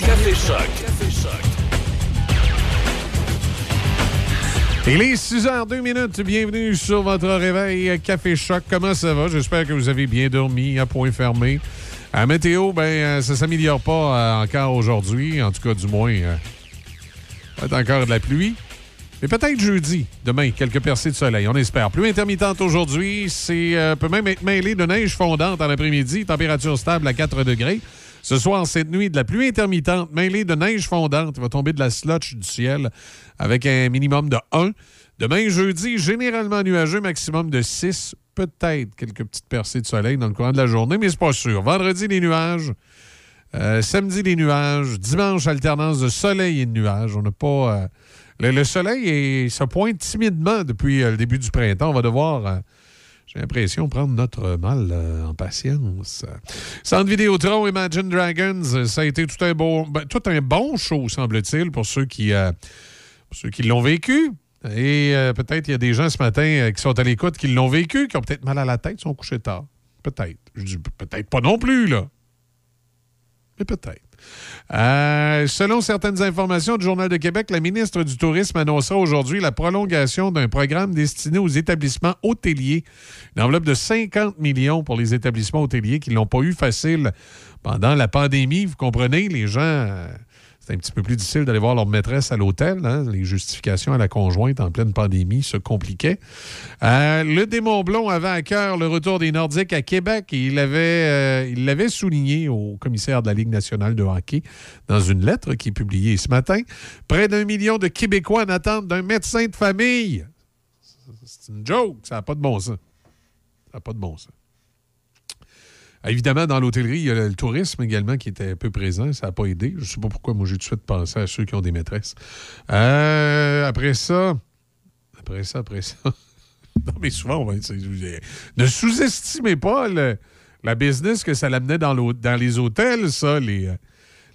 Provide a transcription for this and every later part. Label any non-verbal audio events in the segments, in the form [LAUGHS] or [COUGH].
Café Choc. Café Choc. Il est 6h02 minutes. Bienvenue sur votre réveil Café Choc. Comment ça va? J'espère que vous avez bien dormi à point fermé. À météo, ben, euh, ça s'améliore pas euh, encore aujourd'hui. En tout cas, du moins, euh, peut-être encore de la pluie. Mais peut-être jeudi, demain, quelques percées de soleil, on espère. Pluie intermittente aujourd'hui, c'est peut même être mêlé de neige fondante en après-midi, température stable à 4 degrés. Ce soir, cette nuit, de la pluie intermittente mêlée de neige fondante. Va tomber de la slotch du ciel avec un minimum de 1. Demain, jeudi, généralement nuageux, maximum de 6. Peut-être quelques petites percées de soleil dans le courant de la journée, mais c'est pas sûr. Vendredi, les nuages. Euh, samedi, les nuages. Dimanche, alternance de soleil et de nuages. On n'a pas. Euh, le, soleil se pointe timidement depuis euh, le début du printemps. On va devoir j'ai l'impression prendre notre mal euh, en patience. Centre Vidéotron, Imagine Dragons, ça a été tout un ben, tout un bon show, semble-t-il, pour ceux qui, euh, qui l'ont vécu. Et euh, peut-être il y a des gens ce matin qui sont à l'écoute qui l'ont vécu, qui ont peut-être mal à la tête, sont couchés tard. Peut-être. Je dis peut-être pas non plus, là. Mais peut-être. Euh, selon certaines informations du Journal de Québec, la ministre du Tourisme annoncera aujourd'hui la prolongation d'un programme destiné aux établissements hôteliers. Une enveloppe de 50 millions pour les établissements hôteliers qui ne l'ont pas eu facile pendant la pandémie. Vous comprenez, les gens. Euh, c'est un petit peu plus difficile d'aller voir leur maîtresse à l'hôtel. Hein. Les justifications à la conjointe en pleine pandémie se compliquaient. Euh, le démon blond avait à cœur le retour des Nordiques à Québec et il l'avait il l'avait souligné au commissaire de la Ligue nationale de hockey dans une lettre qui est publiée ce matin. Près d'un million de Québécois en attente d'un médecin de famille. C'est une joke. Ça n'a pas de bon sens. Ça n'a pas de bon sens. Évidemment, dans l'hôtellerie, il y a le tourisme également qui était un peu présent. Ça n'a pas aidé. Je ne sais pas pourquoi. Moi, j'ai tout de suite pensé à ceux qui ont des maîtresses. Euh, après ça, après ça, après ça. [LAUGHS] non, mais souvent, on va ne sous-estimez pas la business que ça l'amenait dans, les hôtels, ça, les,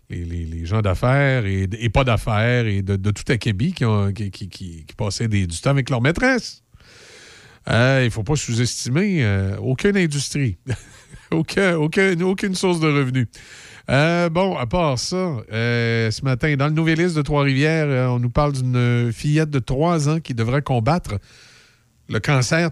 les, gens d'affaires et, pas d'affaires et de, tout acabit qui, passaient du temps avec leur maîtresse. Euh, il ne faut pas sous-estimer euh, aucune industrie. [LAUGHS] aucun, aucune source de revenus. Euh, bon, à part ça, euh, ce matin, dans le Nouvelliste de Trois-Rivières, euh, on nous parle d'une fillette de 3 ans qui devrait combattre le cancer.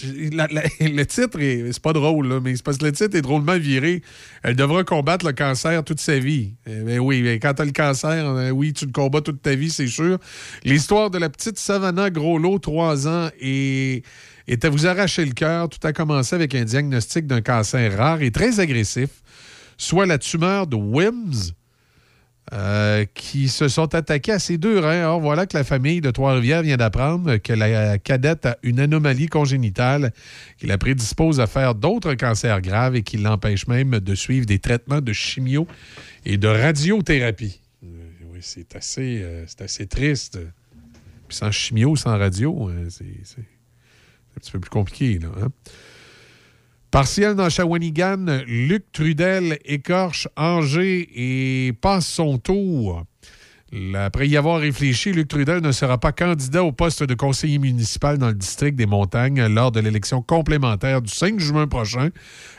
[LAUGHS] le titre, c'est pas drôle, mais c'est parce que le titre est drôlement viré. Elle devra combattre le cancer toute sa vie. Ben oui, mais quand tu as le cancer, oui, tu le combats toute ta vie, c'est sûr. L'histoire de la petite Savannah Groslot, 3 ans, et et à vous arracher le cœur. Tout a commencé avec un diagnostic d'un cancer rare et très agressif, soit la tumeur de WIMS, euh, qui se sont attaqués à ces deux reins. Or, voilà que la famille de Trois-Rivières vient d'apprendre que la cadette a une anomalie congénitale qui la prédispose à faire d'autres cancers graves et qui l'empêche même de suivre des traitements de chimio et de radiothérapie. Euh, oui, c'est assez, euh, assez triste. Puis sans chimio, sans radio, c'est un petit peu plus compliqué. Là, hein. Partiel dans Shawinigan, Luc Trudel écorche Angers et passe son tour. Après y avoir réfléchi, Luc Trudel ne sera pas candidat au poste de conseiller municipal dans le district des Montagnes lors de l'élection complémentaire du 5 juin prochain.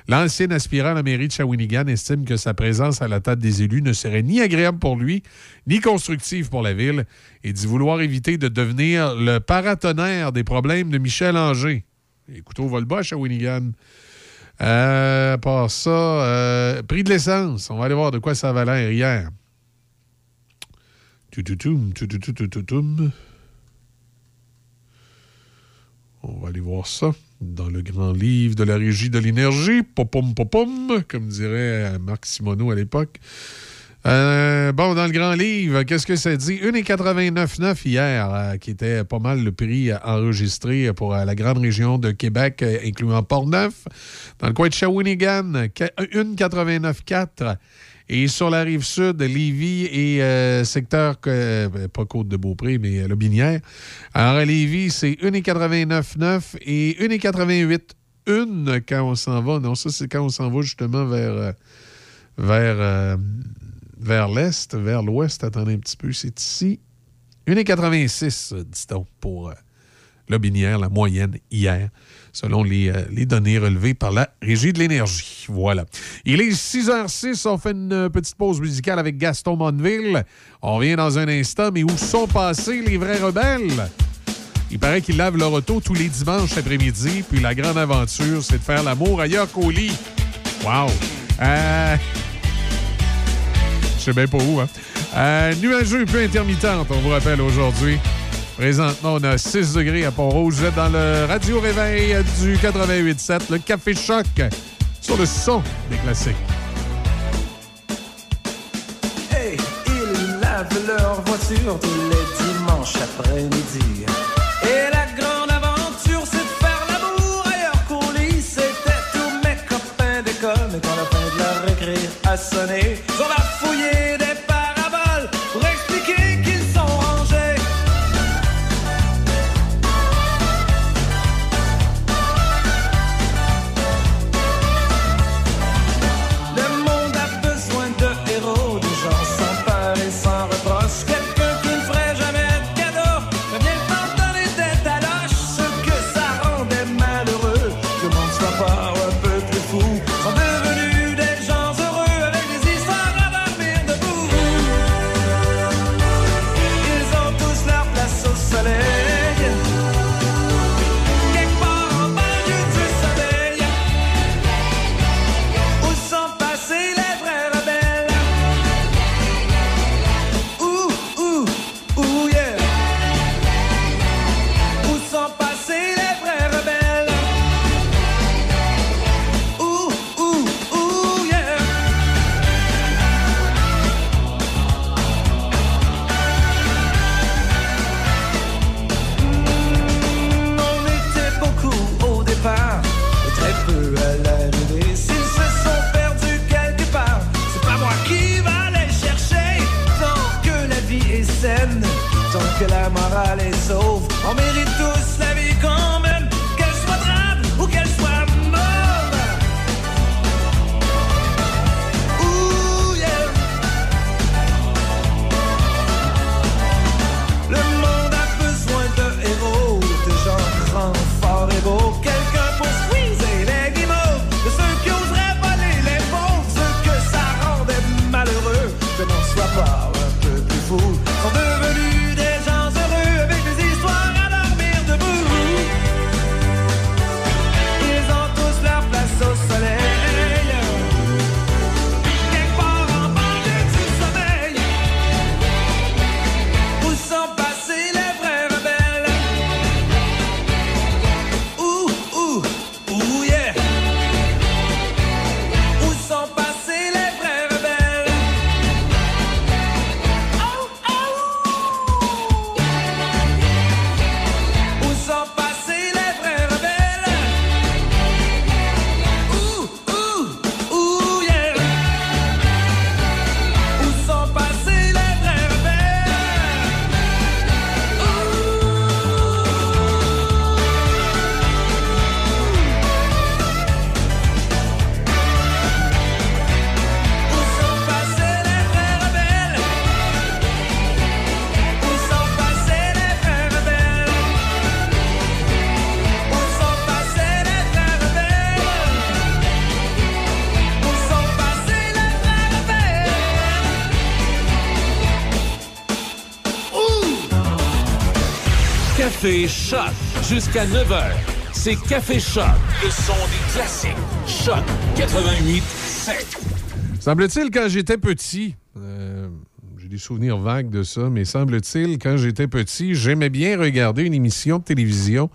L'ancien aspirant à la mairie de Shawinigan estime que sa présence à la table des élus ne serait ni agréable pour lui, ni constructive pour la ville, et dit vouloir éviter de devenir le paratonnerre des problèmes de Michel Anger. Écoutez, on va le bas à Shawinigan. Euh, part ça, euh, prix de l'essence. On va aller voir de quoi ça va l'air hier. On va aller voir ça dans le grand livre de la régie de l'énergie. Popom, popom, comme dirait Marc Simoneau à l'époque. Euh, bon, dans le grand livre, qu'est-ce que ça dit? 1,89,9 hier, euh, qui était pas mal le prix enregistré pour euh, la grande région de Québec, incluant Port-Neuf. Dans le coin de Shawinigan, 1,89,4 et sur la rive sud, Lévis et euh, secteur, euh, pas Côte-de-Beaupré, mais euh, Le Binière. Alors, à Lévis, c'est 1,89,9 et 1,88 une quand on s'en va. Non, ça, c'est quand on s'en va justement vers, vers, vers l'est, vers l'ouest. Attendez un petit peu, c'est ici. 1,86, dit-on, pour Lobinière, la moyenne hier, selon les, euh, les, données relevées par la Régie de l'énergie. Voilà. Il est 6h06, on fait une euh, petite pause musicale avec Gaston Monville. On revient dans un instant, mais où sont passés les vrais rebelles? Il paraît qu'ils lavent leur auto tous les dimanches après-midi, puis la grande aventure, c'est de faire l'amour ailleurs qu'au lit. Wow! Euh... Je sais bien pas où, hein? Euh, nuageux peu intermittente, on vous rappelle aujourd'hui. Présentement, on a 6 degrés à Pont-Rouge. Vous êtes dans le radio-réveil du 88.7, le Café Choc, sur le son des classiques. Hey, ils lavent leur voiture tous les dimanches après-midi. Et la grande aventure, c'est de faire l'amour ailleurs qu'au lit. C'était tous mes copains d'école, mais quand la fin de la récré a sonné, on a fouillé Café Choc. Jusqu'à 9h. C'est Café Choc. Le son des classiques. Choc 88 7. Semble-t-il, quand j'étais petit, euh, j'ai des souvenirs vagues de ça, mais semble-t-il, quand j'étais petit, j'aimais bien regarder une émission de télévision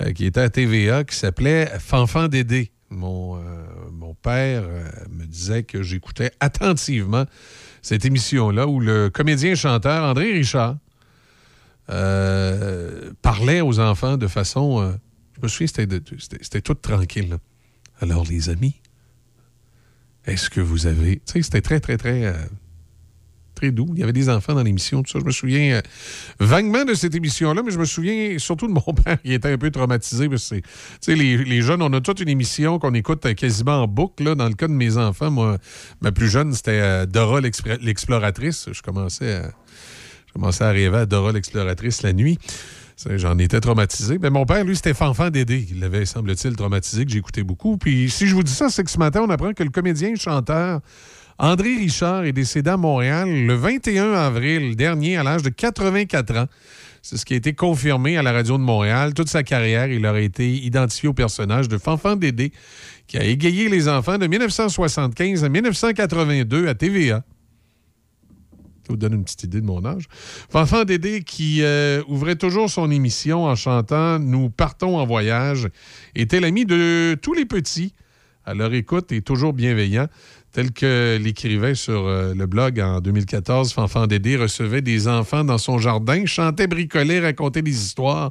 euh, qui était à TVA qui s'appelait Fanfan Dédé. Mon, euh, mon père euh, me disait que j'écoutais attentivement cette émission-là où le comédien-chanteur André Richard euh, aux enfants de façon. euh, je me souviens, c'était tout tranquille. Alors, les amis, est-ce que vous avez. Tu sais, c'était très, très, très. euh, très doux. Il y avait des enfants dans l'émission, tout ça. Je me souviens euh, vaguement de cette émission-là, mais je me souviens surtout de mon [LAUGHS] père qui était un peu traumatisé. Parce que tu sais, les, jeunes, on a toute une émission qu'on écoute quasiment en boucle. là. Dans le cas de mes enfants, moi, ma plus jeune, c'était Dora l'exploratrice. Je commençais à, je commençais à rêver à Dora l'exploratrice la nuit. J'en étais traumatisé. Mais mon père, lui, c'était Fanfan Dédé. Il l'avait, semble-t-il, traumatisé, que j'écoutais beaucoup. Puis si je vous dis ça, c'est que ce matin, on apprend que le comédien et chanteur André Richard est décédé à Montréal le 21 avril dernier à l'âge de 84 ans. C'est ce qui a été confirmé à la radio de Montréal. Toute sa carrière, il aurait été identifié au personnage de Fanfan Dédé, qui a égayé les enfants de 1975 à 1982 à TVA. Vous donne une petite idée de mon âge. Fanfan Dédé qui euh, ouvrait toujours son émission en chantant Nous partons en voyage était l'ami de tous les petits à leur écoute et toujours bienveillant. Tel que l'écrivait sur euh, le blog en 2014, Fanfan Dédé recevait des enfants dans son jardin, chantait, bricolait, racontait des histoires,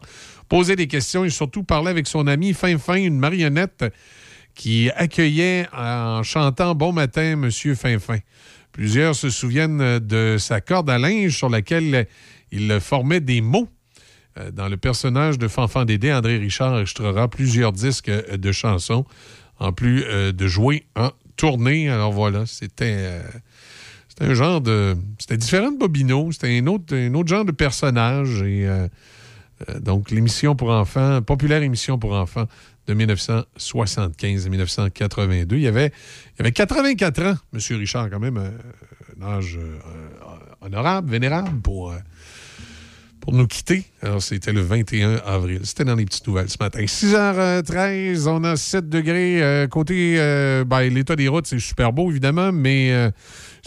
posait des questions et surtout parlait avec son ami Fin Fin, une marionnette qui accueillait en chantant Bon matin, Monsieur Finfin. Plusieurs se souviennent de sa corde à linge sur laquelle il formait des mots. Euh, Dans le personnage de Fanfan Dédé, André Richard enregistrera plusieurs disques euh, de chansons, en plus euh, de jouer en tournée. Alors voilà, c'était euh, un genre de... C'était différent de Bobino, c'était un autre, genre de personnage. Euh, euh, donc, l'émission pour enfants, populaire émission pour enfants de 1975 à 1982. Il y avait, il avait 84 ans, M. Richard, quand même, euh, un âge euh, honorable, vénérable pour, euh, pour nous quitter. Alors, c'était le 21 avril. C'était dans les petites nouvelles ce matin. 6h13, on a 7 degrés. côté, ben, l'état des routes, c'est super beau, évidemment, mais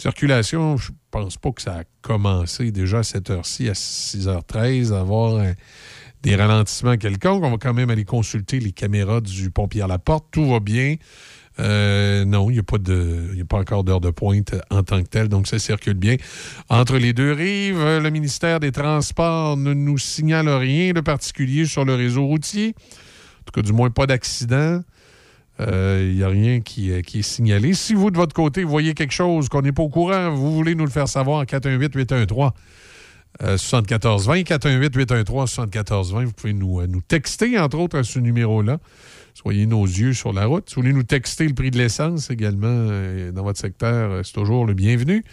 circulation, je pense pas que ça a commencé déjà à cette heure-ci, à 6h13, à avoir euh, des ralentissements quelconques. On va quand même aller consulter les caméras du pompier à la porte. Tout va bien. Euh, non, il n'y a, pas a pas encore d'heure de pointe en tant que telle, donc ça circule bien. Entre les deux rives, le ministère des Transports ne nous signale rien de particulier sur le réseau routier. En tout cas, du moins pas d'accident. Euh, Il n'y a rien qui, euh, qui est signalé. Si vous, de votre côté, voyez quelque chose qu'on n'est pas au courant, vous voulez nous le faire savoir en 418-813. Euh, 7420, 418-813, 7420. Vous pouvez nous, euh, nous texter, entre autres, à ce numéro-là. Soyez nos yeux sur la route. Si vous voulez nous texter le prix de l'essence également euh, dans votre secteur, euh, c'est toujours le bienvenu.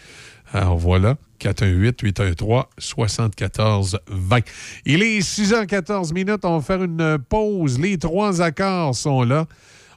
Alors voilà, 418-813-7420. Il est 6h14 minutes. On va faire une pause. Les trois accords sont là.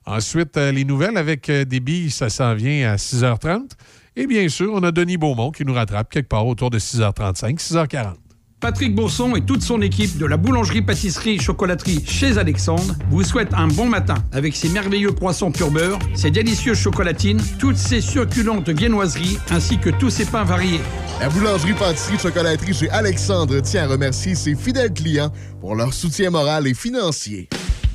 Ensuite, les nouvelles avec des ça s'en vient à 6h30. Et bien sûr, on a Denis Beaumont qui nous rattrape quelque part autour de 6h35, 6h40. Patrick Bourson et toute son équipe de la boulangerie-pâtisserie-chocolaterie chez Alexandre vous souhaitent un bon matin avec ses merveilleux croissants pur beurre, ses délicieuses chocolatines, toutes ses succulentes viennoiseries ainsi que tous ses pains variés. La boulangerie pâtisserie chocolaterie chez Alexandre tient à remercier ses fidèles clients pour leur soutien moral et financier.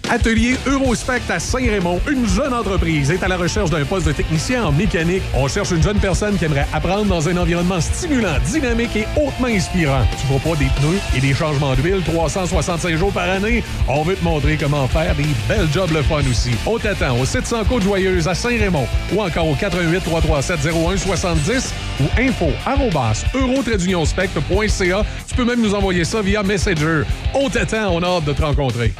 Atelier Eurospect à Saint-Raymond, une jeune entreprise est à la recherche d'un poste de technicien en mécanique. On cherche une jeune personne qui aimerait apprendre dans un environnement stimulant, dynamique et hautement inspirant. Tu vois pas des pneus et des changements d'huile 365 jours par année? On veut te montrer comment faire des belles jobs le fun aussi. On t'attend au 700 Côte Joyeuse à Saint-Raymond ou encore au 88 337 0170 ou info euro-spect.ca. Tu peux même nous envoyer ça via Messenger. On t'attend, on a hâte de te rencontrer.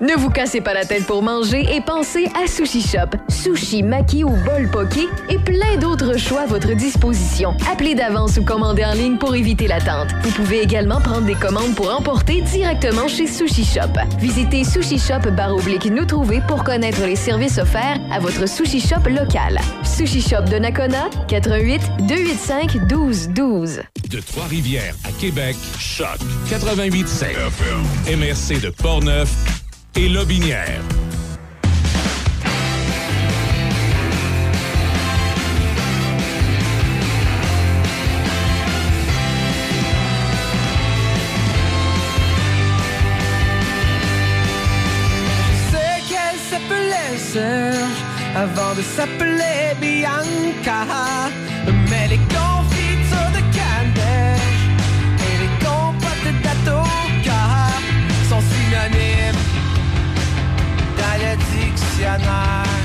Ne vous cassez pas la tête pour manger et pensez à Sushi Shop. Sushi, maki ou bol poké et plein d'autres choix à votre disposition. Appelez d'avance ou commandez en ligne pour éviter l'attente. Vous pouvez également prendre des commandes pour emporter directement chez Sushi Shop. Visitez Sushi Shop oblique nous trouver pour connaître les services offerts à votre Sushi Shop local. Sushi Shop de Nakona, 88 285 1212. De Trois-Rivières à Québec, Choc 88.7. MRC de Portneuf et Lobinière. Je sais qu'elle s'appelait Serge avant de s'appeler Bianca. Mais dictionnaire. Dans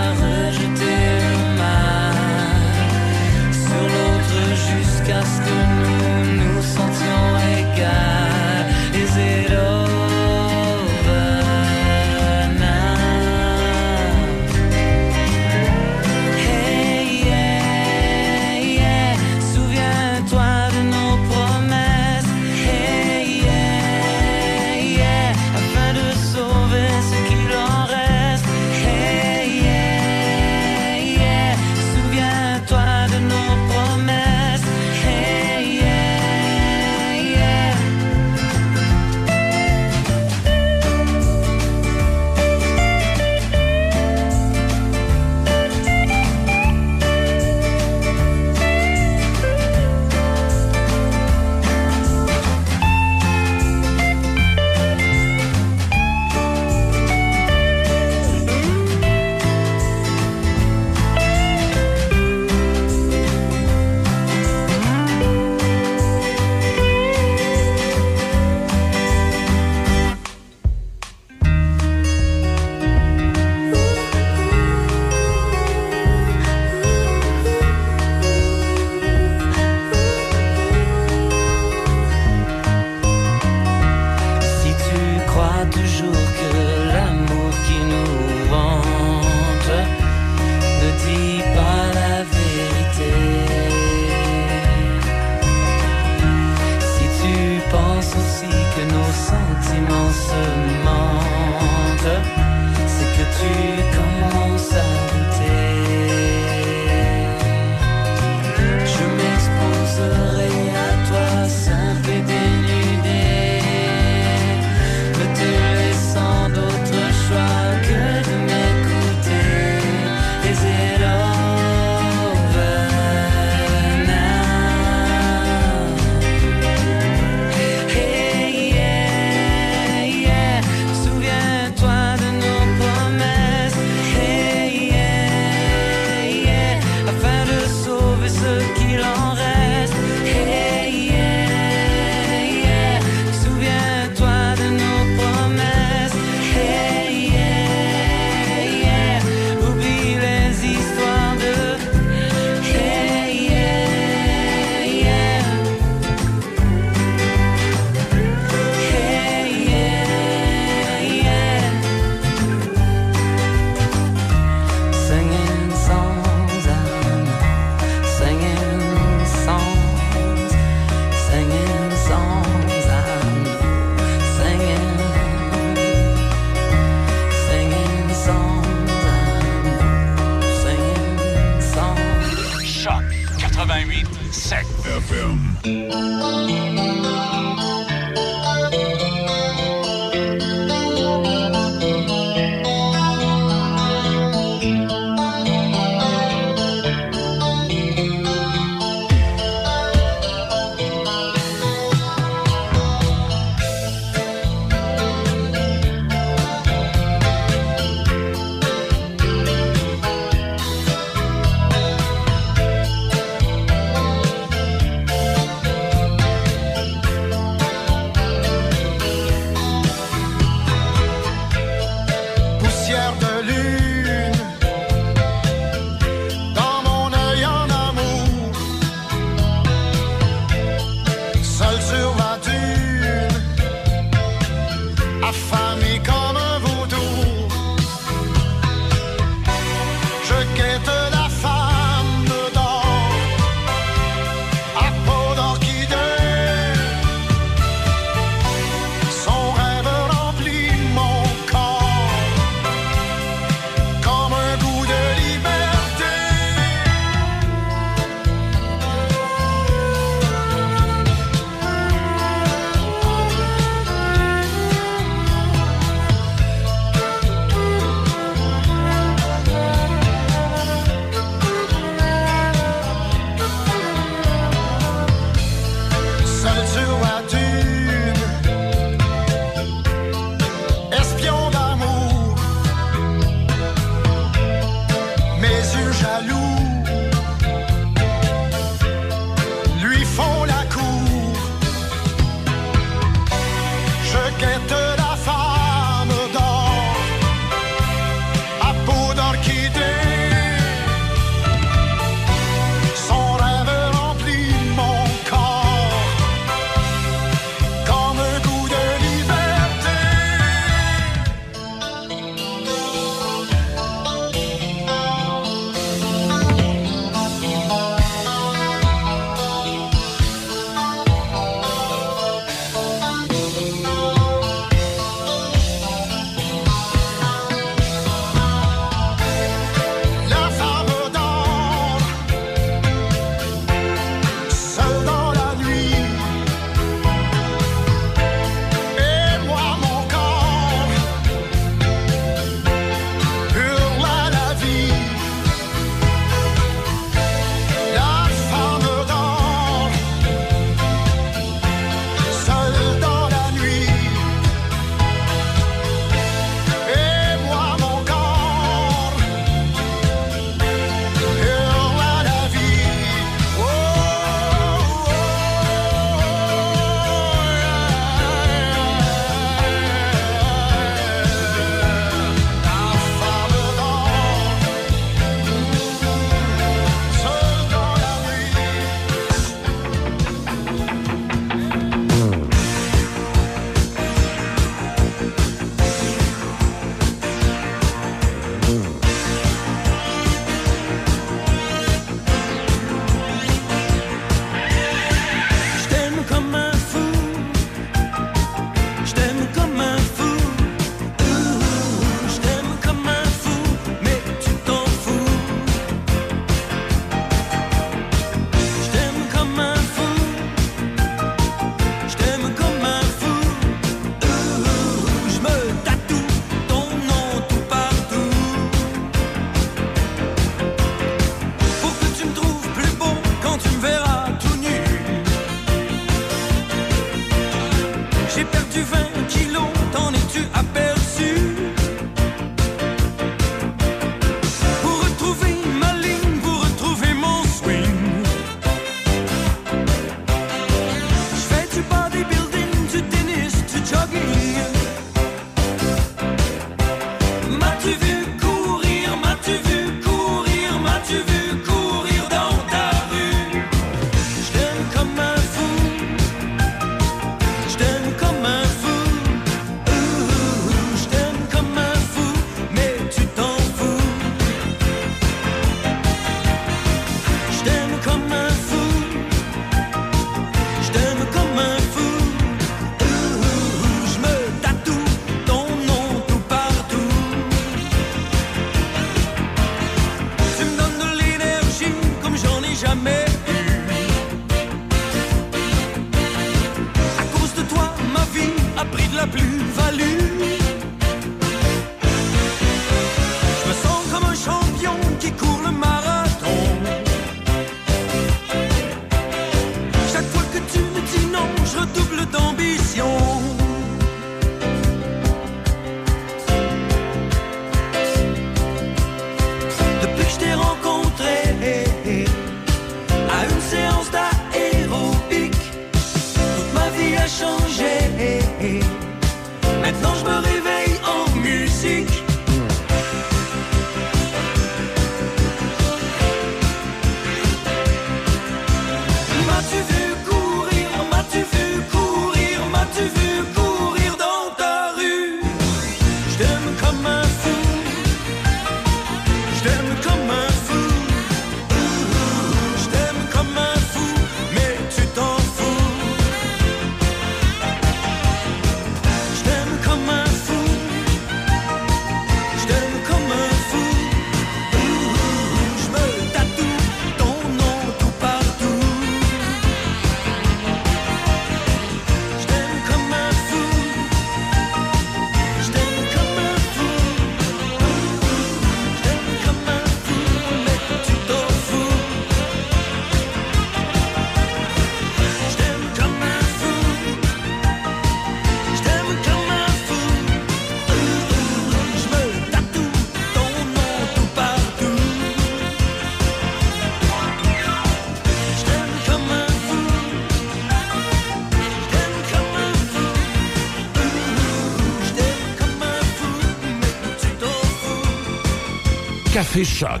Café Choc.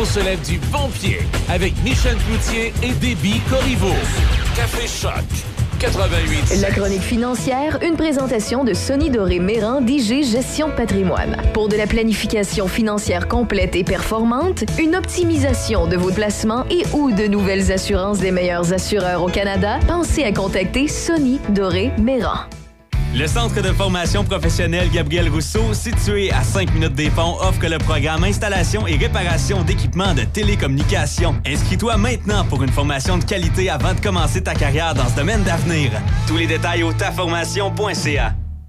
On se lève du bon pied avec Michel Cloutier et Déby Corriveau. Café Choc. 88. La chronique financière, une présentation de Sonny Doré Méran d'IG Gestion patrimoine. Pour de la planification financière complète et performante, une optimisation de vos placements et ou de nouvelles assurances des meilleurs assureurs au Canada, pensez à contacter Sonny Doré Méran. Le Centre de formation professionnelle Gabriel Rousseau, situé à 5 minutes des ponts, offre le programme Installation et réparation d'équipements de télécommunications. Inscris-toi maintenant pour une formation de qualité avant de commencer ta carrière dans ce domaine d'avenir. Tous les détails au taformation.ca.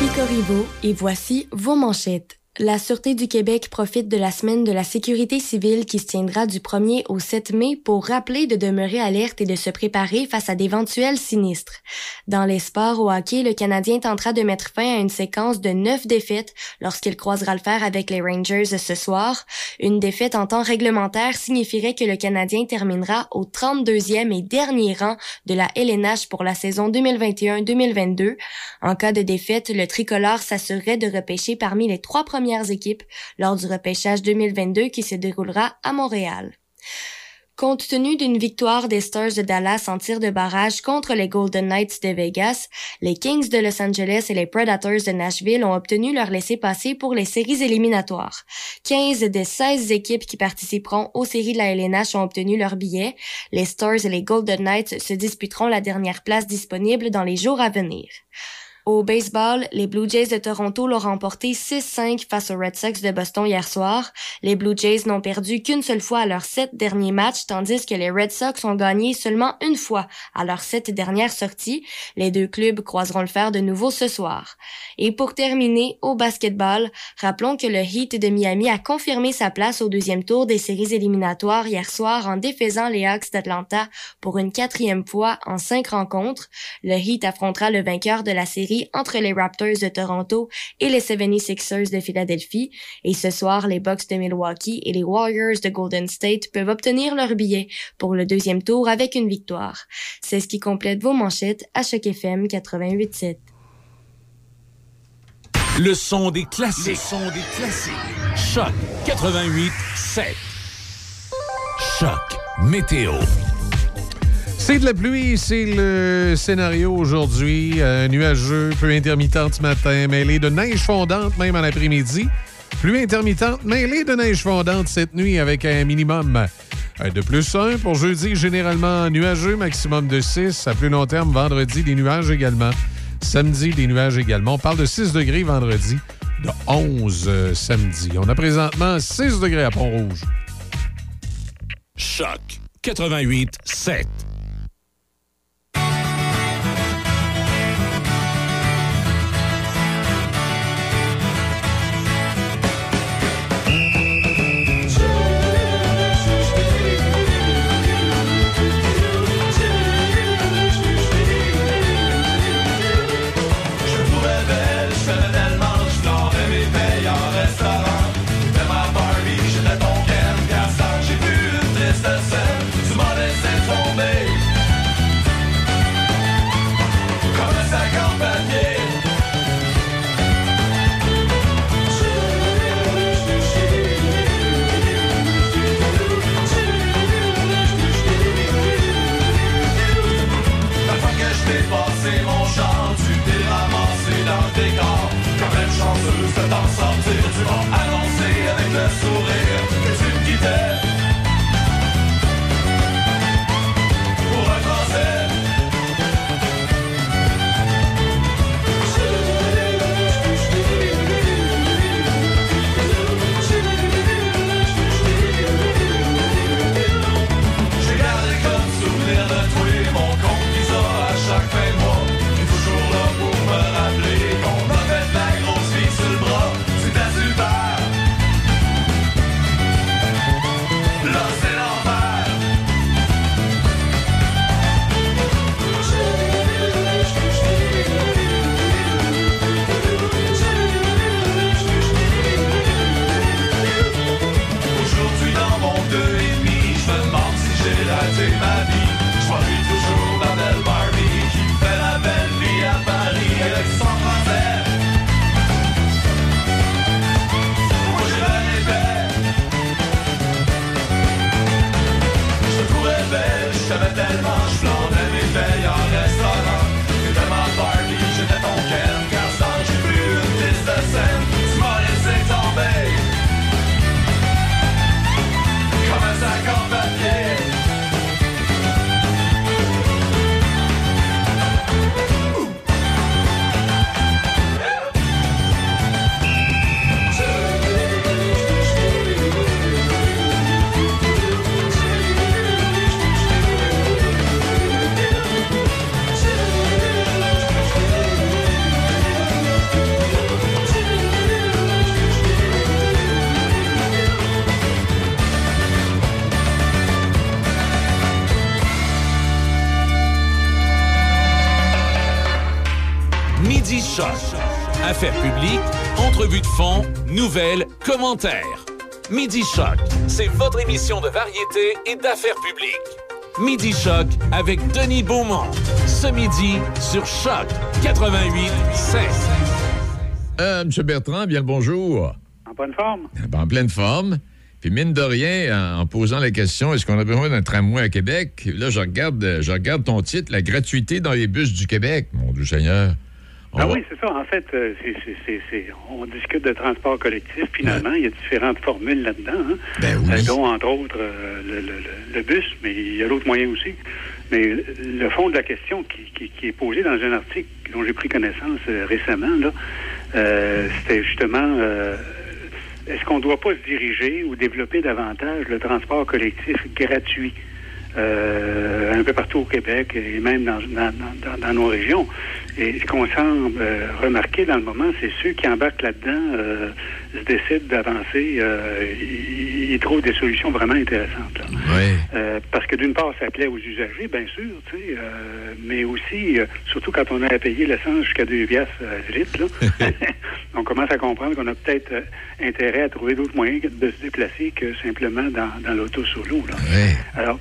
Bicorriveau et voici vos manchettes. La Sûreté du Québec profite de la semaine de la sécurité civile qui se tiendra du 1er au 7 mai pour rappeler de demeurer alerte et de se préparer face à d'éventuels sinistres. Dans les sports au hockey, le Canadien tentera de mettre fin à une séquence de neuf défaites lorsqu'il croisera le fer avec les Rangers ce soir. Une défaite en temps réglementaire signifierait que le Canadien terminera au 32e et dernier rang de la LNH pour la saison 2021-2022. En cas de défaite, le tricolore s'assurerait de repêcher parmi les trois équipes lors du repêchage 2022 qui se déroulera à Montréal. Compte tenu d'une victoire des Stars de Dallas en tir de barrage contre les Golden Knights de Vegas, les Kings de Los Angeles et les Predators de Nashville ont obtenu leur laissez-passer pour les séries éliminatoires. 15 des 16 équipes qui participeront aux séries de la LNH ont obtenu leur billet. Les Stars et les Golden Knights se disputeront la dernière place disponible dans les jours à venir. Au baseball, les Blue Jays de Toronto l'ont remporté 6-5 face aux Red Sox de Boston hier soir. Les Blue Jays n'ont perdu qu'une seule fois à leurs sept derniers matchs, tandis que les Red Sox ont gagné seulement une fois à leurs sept dernières sorties. Les deux clubs croiseront le fer de nouveau ce soir. Et pour terminer, au basketball, rappelons que le Heat de Miami a confirmé sa place au deuxième tour des séries éliminatoires hier soir en défaisant les Hawks d'Atlanta pour une quatrième fois en cinq rencontres. Le Heat affrontera le vainqueur de la série entre les Raptors de Toronto et les 76ers de Philadelphie. Et ce soir, les Bucks de Milwaukee et les Warriors de Golden State peuvent obtenir leur billet pour le deuxième tour avec une victoire. C'est ce qui complète vos manchettes à Choc FM 88.7. Le son des classiques. Le son des classiques. Choc 88 7. Choc météo. C'est de la pluie, c'est le scénario aujourd'hui. Nuageux, peu intermittente ce matin, mêlé de neige fondante même en après-midi. Pluie intermittente, mêlée de neige fondante cette nuit avec un minimum euh, de plus 1 pour jeudi, généralement nuageux, maximum de 6. À plus long terme, vendredi, des nuages également. Samedi, des nuages également. On parle de 6 degrés vendredi, de 11 euh, samedi. On a présentement 6 degrés à Pont-Rouge. Choc 88 7. Affaires publiques, entrevues de fond, nouvelles, commentaires. Midi Choc, c'est votre émission de variété et d'affaires publiques. Midi Choc avec Denis Beaumont. Ce midi sur Choc 88 Euh, M. Bertrand, bien le bonjour. En bonne forme. En pleine forme. Puis mine de rien, en, en posant la question, est-ce qu'on a besoin d'un tramway à Québec? Là, je regarde, je regarde ton titre, la gratuité dans les bus du Québec. Mon Dieu Seigneur. Ah va- oui, c'est ça. En fait, euh, c'est- on discute de transport collectif. Finalement, il y a différentes formules là-dedans. hein. Ben oui. Euh, dont, entre autres, euh, le, le- le- bus, mais il y a d'autres moyens aussi. Mais le fond de la question qui, qui- qui est posée dans un article dont j'ai pris connaissance récemment, là, euh, c'était justement euh, est-ce qu'on ne doit pas se diriger ou développer davantage le transport collectif gratuit euh, un peu partout au Québec et même dans, dans, dans- dans nos régions? Et ce qu'on semble euh, remarquer dans le moment, c'est ceux qui embarquent là-dedans euh, se décident d'avancer, euh, ils, ils trouvent des solutions vraiment intéressantes. là. Oui. Parce que d'une part, ça plaît aux usagers, bien sûr, tu sais, mais aussi, surtout quand on a à payer l'essence jusqu'à 2 piastres du litre, là, [LAUGHS] [LAUGHS] on commence à comprendre qu'on a peut-être intérêt à trouver d'autres moyens de se déplacer que simplement dans, dans l'auto là. Alors,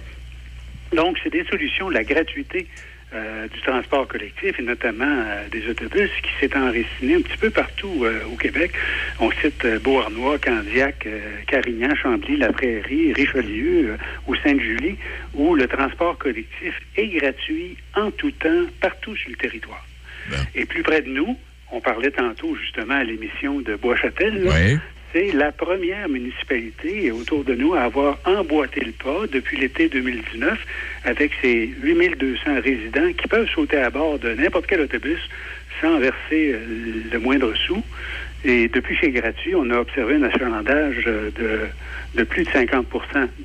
donc, c'est des solutions, la gratuité euh, du transport collectif et notamment euh, des autobus qui s'est enraciné un petit peu partout euh, au Québec. On cite Beauharnois, Candiac, Carignan, Chambly, La Prairie, Richelieu ou Sainte-Julie, où le transport collectif est gratuit en tout temps, partout sur le territoire. Et plus près de nous, on parlait tantôt justement à l'émission de Bois-Châtel, Oui. C'est la première municipalité autour de nous à avoir emboîté le pas depuis l'été 2019 avec ses 8200 résidents qui peuvent sauter à bord de n'importe quel autobus sans verser euh, le moindre sou. Et depuis c'est gratuit, on a observé un achalandage euh, de, de plus de 50%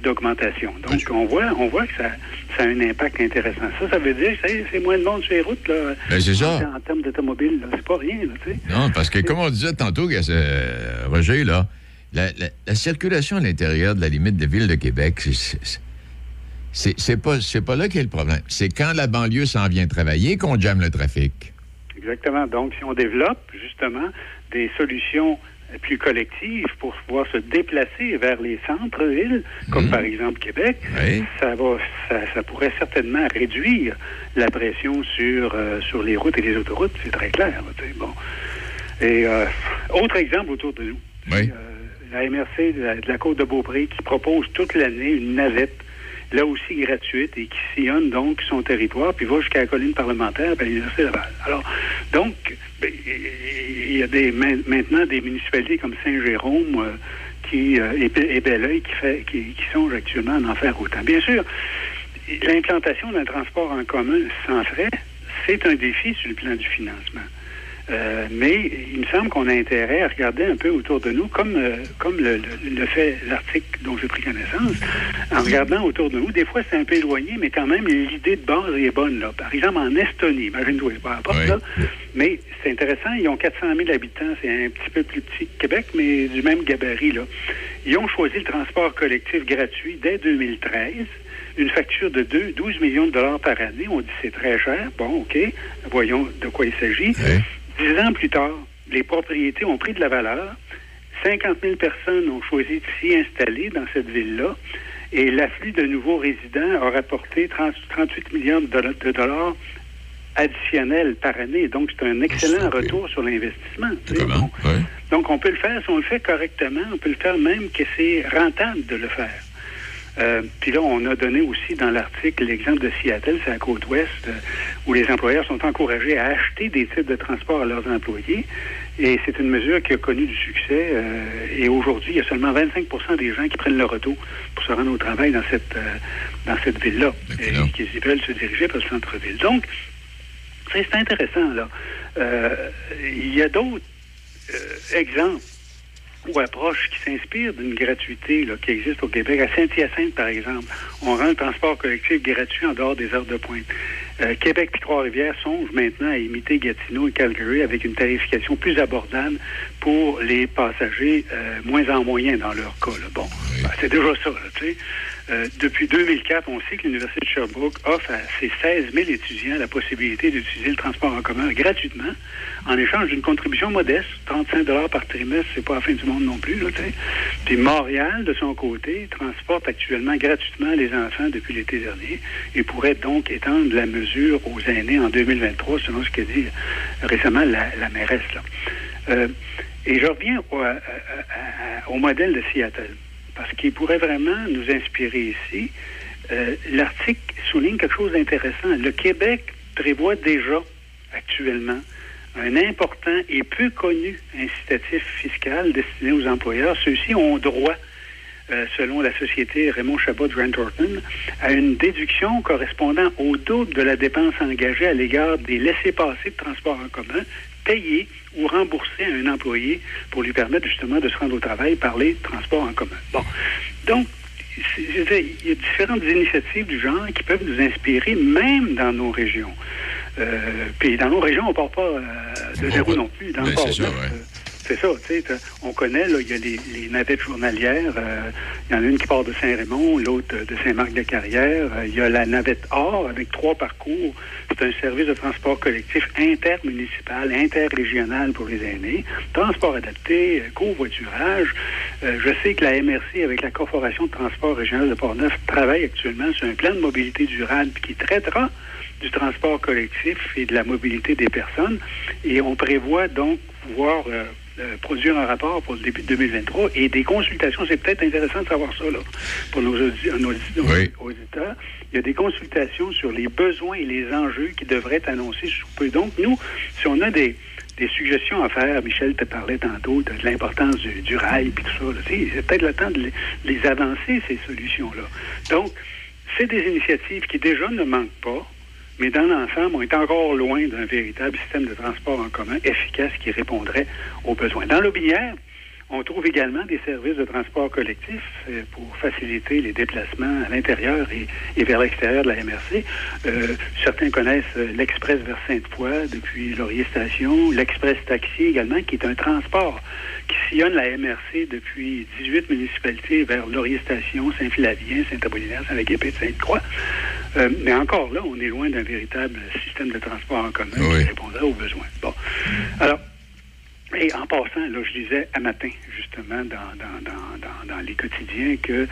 d'augmentation. Donc, on voit, on voit que ça, ça a un impact intéressant. Ça, ça veut dire que c'est moins de monde sur les routes. Là, Ben, c'est ça. En, en termes d'automobile, là. c'est pas rien. Là, tu sais. Non, parce que comme on disait tantôt, euh, Roger, là, la, la- la circulation à l'intérieur de la limite de ville de Québec, c'est- pas, c'est pas là qu'est le problème. C'est quand la banlieue s'en vient travailler qu'on jamme le trafic. Exactement. Donc, si on développe justement des solutions plus collectives pour pouvoir se déplacer vers les centres-villes, comme par exemple Québec, ça va, ça, ça pourrait certainement réduire la pression sur euh, sur les routes et les autoroutes. C'est très clair. bon. Et euh, autre exemple autour de nous. Oui. La MRC de la, de la Côte de Beaupré qui propose toute l'année une navette, là aussi gratuite, et qui sillonne donc son territoire, puis va jusqu'à la colline parlementaire, à l'Université Laval. Alors, donc, ben, il y a des, main- maintenant des municipalités comme Saint-Jérôme euh, qui, euh, et, et qui, qui, qui songent actuellement à en faire autant. Bien sûr, l'implantation d'un transport en commun sans frais, c'est un défi sur le plan du financement. Euh, mais il me semble qu'on a intérêt à regarder un peu autour de nous, comme, euh, comme le, le- le fait l'article dont j'ai pris connaissance, en regardant autour de nous. Des fois, c'est un peu éloigné, mais quand même, l'idée de base est bonne. Là. Par exemple, en Estonie, imagine-toi, peu importe, là, mais c'est intéressant, ils ont 400 000 habitants, c'est un petit peu plus petit que Québec, mais du même gabarit. Là. Ils ont choisi le transport collectif gratuit dès 2013 une facture de 2, 12 millions de dollars par année. On dit c'est très cher. Bon, OK. Voyons de quoi il s'agit. Dix ans plus tard, les propriétés ont pris de la valeur. 50 000 personnes ont choisi de s'y installer dans cette ville-là. Et l'afflux de nouveaux résidents a rapporté 30 38 millions de dolla- de dollars additionnels par année. Donc, c'est un excellent retour sur l'investissement. Bon. Donc, on peut le faire, si on le fait correctement, on peut le faire même que c'est rentable de le faire. Euh, puis là, on a donné aussi dans l'article l'exemple de Seattle, c'est la côte ouest, euh, où les employeurs sont encouragés à acheter des titres de transport à leurs employés. Et c'est une mesure qui a connu du succès. euh, et aujourd'hui, il y a seulement 25% des gens qui prennent le retour pour se rendre au travail dans cette, euh, dans cette ville-là. Et qui veulent se diriger vers le centre-ville. Donc, c'est intéressant, là. Euh, il y a d'autres euh, exemples ou approches qui s'inspirent d'une gratuité là, qui existe au Québec. À Saint-Hyacinthe, par exemple, on rend le transport collectif gratuit en dehors des heures de pointe. Euh, Québec et Trois-Rivières songent maintenant à imiter Gatineau et Calgary avec une tarification plus abordable pour les passagers euh, moins en moyen dans leur cas. là. Bon, ben, c'est déjà ça, là, tu sais. Euh, depuis 2004, on sait que l'Université de Sherbrooke offre à ses 16 000 étudiants la possibilité d'utiliser le transport en commun gratuitement en échange d'une contribution modeste, 35 par trimestre, c'est pas la fin du monde non plus. Là. Puis Montréal, de son côté, transporte actuellement gratuitement les enfants depuis l'été dernier et pourrait donc étendre la mesure aux aînés en 2023, selon ce qu'a dit récemment la, mairesse. Là. Euh, et je reviens au, au modèle de Seattle, parce qu'il pourrait vraiment nous inspirer ici. Euh, L'article souligne quelque chose d'intéressant. Le Québec prévoit déjà actuellement un important et peu connu incitatif fiscal destiné aux employeurs. Ceux-ci ont droit, euh, selon la société Raymond Chabot Grant Thornton, à une déduction correspondant au double de la dépense engagée à l'égard des laissés-passer de transport en commun payés ou remboursés à un employé pour lui permettre justement de se rendre au travail par les transports en commun. Bon. Donc, c'est- je veux dire, il y a différentes initiatives du genre qui peuvent nous inspirer, même dans nos régions. Euh, puis dans nos régions, on ne part pas euh, de zéro non plus. Dans Ben, ouais. C'est ça, tu sais, on connaît, il y a les, navettes journalières. euh, Il y en a une qui part de Saint-Raymond, l'autre de Saint-Marc-de-Carrière. Euh, Il y a la navette Or avec trois parcours. C'est un service de transport collectif intermunicipal, interrégional pour les aînés. Transport adapté, euh, covoiturage. Je sais que la MRC, avec la Corporation de transport régional de Portneuf, travaille actuellement sur un plan de mobilité durable qui traitera du transport collectif et de la mobilité des personnes. Et on prévoit donc pouvoir euh, produire un rapport pour le début de 2023 et des consultations. C'est peut-être intéressant de savoir ça là, pour nos, audi- nos audi- auditeurs. Il y a des consultations sur les besoins et les enjeux qui devraient être annoncés sous peu. Donc, nous, si on a des, des suggestions à faire, Michel te parlait tantôt de, de l'importance du, du rail et tout ça, c'est peut-être le temps de les, les avancer, ces solutions-là. Donc, c'est des initiatives qui déjà ne manquent pas, mais dans l'ensemble, on est encore loin d'un véritable système de transport en commun efficace qui répondrait aux besoins. Dans l'Aubinière, on trouve également des services de transport collectif euh, pour faciliter les déplacements à l'intérieur et, et vers l'extérieur de la MRC. Euh, certains connaissent euh, l'Express vers Sainte-Foy depuis Laurier Station, l'Express Taxi également, qui est un transport qui sillonne la MRC depuis 18 municipalités vers Laurier Station, Saint-Flavien, Saint-Apollinaire, Saint-Agape, Sainte-Croix. Euh, mais encore là, on est loin d'un véritable système de transport en commun qui répondrait aux besoins. Bon. Alors, et en passant, là, je disais à matin, justement, dans, dans, dans, dans, dans les quotidiens, que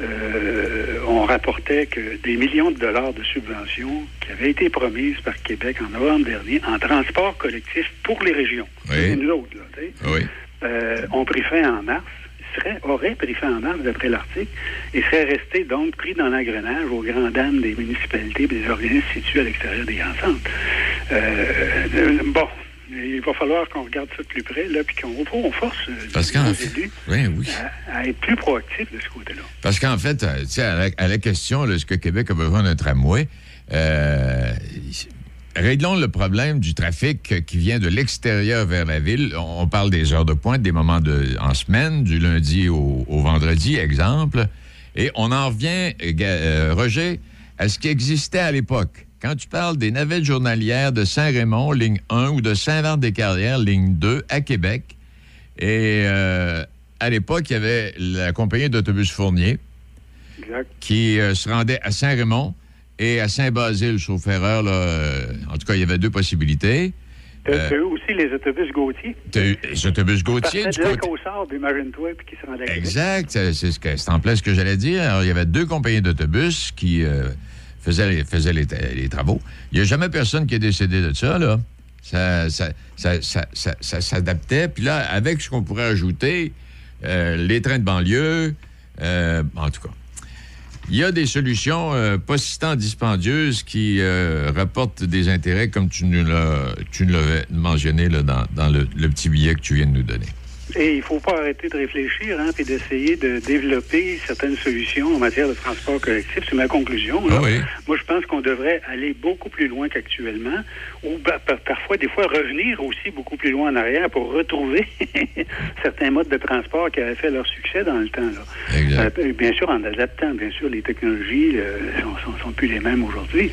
euh, on rapportait que des millions de dollars de subventions qui avaient été promises par Québec en novembre dernier en transport collectif pour les régions. C'est nous autres, là. Oui. Euh, ont pris fin en mars, serait, auraient pris fin en mars d'après l'article, et seraient restés donc pris dans l'engrenage aux grandes dames des municipalités et des organismes situés à l'extérieur des grands centres. Euh, euh, bon, il va falloir qu'on regarde ça de plus près, là, puis qu'on on force euh, Parce qu'en nos fait- élus oui, oui. à, à être plus proactifs de ce côté-là. Parce qu'en fait, euh, à la, à la question, est-ce que Québec a besoin d'un tramway? Euh, réglons le problème du trafic qui vient de l'extérieur vers la ville. On parle des heures de pointe, des moments de, en semaine, du lundi au, au vendredi, exemple. Et on en revient, euh, Roger, à ce qui existait à l'époque. Quand tu parles des navettes journalières de Saint-Raymond, ligne 1, ou de Saint-Vart-des-Carrières, ligne 2, à Québec, et euh, à l'époque, il y avait la compagnie d'autobus Fournier Exact. qui euh, se rendait à Saint-Raymond et à Saint-Basile, sauf erreur. Là, euh, en tout cas, il y avait deux possibilités. T'as eu aussi les autobus Gautier. T'as eu les autobus Gautier du de côté. lac au sable, imagine-toi, puis qui se rendaient à Québec. Exact, c'est en plein ce que j'allais dire. Alors, il y avait deux compagnies d'autobus qui faisaient, les, faisaient les, travaux. Il n'y a jamais personne qui est décédé de ça, là. Ça, ça, ça, ça, s'adaptait. Puis là, avec ce qu'on pourrait ajouter, euh, les trains de banlieue, euh, en tout cas. Il y a des solutions euh, pas si tant dispendieuses qui rapportent des intérêts comme tu nous l'as mentionné là, dans, dans le petit billet que tu viens de nous donner. Et il ne faut pas arrêter de réfléchir, hein, puis d'essayer de développer certaines solutions en matière de transport collectif. C'est ma conclusion. là. Ah oui. Moi, je pense qu'on devrait aller beaucoup plus loin qu'actuellement, ou bah, par- parfois, des fois, revenir aussi beaucoup plus loin en arrière pour retrouver [LAUGHS] certains modes de transport qui avaient fait leur succès dans le temps. Là. Exact. Euh, bien sûr, en adaptant, bien sûr, les technologies ne sont, sont- sont plus les mêmes aujourd'hui.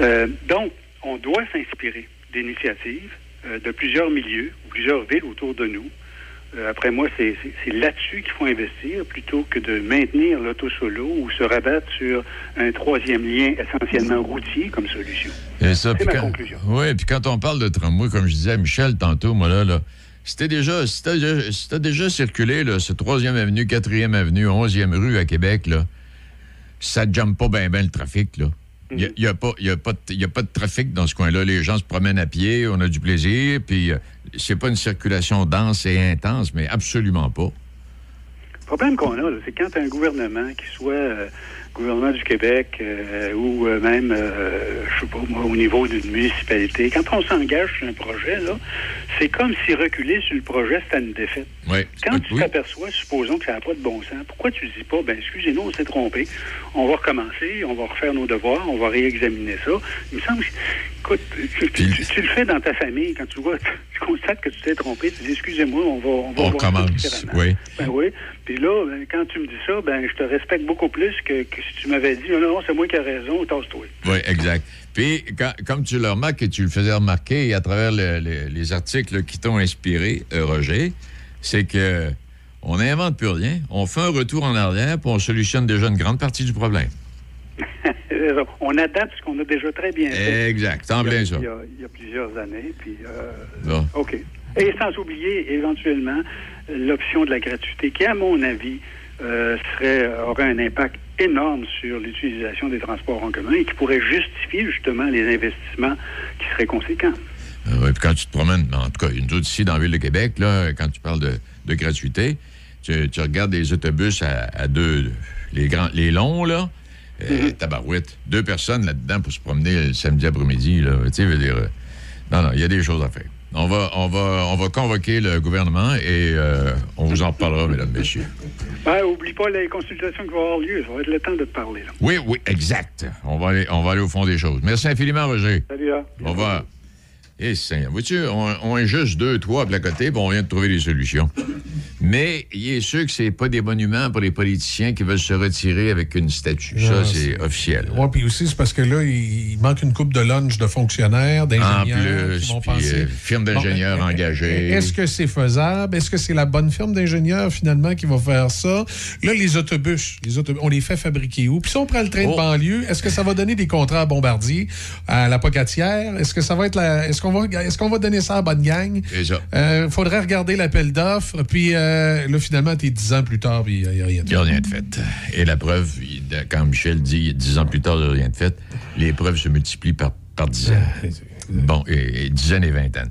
Euh, donc, on doit s'inspirer d'initiatives euh, de plusieurs milieux ou plusieurs villes autour de nous Euh, après moi, c'est là-dessus qu'il faut investir plutôt que de maintenir l'auto solo ou se rabattre sur un troisième lien essentiellement routier comme solution. Et ça, C'est ma quand- conclusion. Oui, puis quand on parle de tramway, comme je disais à Michel tantôt, moi là, là c'était déjà, déjà, circulé, là, ce 3e avenue, 4e avenue, 11e rue à Québec, là, ça ne jamme pas bien ben le trafic, là. Il n'y a, a, a pas de trafic dans ce coin-là. Les gens se promènent à pied, on a du plaisir, puis euh, c'est pas une circulation dense et intense, mais absolument pas. Le problème qu'on a, c'est quand un gouvernement, qui soit euh, gouvernement du Québec euh, ou euh, même, euh, je sais pas moi, au niveau d'une municipalité, quand on s'engage sur un projet, là, c'est comme si reculer sur le projet, c'était une défaite. Quand tu t'aperçois, supposons que ça n'a pas de bon sens, pourquoi tu dis pas, ben excusez-nous, on s'est trompé, on va recommencer, on va refaire nos devoirs, on va réexaminer ça. Il me semble que, écoute, tu, tu- tu- tu le fais dans ta famille, quand tu vois, [LAUGHS] tu constates que tu t'es trompé, tu dis, excusez-moi, on va, on va On recommence, oui. Ben oui. Puis là, ben, quand tu me dis ça, ben je te respecte beaucoup plus que, que si tu m'avais dit, non, non, c'est moi qui ai raison, tasse-toi. Oui, exact. Puis, quand- comme tu le remarques et tu le faisais remarquer à travers le- le- les articles qui t'ont inspiré, euh, Roger, c'est que on n'invente plus rien, on fait un retour en arrière, puis on solutionne déjà une grande partie du problème. [LAUGHS] on adapte ce qu'on a déjà très bien fait. Exact, en Il y a- plein ça. Il y, a, il y a plusieurs années. Puis, euh, Bon. OK. Et sans oublier, éventuellement, l'option de la gratuité, qui, à mon avis, euh, serait, aurait un impact énorme sur l'utilisation des transports en commun et qui pourrait justifier justement les investissements qui seraient conséquents. Euh, ouais, puis quand tu te promènes, en tout cas, nous autres ici dans la ville de Québec, là, quand tu parles de, de gratuité, tu, tu regardes les autobus à, à deux, les grands, les longs, là, euh, tabarouette, deux personnes là-dedans pour se promener le samedi après-midi, là, tu sais, veut dire, euh, non, non, il y a des choses à faire. On va, on va, on va convoquer le gouvernement et euh, on vous en parlera, mesdames, messieurs. Ben, oublie pas les consultations qui vont avoir lieu. Ça va être le temps de te parler. Là. Oui, oui, exact. On va aller, on va aller au fond des choses. Merci infiniment, Roger. Salut, hein. Au revoir. Eh, Seigneur, vois-tu, on, on est juste deux, trois à côté, puis on vient de trouver des solutions. Mais il est sûr que c'est pas des monuments pour les politiciens qui veulent se retirer avec une statue. Ça, Non, c'est officiel. Oui, puis aussi, c'est parce que là, il il manque une coupe de lunch de fonctionnaires, En d'ingénieurs. plus, qui vont puis penser- euh, firme d'ingénieurs Bon, [LAUGHS] engagés. Est-ce que c'est faisable? Est-ce que c'est la bonne firme d'ingénieurs, finalement, qui va faire ça? Là, les autobus, les autobus on les fait fabriquer où? Puis si on prend le train Oh. de banlieue, est-ce que ça va donner des contrats à Bombardier, à la Pocatière? Est-ce que ça va être la... Est-ce qu'on va, qu'on va donner ça à la bonne gang? Ça. Euh, faudrait regarder l'appel d'offres, puis euh, là, finalement, t'es dix ans plus tard, puis il n'y a rien de Il n'y a rien de fait. Et la preuve, quand Michel dit dix ans plus tard, il n'y a rien de fait, les preuves se multiplient par, par dizaines. Bon, et, et dizaines et vingtaines.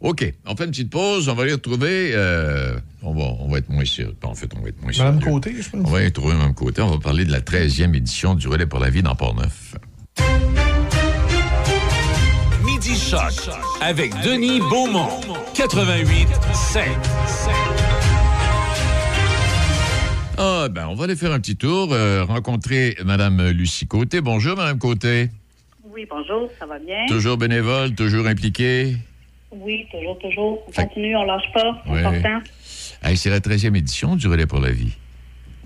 OK, on fait une petite pause, on va les retrouver. euh, on, va, on va être moins sûr. En fait, on va être moins sûr. Madame Côté, je pense. On va y trouver Mme Côté. On va parler de la 13e édition du Relais pour la vie dans Port-Neuf. Midi Choc avec Denis Beaumont. 88 5. Ah, ben, on va aller faire un petit tour, euh, rencontrer Mme Lucie Côté. Bonjour, Mme Côté. Oui, bonjour, ça va bien? Toujours bénévole, toujours impliquée. Oui, toujours, toujours. On continue, on lâche pas. C'est Ouais. important. Hey, c'est la 13e édition du Relais pour la vie.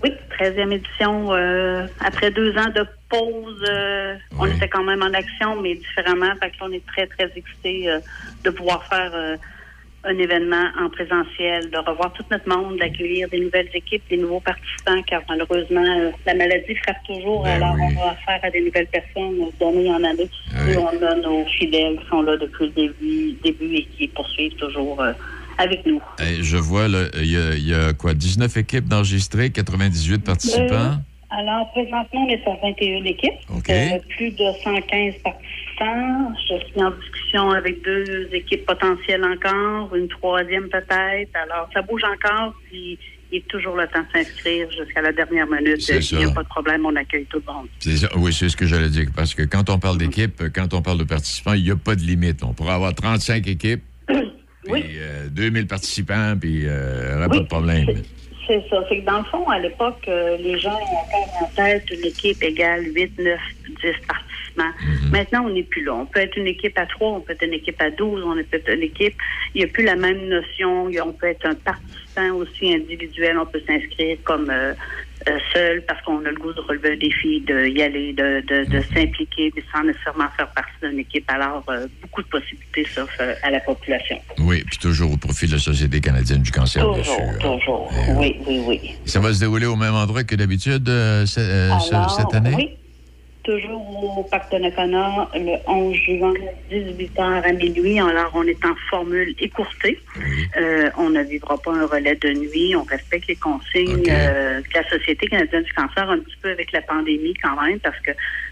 Oui, 13e édition. euh, après deux ans de pause, euh, on était quand même en action, mais différemment. Fait que là, on est très, très excités euh, de pouvoir faire un événement en présentiel, de revoir tout notre monde, d'accueillir des nouvelles équipes, des nouveaux participants, car malheureusement, euh, la maladie frappe toujours. Ben alors, oui. on va affaire à des nouvelles personnes euh, d'année en année. Oui. Et on a nos fidèles qui sont là depuis le début, début et qui poursuivent toujours euh, avec nous. Je vois, il y, a- il y a quoi, 19 équipes enregistrées, 98 participants? Euh, alors, présentement, on est sur 21 équipes. OK. Euh, plus de 115 participants. Je suis en discussion avec deux équipes potentielles encore, une troisième peut-être. Alors, ça bouge encore, puis il est toujours le temps de s'inscrire jusqu'à la dernière minute. Il n'y a pas de problème, on accueille tout le monde. Ça. Oui, c'est ce que j'allais dire. Parce que quand on parle d'équipe, quand on parle de participants, il n'y a pas de limite. On pourrait avoir 35 équipes, puis euh, 2000 participants, puis euh, il n'y aurait pas de problème. C'est ça. C'est que dans le fond, à l'époque, euh, les gens ont encore en tête une équipe égale 8, 9, 10 participants. Mhm. Maintenant, on n'est plus là. On peut être une équipe à 3, on peut être une équipe à 12, on peut être une équipe. Il n'y a plus la même notion. Y On peut être un participant aussi individuel. On peut s'inscrire comme euh, euh, seul parce qu'on a le goût de relever un défi, d'y aller, de, de, de s'impliquer, mais sans nécessairement faire partie d'une équipe. Alors, euh, beaucoup de possibilités s'offrent euh, à la population. Oui, puis toujours au profit de la Société canadienne du cancer, bien Toujours, sûr. toujours. Oui, oui, oui. Ça va se dérouler au même endroit que d'habitude ce- ce- Alors, cette année? Oui. Toujours au Parc de Nakona, le 11 juin, 18h à minuit. Alors, on est en formule écourtée. Euh, on ne vivra pas un relais de nuit. On respecte les consignes euh, de la Société canadienne du cancer, un petit peu avec la pandémie quand même, parce que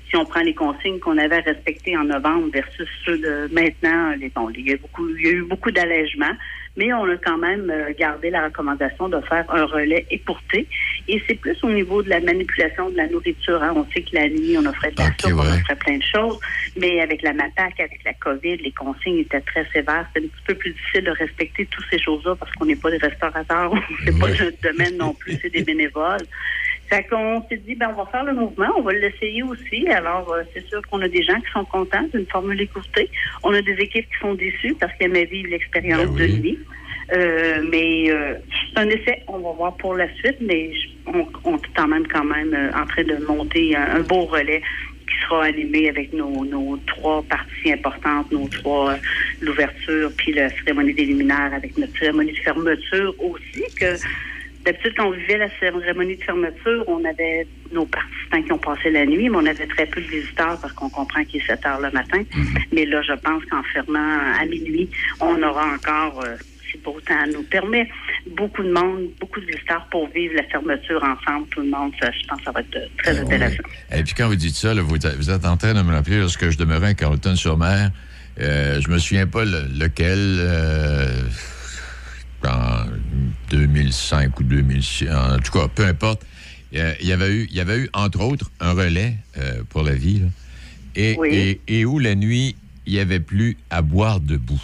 si on prend les consignes qu'on avait respectées en novembre versus ceux de maintenant, les, bon, il, y a beaucoup, il y a eu beaucoup d'allègements, mais on a quand même euh, gardé la recommandation de faire un relais écourté. Et c'est plus au niveau de la manipulation de la nourriture. hein. On sait que la nuit, on offrait de la soupe, on offrait plein de choses, mais avec la MAPAC, avec la COVID, les consignes étaient très sévères. C'est un petit peu plus difficile de respecter toutes ces choses-là parce qu'on n'est pas des restaurateurs, [LAUGHS] c'est pas notre domaine non plus, c'est des bénévoles. Fait qu'on s'est dit, ben, on va faire le mouvement, on va l'essayer aussi. Alors, euh, c'est sûr qu'on a des gens qui sont contents d'une formule écourtée. On a des équipes qui sont déçues parce qu'elles aimaient vivre l'expérience de nuit. Euh, mais euh, c'est un essai, on va voir pour la suite, mais on, on est quand même quand même euh, en train de monter un, un beau relais qui sera animé avec nos, nos trois parties importantes, nos trois, euh, l'ouverture, puis la cérémonie des luminaires avec notre cérémonie de fermeture aussi, que D'habitude, quand on vivait la cérémonie de fermeture, on avait nos participants qui ont passé la nuit, mais on avait très peu de visiteurs parce qu'on comprend qu'il est 7 heures le matin. Mais là, je pense qu'en fermant à minuit, on aura encore, euh, si beau temps nous permet, beaucoup de monde, beaucoup de visiteurs pour vivre la fermeture ensemble, tout le monde. Ça, je pense que ça va être euh, très intéressant. Et puis quand vous dites ça, là, vous, vous êtes en train de me rappeler lorsque je demeurais à Carleton-sur-Mer. Euh, je me souviens pas le- lequel, euh, en 2005 ou 2006, en tout cas, peu importe. Euh, Il y avait eu, il y avait eu entre autres un relais euh, pour la vie, là, et, Oui. et, et où la nuit il y avait plus à boire debout.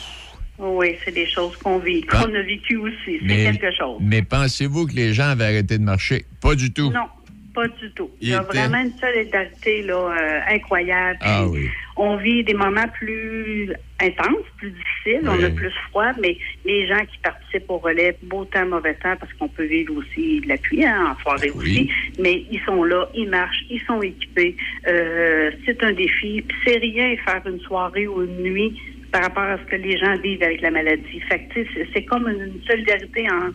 Oui, c'est des choses qu'on vit, qu'on a vécues aussi. C'est quelque chose. Mais pensez-vous que les gens avaient arrêté de marcher? Pas du tout. Non, pas du tout. Il y a était- vraiment une solidarité là, euh, incroyable. Ah oui. On vit des moments plus intenses, plus difficiles, on a plus froid, mais les gens qui participent au relais, beau temps, mauvais temps, parce qu'on peut vivre aussi de la pluie hein, en soirée aussi, mais ils sont là, ils marchent, ils sont équipés. Euh, c'est un défi. C'est rien faire une soirée ou une nuit par rapport à ce que les gens vivent avec la maladie. Fait c'est comme une solidarité en,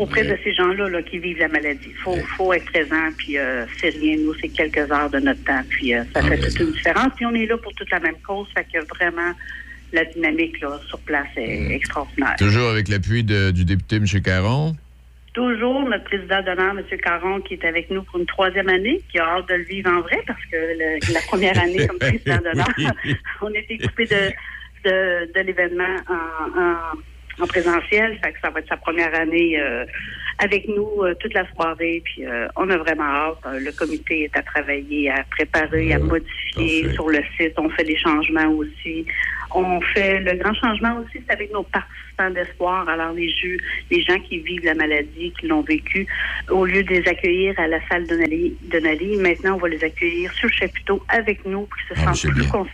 auprès de ces gens-là là, qui vivent la maladie. Il faut, faut être présent, puis euh, c'est rien. Nous, c'est quelques heures de notre temps, puis euh, ça fait toute une différence. Puis on est là pour toute la même cause, fait que vraiment, la dynamique là, sur place est extraordinaire. Toujours avec l'appui du député M. Caron? Toujours notre président d'honneur, M. Caron, qui est avec nous pour une troisième année, qui a hâte de le vivre en vrai, parce que le- la première année comme président [LAUGHS] d'honneur, [LAUGHS] on était coupé de, de, de l'événement en, en, en présentiel. Fait que ça va être sa première année euh, avec nous euh, toute la soirée. Puis euh, on a vraiment hâte. Euh, Le comité est à travailler, à préparer, à modifier sur le site. On fait des changements aussi. On fait le grand changement aussi, c'est avec nos participants d'espoir. Alors les jeux, les gens qui vivent la maladie, qui l'ont vécu, au lieu de les accueillir à la salle Donnelly, Donnelly, maintenant on va les accueillir sur le chapiteau avec nous, pour qu'ils se Ah, sentent plus, cons-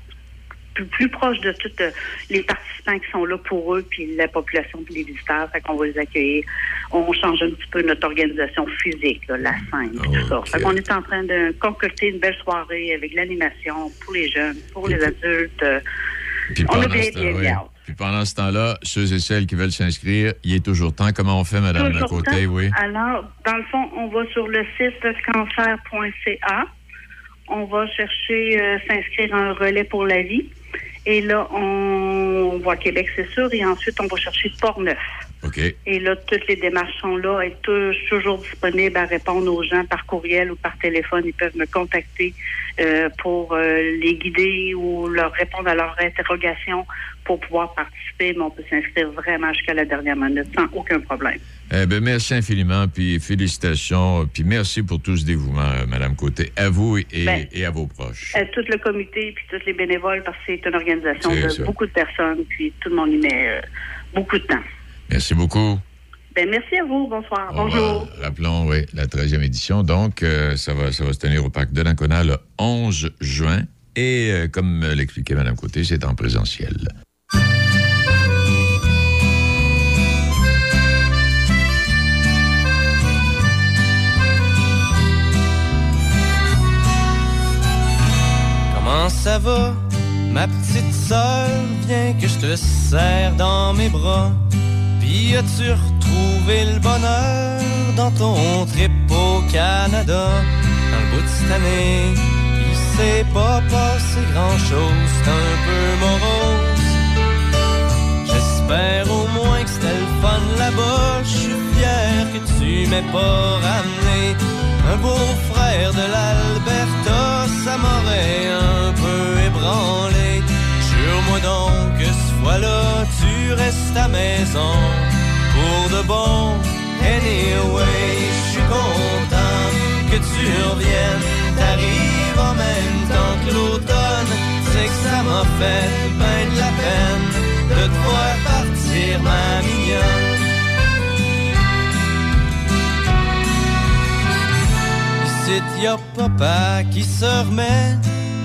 plus, plus proches de tous euh, les participants qui sont là pour eux, puis la population, puis les visiteurs. Fait qu'on va les accueillir. On change un petit peu notre organisation physique, là, la scène, puis tout ça. Fait qu'on est en train de concocter une belle soirée avec l'animation pour les jeunes, pour les adultes. Puis on a pendant, bien, ce temps, bien, oui. bien. Puis pendant ce temps-là, ceux et celles qui veulent s'inscrire, il est toujours temps. Comment on fait, Madame Toujours Lacoté? temps. Oui. Alors, dans le fond, on va sur le site cancer.ca. On va chercher euh, s'inscrire à un relais pour la vie. Et là, on voit Québec, c'est sûr. Et ensuite, on va chercher Port-Neuf. Et là, toutes les démarches sont là et tou- toujours disponibles à répondre aux gens par courriel ou par téléphone. Ils peuvent me contacter euh, pour euh, les guider ou leur répondre à leurs interrogations pour pouvoir participer. Mais on peut s'inscrire vraiment jusqu'à la dernière minute sans aucun problème. Eh ben, merci infiniment, puis félicitations, puis merci pour tout ce dévouement, euh, Madame Côté, à vous et, Ben, et à vos proches. À tout le comité puis tous les bénévoles parce que c'est une organisation de ça. beaucoup de personnes puis tout le monde y met beaucoup de temps. Merci beaucoup. Ben, merci à vous. Bonsoir. Bonjour. Rappelons, oui, la 13e édition. Donc, euh, ça, va, ça va se tenir au parc de Lancona le 11 juin. Et euh, comme l'expliquait Mme Côté, c'est en présentiel. Comment ça va, ma petite sœur? Viens que je te serre dans mes bras. Puis as-tu retrouvé le bonheur dans ton trip au Canada? Dans le bout de cette année, il s'est pas passé grand-chose, c'est un peu morose. J'espère au moins que c'était le fun là-bas. Je suis fier que tu m'aies pas ramené un beau-frère de l'Alberta. Ça m'aurait un peu ébranlé. Donc que ce fois-là, tu restes à maison pour de bon. Anyway, je suis content que tu reviennes. T'arrives en même temps que l'automne. C'est que ça m'a fait ben de la peine de te voir partir, ma mignonne. Ici, y a papa qui se remet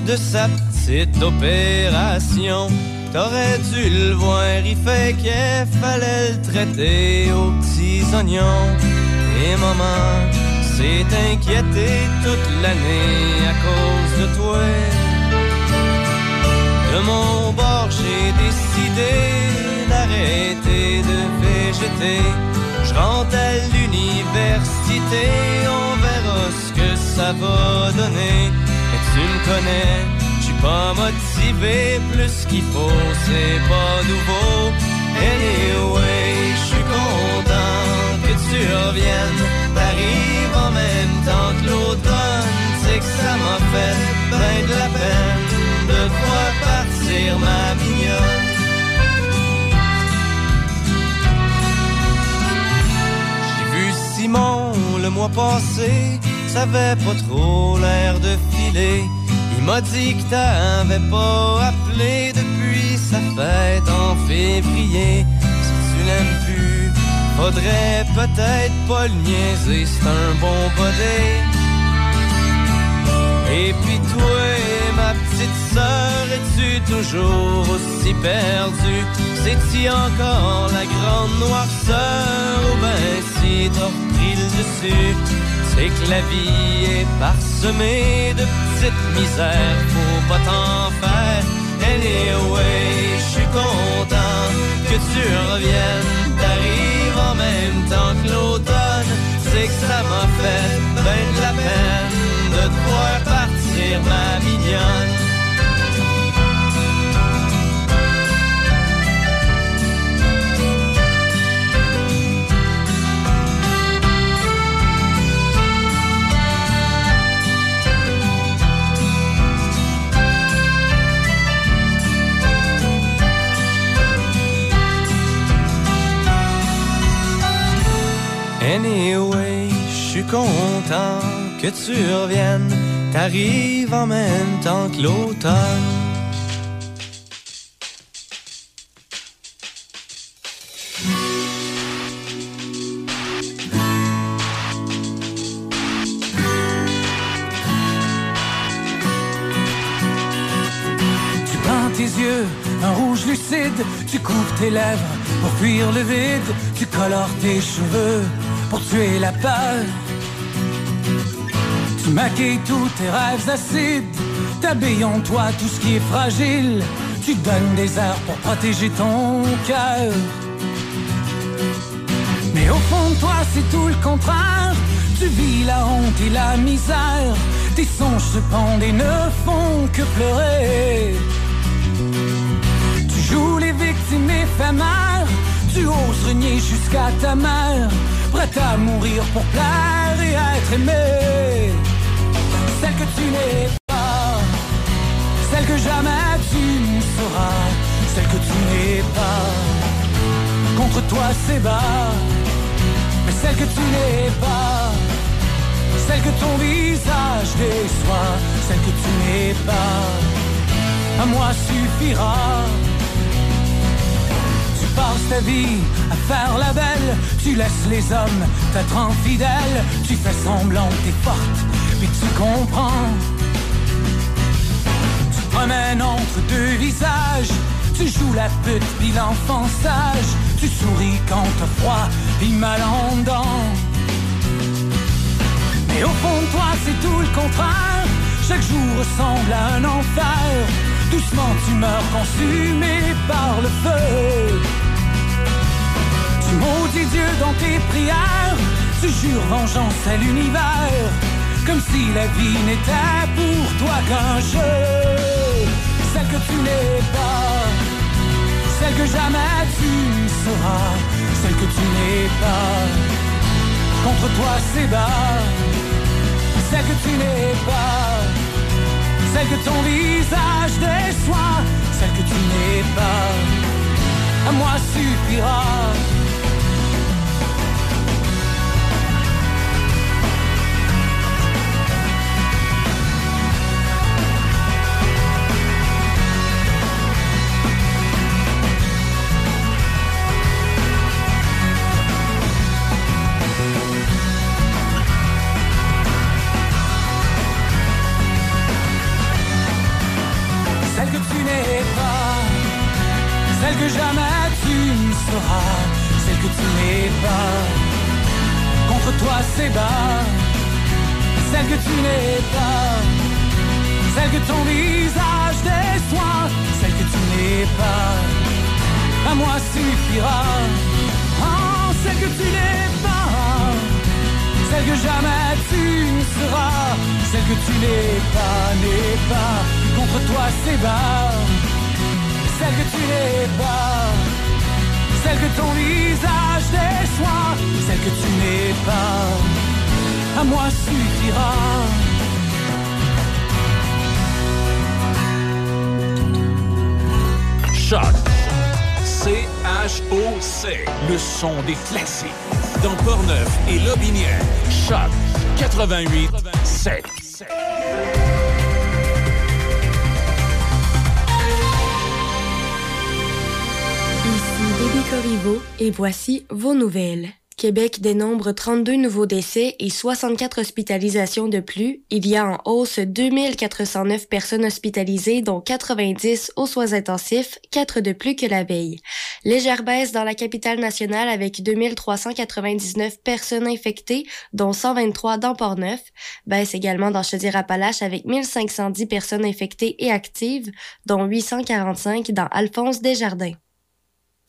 de sa petite opération. T'aurais dû le voir, il fait qu'il fallait le traiter aux petits oignons. Et maman s'est inquiétée toute l'année à cause de toi. De mon bord, j'ai décidé d'arrêter de végéter. Je rentre à l'université, on verra ce que ça va donner. Tu me connais, je pas motivé plus qu'il faut, c'est pas nouveau. Anyway, je suis content que tu reviennes. T'arrives en même temps que l'automne, c'est que ça m'a fait ben de la peine de te voir partir, ma mignonne. J'ai vu Simon le mois passé, ça avait pas trop l'air de Il m'a dit que t'avais pas appelé depuis sa fête en février. Si tu l'aimes plus, faudrait peut-être pas le niaiser, c'est un bon body. Et puis toi, ma petite sœur, es-tu toujours aussi perdue? C'est-tu encore la grande noirceur? Ou ben si t'as repris le dessus? C'est que la vie est parsemée de petites misères, faut pas t'en faire. Anyway, je suis content que tu reviennes, t'arrives en même temps que l'automne. C'est que ça m'a fait ben de la peine de te partir, ma mignonne. Anyway, je suis content que tu reviennes. T'arrives en même temps que l'automne. Tu peins tes yeux un rouge lucide, tu couvres tes lèvres pour fuir le vide, tu colores tes cheveux pour tuer la peur. Tu maquilles tous tes rêves acides, t'habilles en toi tout ce qui est fragile, tu donnes des airs pour protéger ton cœur. Mais au fond de toi, c'est tout le contraire. Tu vis la honte et la misère. Tes songes se pendent et ne font que pleurer. Tu joues les victimes éphémères. Tu oses renier jusqu'à ta mère. Prête à mourir pour plaire et être aimé. Celle que tu n'es pas. Celle que jamais tu ne seras. Celle que tu n'es pas. Contre toi c'est bas. Mais celle que tu n'es pas. Celle que ton visage déçoit. Celle que tu n'es pas. À moi suffira. Passes ta vie à faire la belle. Tu laisses les hommes t'être infidèles. Tu fais semblant t'es forte, puis tu comprends. Tu te promènes entre deux visages. Tu joues la pute, puis l'enfant sage. Tu souris quand t'as froid, puis mal en dents. Mais au fond de toi, c'est tout le contraire. Chaque jour ressemble à un enfer. Doucement tu meurs consumé par le feu. Tu maudis Dieu dans tes prières. Tu jures vengeance à l'univers. Comme si la vie n'était pour toi qu'un jeu. Celle que tu n'es pas. Celle que jamais tu seras. Celle que tu n'es pas. Contre toi c'est bas. Celle que tu n'es pas. Celle que ton visage déçoit. Celle que tu n'es pas. À moi suffira. Tu n'es pas. Contre toi c'est bas, celle que tu n'es pas, celle que ton visage déçoit, celle que tu n'es pas. À moi suffira, oh, celle que tu n'es pas, celle que jamais tu ne seras, celle que tu n'es pas, n'es pas. Contre toi c'est bas, celle que tu n'es pas, celle que ton visage déçoit, celle que tu n'es pas. À moi suffira. Choc. C-H-O-C. Le son des classiques. Dans Portneuf et Lobinière. Choc 88 7. Et voici vos nouvelles. Québec dénombre 32 nouveaux décès et 64 hospitalisations de plus. Il y a en hausse 2409 personnes hospitalisées, dont 90 aux soins intensifs, 4 de plus que la veille. Légère baisse dans la capitale nationale avec 2399 personnes infectées, dont 123 dans Port-Neuf. Baisse également dans Chaudière-Appalaches avec 1510 personnes infectées et actives, dont 845 dans Alphonse Desjardins.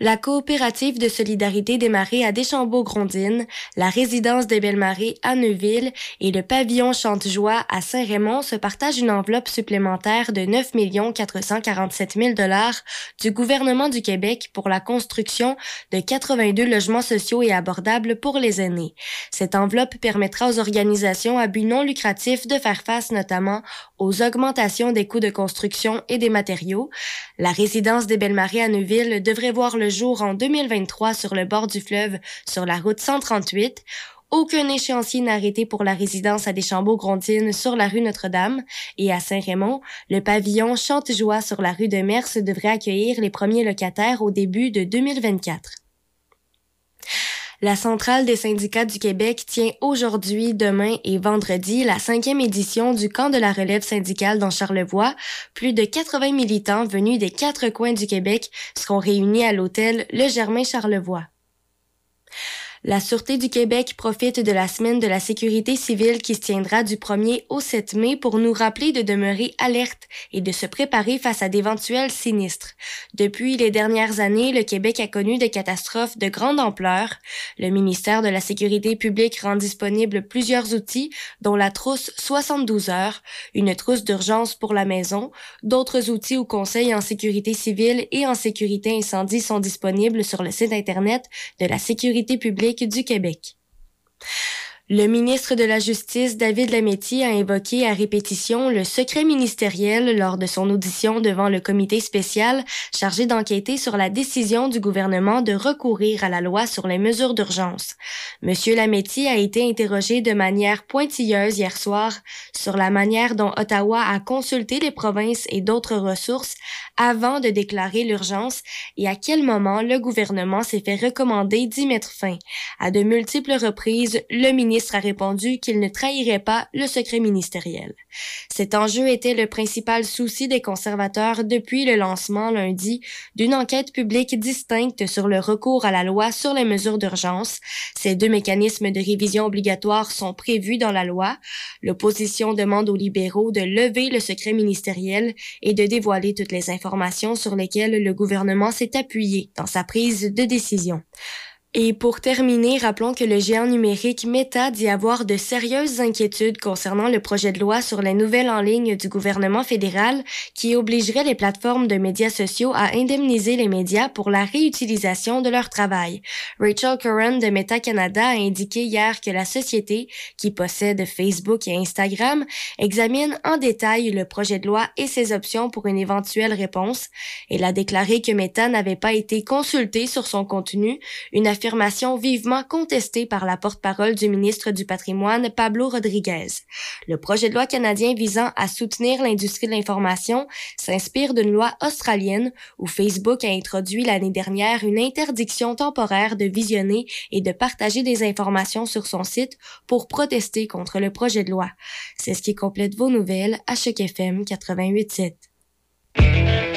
La coopérative de solidarité des marées à Deschambault-Grondines, la résidence des Belles-Marées à Neuville et le pavillon Chante-Joie à Saint-Raymond se partagent une enveloppe supplémentaire de 9 447 000 dollars du gouvernement du Québec pour la construction de 82 logements sociaux et abordables pour les aînés. Cette enveloppe permettra aux organisations à but non lucratif de faire face notamment aux augmentations des coûts de construction et des matériaux. La résidence des Belles-Marées à Neuville devrait voir le jour en 2023 sur le bord du fleuve sur la route 138. Aucun échéancier n'a arrêté pour la résidence à Deschambault-Grondines sur la rue Notre-Dame et à Saint-Raymond, le pavillon Chante-Joie sur la rue de Mers devrait accueillir les premiers locataires au début de 2024. La centrale des syndicats du Québec tient aujourd'hui, demain et vendredi la cinquième édition du camp de la relève syndicale dans Charlevoix. Plus de 80 militants venus des quatre coins du Québec seront réunis à l'hôtel Le Germain Charlevoix. La Sûreté du Québec profite de la semaine de la sécurité civile qui se tiendra du 1er au 7 mai pour nous rappeler de demeurer alerte et de se préparer face à d'éventuels sinistres. Depuis les dernières années, le Québec a connu des catastrophes de grande ampleur. Le ministère de la Sécurité publique rend disponible plusieurs outils, dont la trousse 72 heures, une trousse d'urgence pour la maison. D'autres outils ou conseils en sécurité civile et en sécurité incendie sont disponibles sur le site Internet de la Sécurité publique du Québec. Le ministre de la Justice, David Lametti, a évoqué à répétition le secret ministériel lors de son audition devant le comité spécial chargé d'enquêter sur la décision du gouvernement de recourir à la loi sur les mesures d'urgence. Monsieur Lametti a été interrogé de manière pointilleuse hier soir sur la manière dont Ottawa a consulté les provinces et d'autres ressources avant de déclarer l'urgence et à quel moment le gouvernement s'est fait recommander d'y mettre fin. À de multiples reprises, le ministre a répondu qu'il ne trahirait pas le secret ministériel. Cet enjeu était le principal souci des conservateurs depuis le lancement lundi d'une enquête publique distincte sur le recours à la loi sur les mesures d'urgence. Ces deux mécanismes de révision obligatoire sont prévus dans la loi. L'opposition demande aux libéraux de lever le secret ministériel et de dévoiler toutes les informations sur lesquelles le gouvernement s'est appuyé dans sa prise de décision. Et pour terminer, rappelons que le géant numérique Meta dit avoir de sérieuses inquiétudes concernant le projet de loi sur les nouvelles en ligne du gouvernement fédéral qui obligerait les plateformes de médias sociaux à indemniser les médias pour la réutilisation de leur travail. Rachel Curran de Meta Canada a indiqué hier que la société, qui possède Facebook et Instagram, examine en détail le projet de loi et ses options pour une éventuelle réponse. Elle a déclaré que Meta n'avait pas été consulté sur son contenu, affirmation vivement contestée par la porte-parole du ministre du Patrimoine, Pablo Rodriguez. Le projet de loi canadien visant à soutenir l'industrie de l'information s'inspire d'une loi australienne où Facebook a introduit l'année dernière une interdiction temporaire de visionner et de partager des informations sur son site pour protester contre le projet de loi. C'est ce qui complète vos nouvelles à Choc FM 88.7.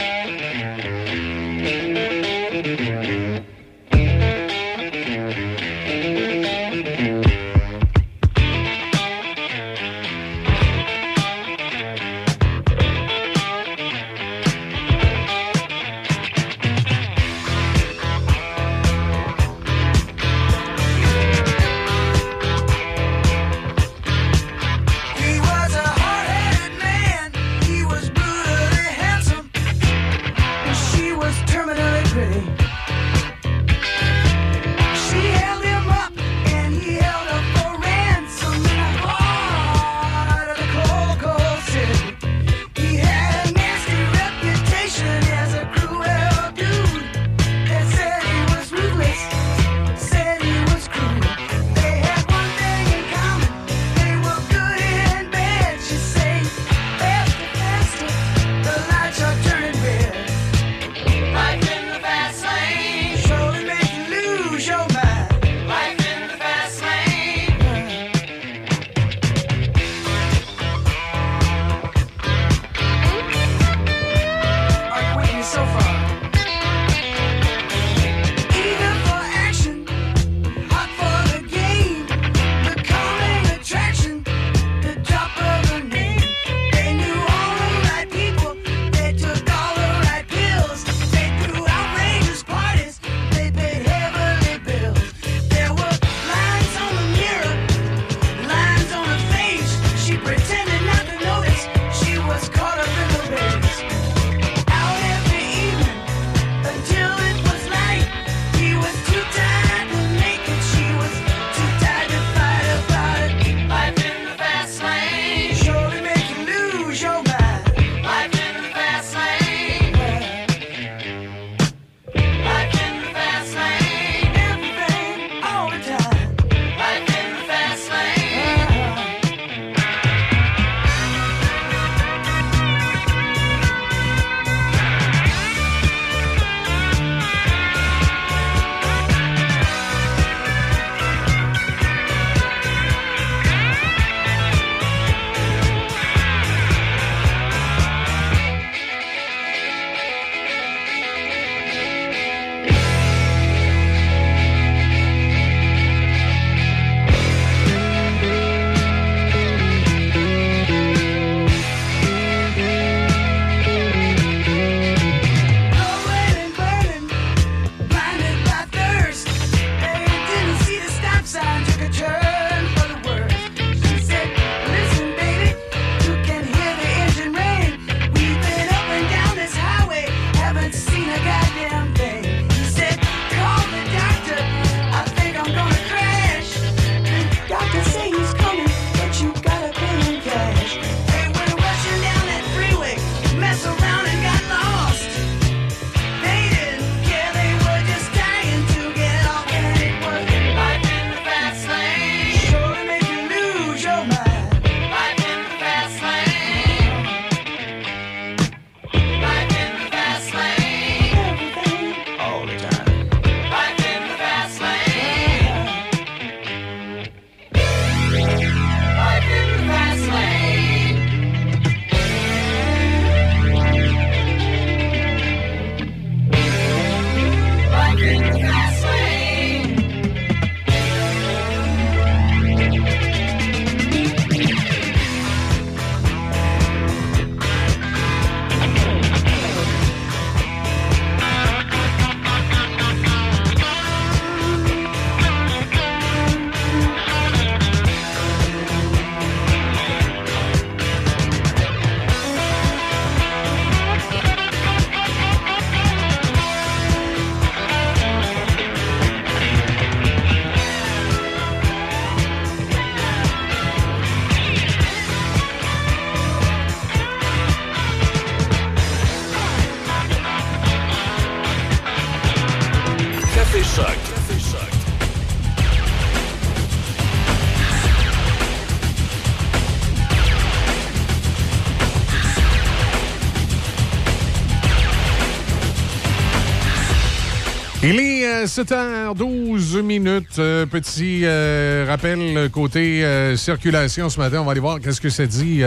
Est euh, 7h12 minutes. Euh, petit euh, rappel côté circulation ce matin. On va aller voir qu'est-ce que ça dit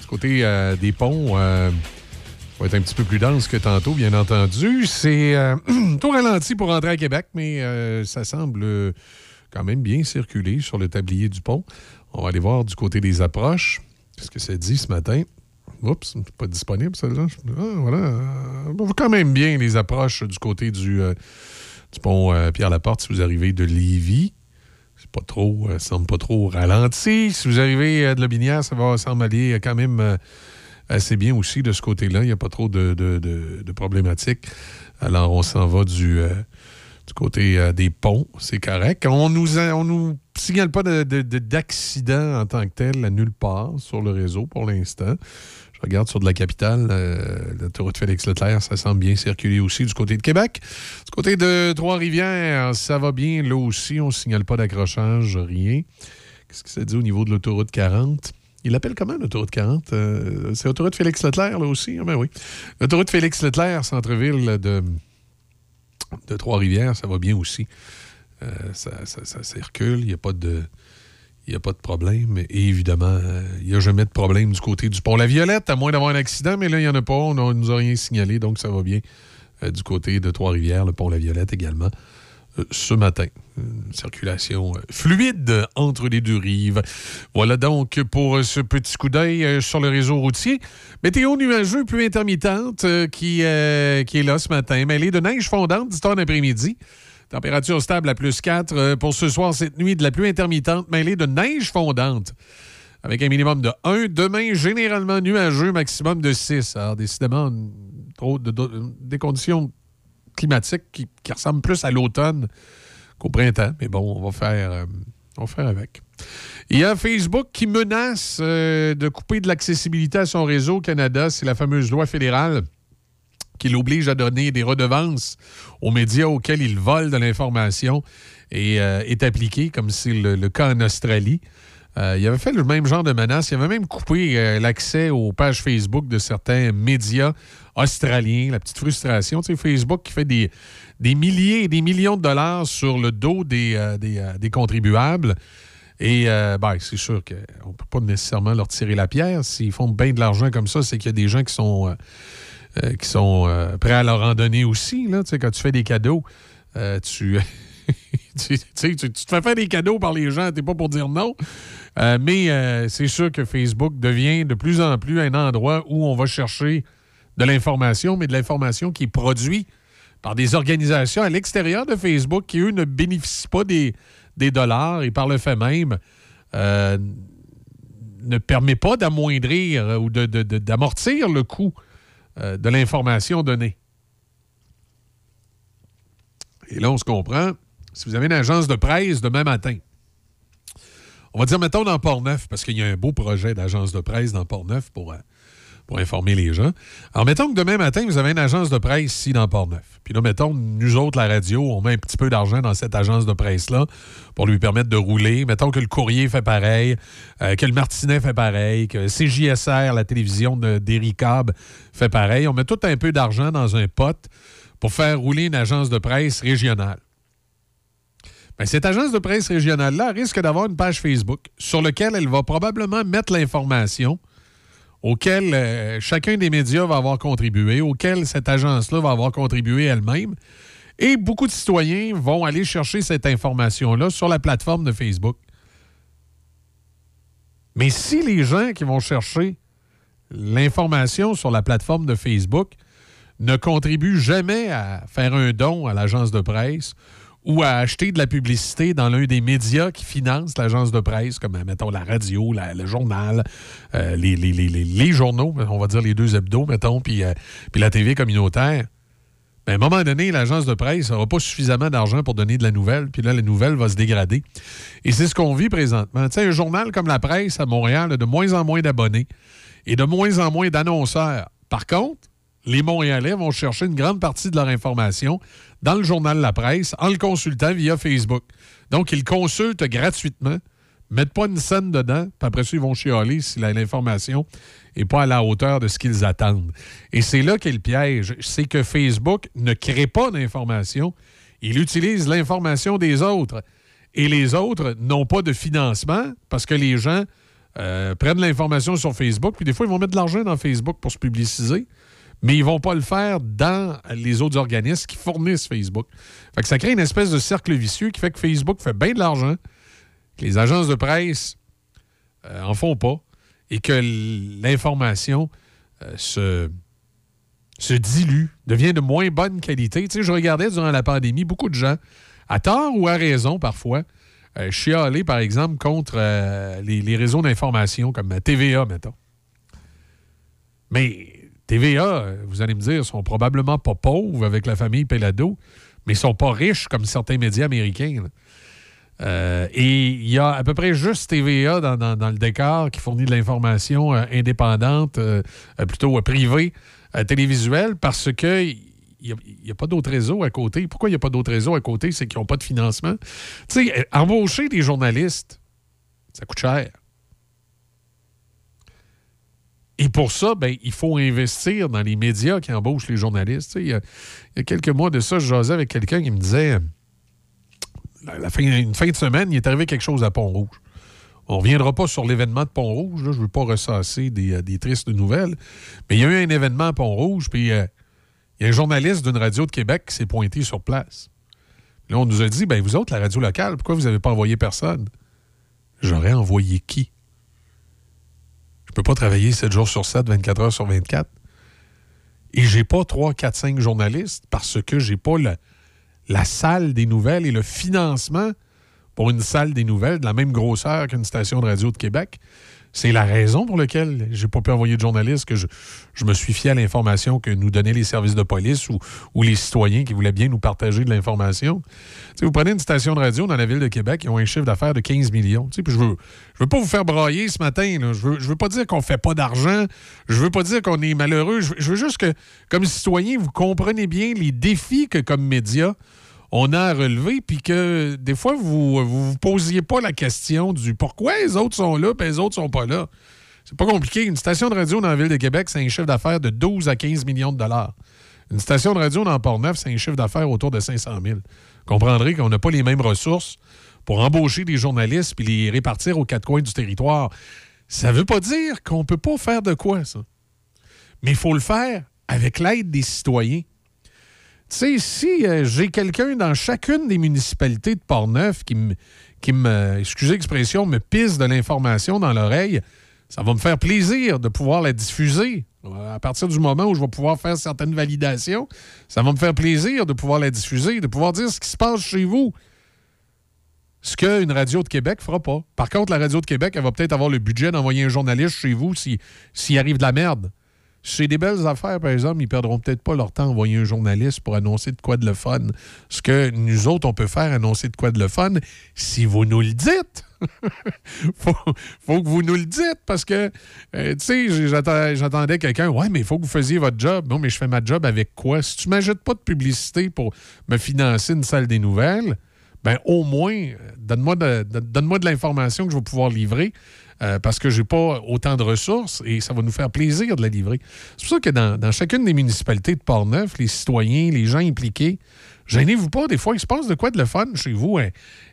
du côté des ponts. euh, va être un petit peu plus dense que tantôt, bien entendu. C'est [CLEARS THROAT] tout ralenti pour rentrer à Québec, mais ça semble quand même bien circuler sur le tablier du pont. On va aller voir du côté des approches. Qu'est-ce que ça dit ce matin? Oups, pas disponible celle-là. Ah, voilà. Euh, On voit quand même bien les approches du côté du, euh, pont euh, Pierre-Laporte si vous arrivez de Lévis. C'est pas trop, euh, ça semble pas trop ralenti. Si vous arrivez euh, de Lobinière, ça va semble aller euh, quand même euh, assez bien aussi de ce côté-là. Il n'y a pas trop de, problématiques. Alors, on s'en va du, euh, côté euh, des ponts. C'est correct. On nous, nous signale pas de- de- de- d'accident en tant que tel à nulle part sur le réseau pour l'instant. Regarde sur de la capitale, euh, l'autoroute Félix-Leclerc, ça semble bien circuler aussi du côté de Québec. Du côté de Trois-Rivières, ça va bien là aussi. On ne signale pas d'accrochage, rien. Qu'est-ce que ça dit au niveau de l'autoroute 40? Il l'appelle comment, l'autoroute 40? Euh, c'est l'autoroute Félix-Leclerc, là aussi? Ah ben oui. L'autoroute Félix-Leclerc, centre-ville de, de Trois-Rivières, ça va bien aussi. Euh, ça- ça circule, il n'y a pas de... Il n'y a pas de problème. Et évidemment, euh, il n'y a jamais de problème du côté du pont La Violette, à moins d'avoir un accident, mais là, il n'y en a pas. On ne nous a rien signalé, donc ça va bien euh, du côté de Trois-Rivières, le pont La Violette également. euh, ce matin. Une circulation euh, fluide entre les deux rives. Voilà donc pour euh, ce petit coup d'œil euh, sur le réseau routier. Météo nuageux, pluie intermittente euh, qui, euh, est là ce matin. Mêlée de neige fondante du temps d'après-midi. Température stable à plus 4. Euh, Pour ce soir, cette nuit, de la pluie intermittente mêlée de neige fondante. Avec un minimum de 1. Demain, généralement nuageux, maximum de 6. Alors, décidément, trop de- de- des conditions climatiques qui, ressemblent plus à l'automne qu'au printemps. Mais bon, on va faire, euh, on avec. Il y a Facebook qui menace euh, de couper de l'accessibilité à son réseau au Canada. C'est la fameuse loi fédérale qui l'oblige à donner des redevances aux médias auxquels il vole de l'information et euh, est appliquée, comme c'est le, cas en Australie. Euh, il avait fait le même genre de menace. Il avait même coupé euh, l'accès aux pages Facebook de certains médias australiens. La petite frustration. Tu sais, Facebook qui fait des, des milliers et des millions de dollars sur le dos des, des, des contribuables. Et ben, c'est sûr qu'on ne peut pas nécessairement leur tirer la pierre. S'ils font bien de l'argent comme ça, c'est qu'il y a des gens qui sont, euh, qui sont euh, prêts à leur en donner aussi. Là. Quand tu fais des cadeaux, euh, tu, [LAUGHS] tu, tu te fais faire des cadeaux par les gens, t'es pas pour dire non. Mais c'est sûr que Facebook devient de plus en plus un endroit où on va chercher de l'information, mais de l'information qui est produite par des organisations à l'extérieur de Facebook qui, eux, ne bénéficient pas des, des dollars et par le fait même ne permet pas d'amoindrir ou de- de- d'amortir le coût euh, de l'information donnée. Et là, on se comprend. Si vous avez une agence de presse demain matin, on va dire, mettons, dans Port-Neuf, parce qu'il y a un beau projet d'agence de presse dans Port-Neuf pour, euh, pour informer les gens. Alors, mettons que demain matin, vous avez une agence de presse ici dans Port-Neuf. Puis là, mettons, nous autres, la radio, on met un petit peu d'argent dans cette agence de presse-là pour lui permettre de rouler. Mettons que le courrier fait pareil, euh, que le Martinet fait pareil, que CJSR, la télévision d'Éric Cobb, fait pareil. On met tout un peu d'argent dans un pot pour faire rouler une agence de presse régionale. Ben, cette agence de presse régionale-là risque d'avoir une page Facebook sur laquelle elle va probablement mettre l'information auquel euh, chacun des médias va avoir contribué, auquel cette agence-là va avoir contribué elle-même. Et beaucoup de citoyens vont aller chercher cette information-là sur la plateforme de Facebook. Mais si les gens qui vont chercher l'information sur la plateforme de Facebook ne contribuent jamais à faire un don à l'agence de presse ou à acheter de la publicité dans l'un des médias qui financent l'agence de presse, comme, mettons, la radio, le journal, euh, les, journaux, on va dire les deux hebdos, mettons, puis euh, la TV communautaire. Ben, à un moment donné, l'agence de presse n'aura pas suffisamment d'argent pour donner de la nouvelle, puis là, la nouvelle va se dégrader. Et c'est ce qu'on vit présentement. Tu sais, un journal comme la presse à Montréal a de moins en moins d'abonnés et de moins en moins d'annonceurs. Par contre, les Montréalais vont chercher une grande partie de leur information dans le journal La Presse en le consultant via Facebook. Donc, ils consultent gratuitement mettent pas une scène dedans, puis après ça, ils vont chialer si l'information n'est pas à la hauteur de ce qu'ils attendent. Et c'est là qu'est le piège. C'est que Facebook ne crée pas d'information, il utilise l'information des autres. Et les autres n'ont pas de financement parce que les gens euh, prennent l'information sur Facebook, puis des fois, ils vont mettre de l'argent dans Facebook pour se publiciser, mais ils vont pas le faire dans les autres organismes qui fournissent Facebook. Fait que ça crée une espèce de cercle vicieux qui fait que Facebook fait bien de l'argent, que les agences de presse euh, en font pas, et que l'information euh, se, se dilue, devient de moins bonne qualité. Tu sais, je regardais durant la pandémie beaucoup de gens, à tort ou à raison parfois, euh, chialer, par exemple, contre euh, les, les réseaux d'information comme TVA, mettons. Mais TVA, vous allez me dire, sont probablement pas pauvres avec la famille Pelado, mais ils sont pas riches comme certains médias américains. Euh, et il y a à peu près juste TVA dans, le décor qui fournit de l'information euh, indépendante, euh, plutôt privée, télévisuelle, parce que il n'y a, pas d'autres réseaux à côté. Pourquoi il n'y a pas d'autres réseaux à côté? C'est qu'ils n'ont pas de financement. Tu sais, embaucher des journalistes, ça coûte cher. Et pour ça, ben, il faut investir dans les médias qui embauchent les journalistes. Il y, a, quelques mois de ça, je jasais avec quelqu'un qui me disait la, fin, une fin de semaine, il est arrivé quelque chose à Pont-Rouge. On ne reviendra pas sur l'événement de Pont-Rouge. Je ne veux pas ressasser des, euh, des tristes nouvelles. Mais il y a eu un événement à Pont-Rouge, puis euh, il y a un journaliste d'une radio de Québec qui s'est pointé sur place. Là, on nous a dit, ben vous autres, la radio locale, pourquoi vous n'avez pas envoyé personne? J'aurais envoyé qui? Je peux pas travailler 7 jours sur 7, 24 heures sur 24. Et j'ai pas 3, 4, 5 journalistes parce que j'ai pas la salle des nouvelles et le financement pour une salle des nouvelles de la même grosseur qu'une station de radio de Québec. C'est la raison pour laquelle j'ai pas pu envoyer de journalistes, que je, me suis fié à l'information que nous donnaient les services de police ou, les citoyens qui voulaient bien nous partager de l'information. Vous prenez une station de radio dans la ville de Québec, ils ont un chiffre d'affaires de 15 millions. Puis je veux, je veux pas vous faire brailler ce matin. Je, veux, je veux pas dire qu'on fait pas d'argent. Je veux pas dire qu'on est malheureux. Je veux, juste que, comme citoyen, vous comprenez bien les défis que, comme média, on a à relever, puis que des fois, vous vous, vous posiez pas la question du pourquoi les autres sont là, puis les autres sont pas là. C'est pas compliqué. Une station de radio dans la ville de Québec, c'est un chiffre d'affaires de 12 à 15 millions de dollars. Une station de radio dans Port-Neuf, c'est un chiffre d'affaires autour de 500 000. Vous comprendrez qu'on n'a pas les mêmes ressources pour embaucher des journalistes puis les répartir aux quatre coins du territoire. Ça veut pas dire qu'on peut pas faire de quoi, ça. Mais il faut le faire avec l'aide des citoyens. Sais, si euh, j'ai quelqu'un dans chacune des municipalités de Port-Neuf qui me, qui me, excusez l'expression, me pisse de l'information dans l'oreille, ça va me faire plaisir de pouvoir la diffuser. Euh, À partir du moment où je vais pouvoir faire certaines validations, ça va me faire plaisir de pouvoir la diffuser, de pouvoir dire ce qui se passe chez vous. Ce qu'une radio de Québec fera pas. Par contre, la radio de Québec, elle va peut-être avoir le budget d'envoyer un journaliste chez vous si- s'il arrive de la merde. C'est des belles affaires, par exemple, ils perdront peut-être pas leur temps à envoyer un journaliste pour annoncer de quoi de le fun. Ce que nous autres, on peut faire, annoncer de quoi de le fun, si vous nous le dites. [LAUGHS] faut, faut que vous nous le dites parce que, euh, tu sais, j'attendais quelqu'un, ouais, mais il faut que vous faisiez votre job. Non, mais je fais ma job avec quoi? Si tu m'ajoutes pas de publicité pour me financer une salle des nouvelles, ben au moins, euh, donne-moi de, de l'information que je vais pouvoir livrer euh, parce que j'ai pas autant de ressources et ça va nous faire plaisir de la livrer. C'est pour ça que dans, chacune des municipalités de Port-Neuf, les citoyens, les gens impliqués, gênez-vous pas, des fois, il se passe de quoi de le fun chez vous? Un,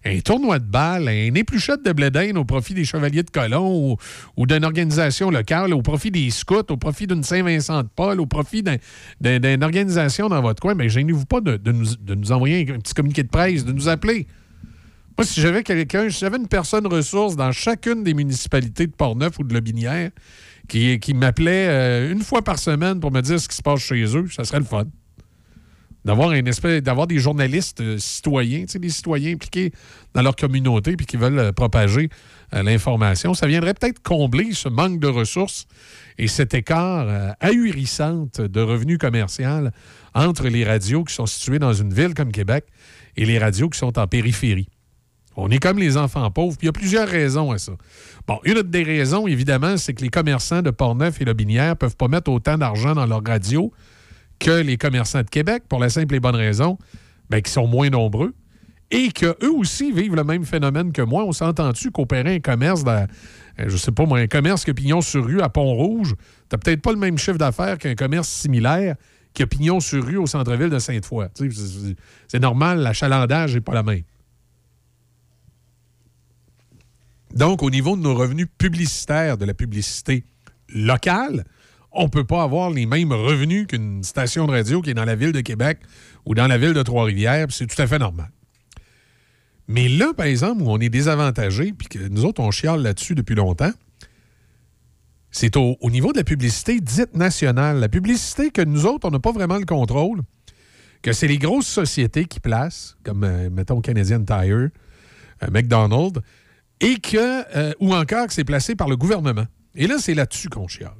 un tournoi de balle, un épluchette de blé d'Inde au profit des Chevaliers de Colomb ou, d'une organisation locale, au profit des scouts, au profit d'une Saint-Vincent de Paul, au profit d'un- d'un- d'une organisation dans votre coin, mais gênez-vous pas nous, de nous envoyer un petit communiqué de presse, de nous appeler. Moi, si j'avais quelqu'un, si j'avais une personne ressource dans chacune des municipalités de Portneuf ou de Lobinière qui, qui m'appelait euh, une fois par semaine pour me dire ce qui se passe chez eux, ça serait le fun. D'avoir espèce, d'avoir des journalistes euh, citoyens, des citoyens impliqués dans leur communauté puis qui veulent euh, propager l'information. Ça viendrait peut-être combler ce manque de ressources et cet écart ahurissant de revenus commerciaux entre les radios qui sont situées dans une ville comme Québec et les radios qui sont en périphérie. On est comme les enfants pauvres. Puis il y a plusieurs raisons à ça. Bon, une des raisons, évidemment, c'est que les commerçants de Portneuf et Lobinière ne peuvent pas mettre autant d'argent dans leur radio que les commerçants de Québec, pour la simple et bonne raison ben, qu'ils sont moins nombreux et qu'eux aussi vivent le même phénomène que moi. On s'entend-tu qu'opérer un commerce, dans, euh, je sais pas moi, un commerce que Pignon sur rue à Pont-Rouge, t'as peut-être pas le même chiffre d'affaires qu'un commerce similaire qui a Pignon sur rue au centre-ville de Sainte-Foy. C'est normal, l'achalandage n'est pas la même. Donc, au niveau de nos revenus publicitaires, de la publicité locale, on ne peut pas avoir les mêmes revenus qu'une station de radio qui est dans la ville de Québec ou dans la ville de Trois-Rivières, c'est tout à fait normal. Mais là, par exemple, où on est désavantagé, puis que nous autres, on chiale là-dessus depuis longtemps, c'est au, au niveau de la publicité dite nationale. La publicité que nous autres, on n'a pas vraiment le contrôle, que c'est les grosses sociétés qui placent, comme, euh, mettons, Canadian Tire, euh, McDonald's, et que, euh, ou encore que c'est placé par le gouvernement. Et là, c'est là-dessus qu'on chiale.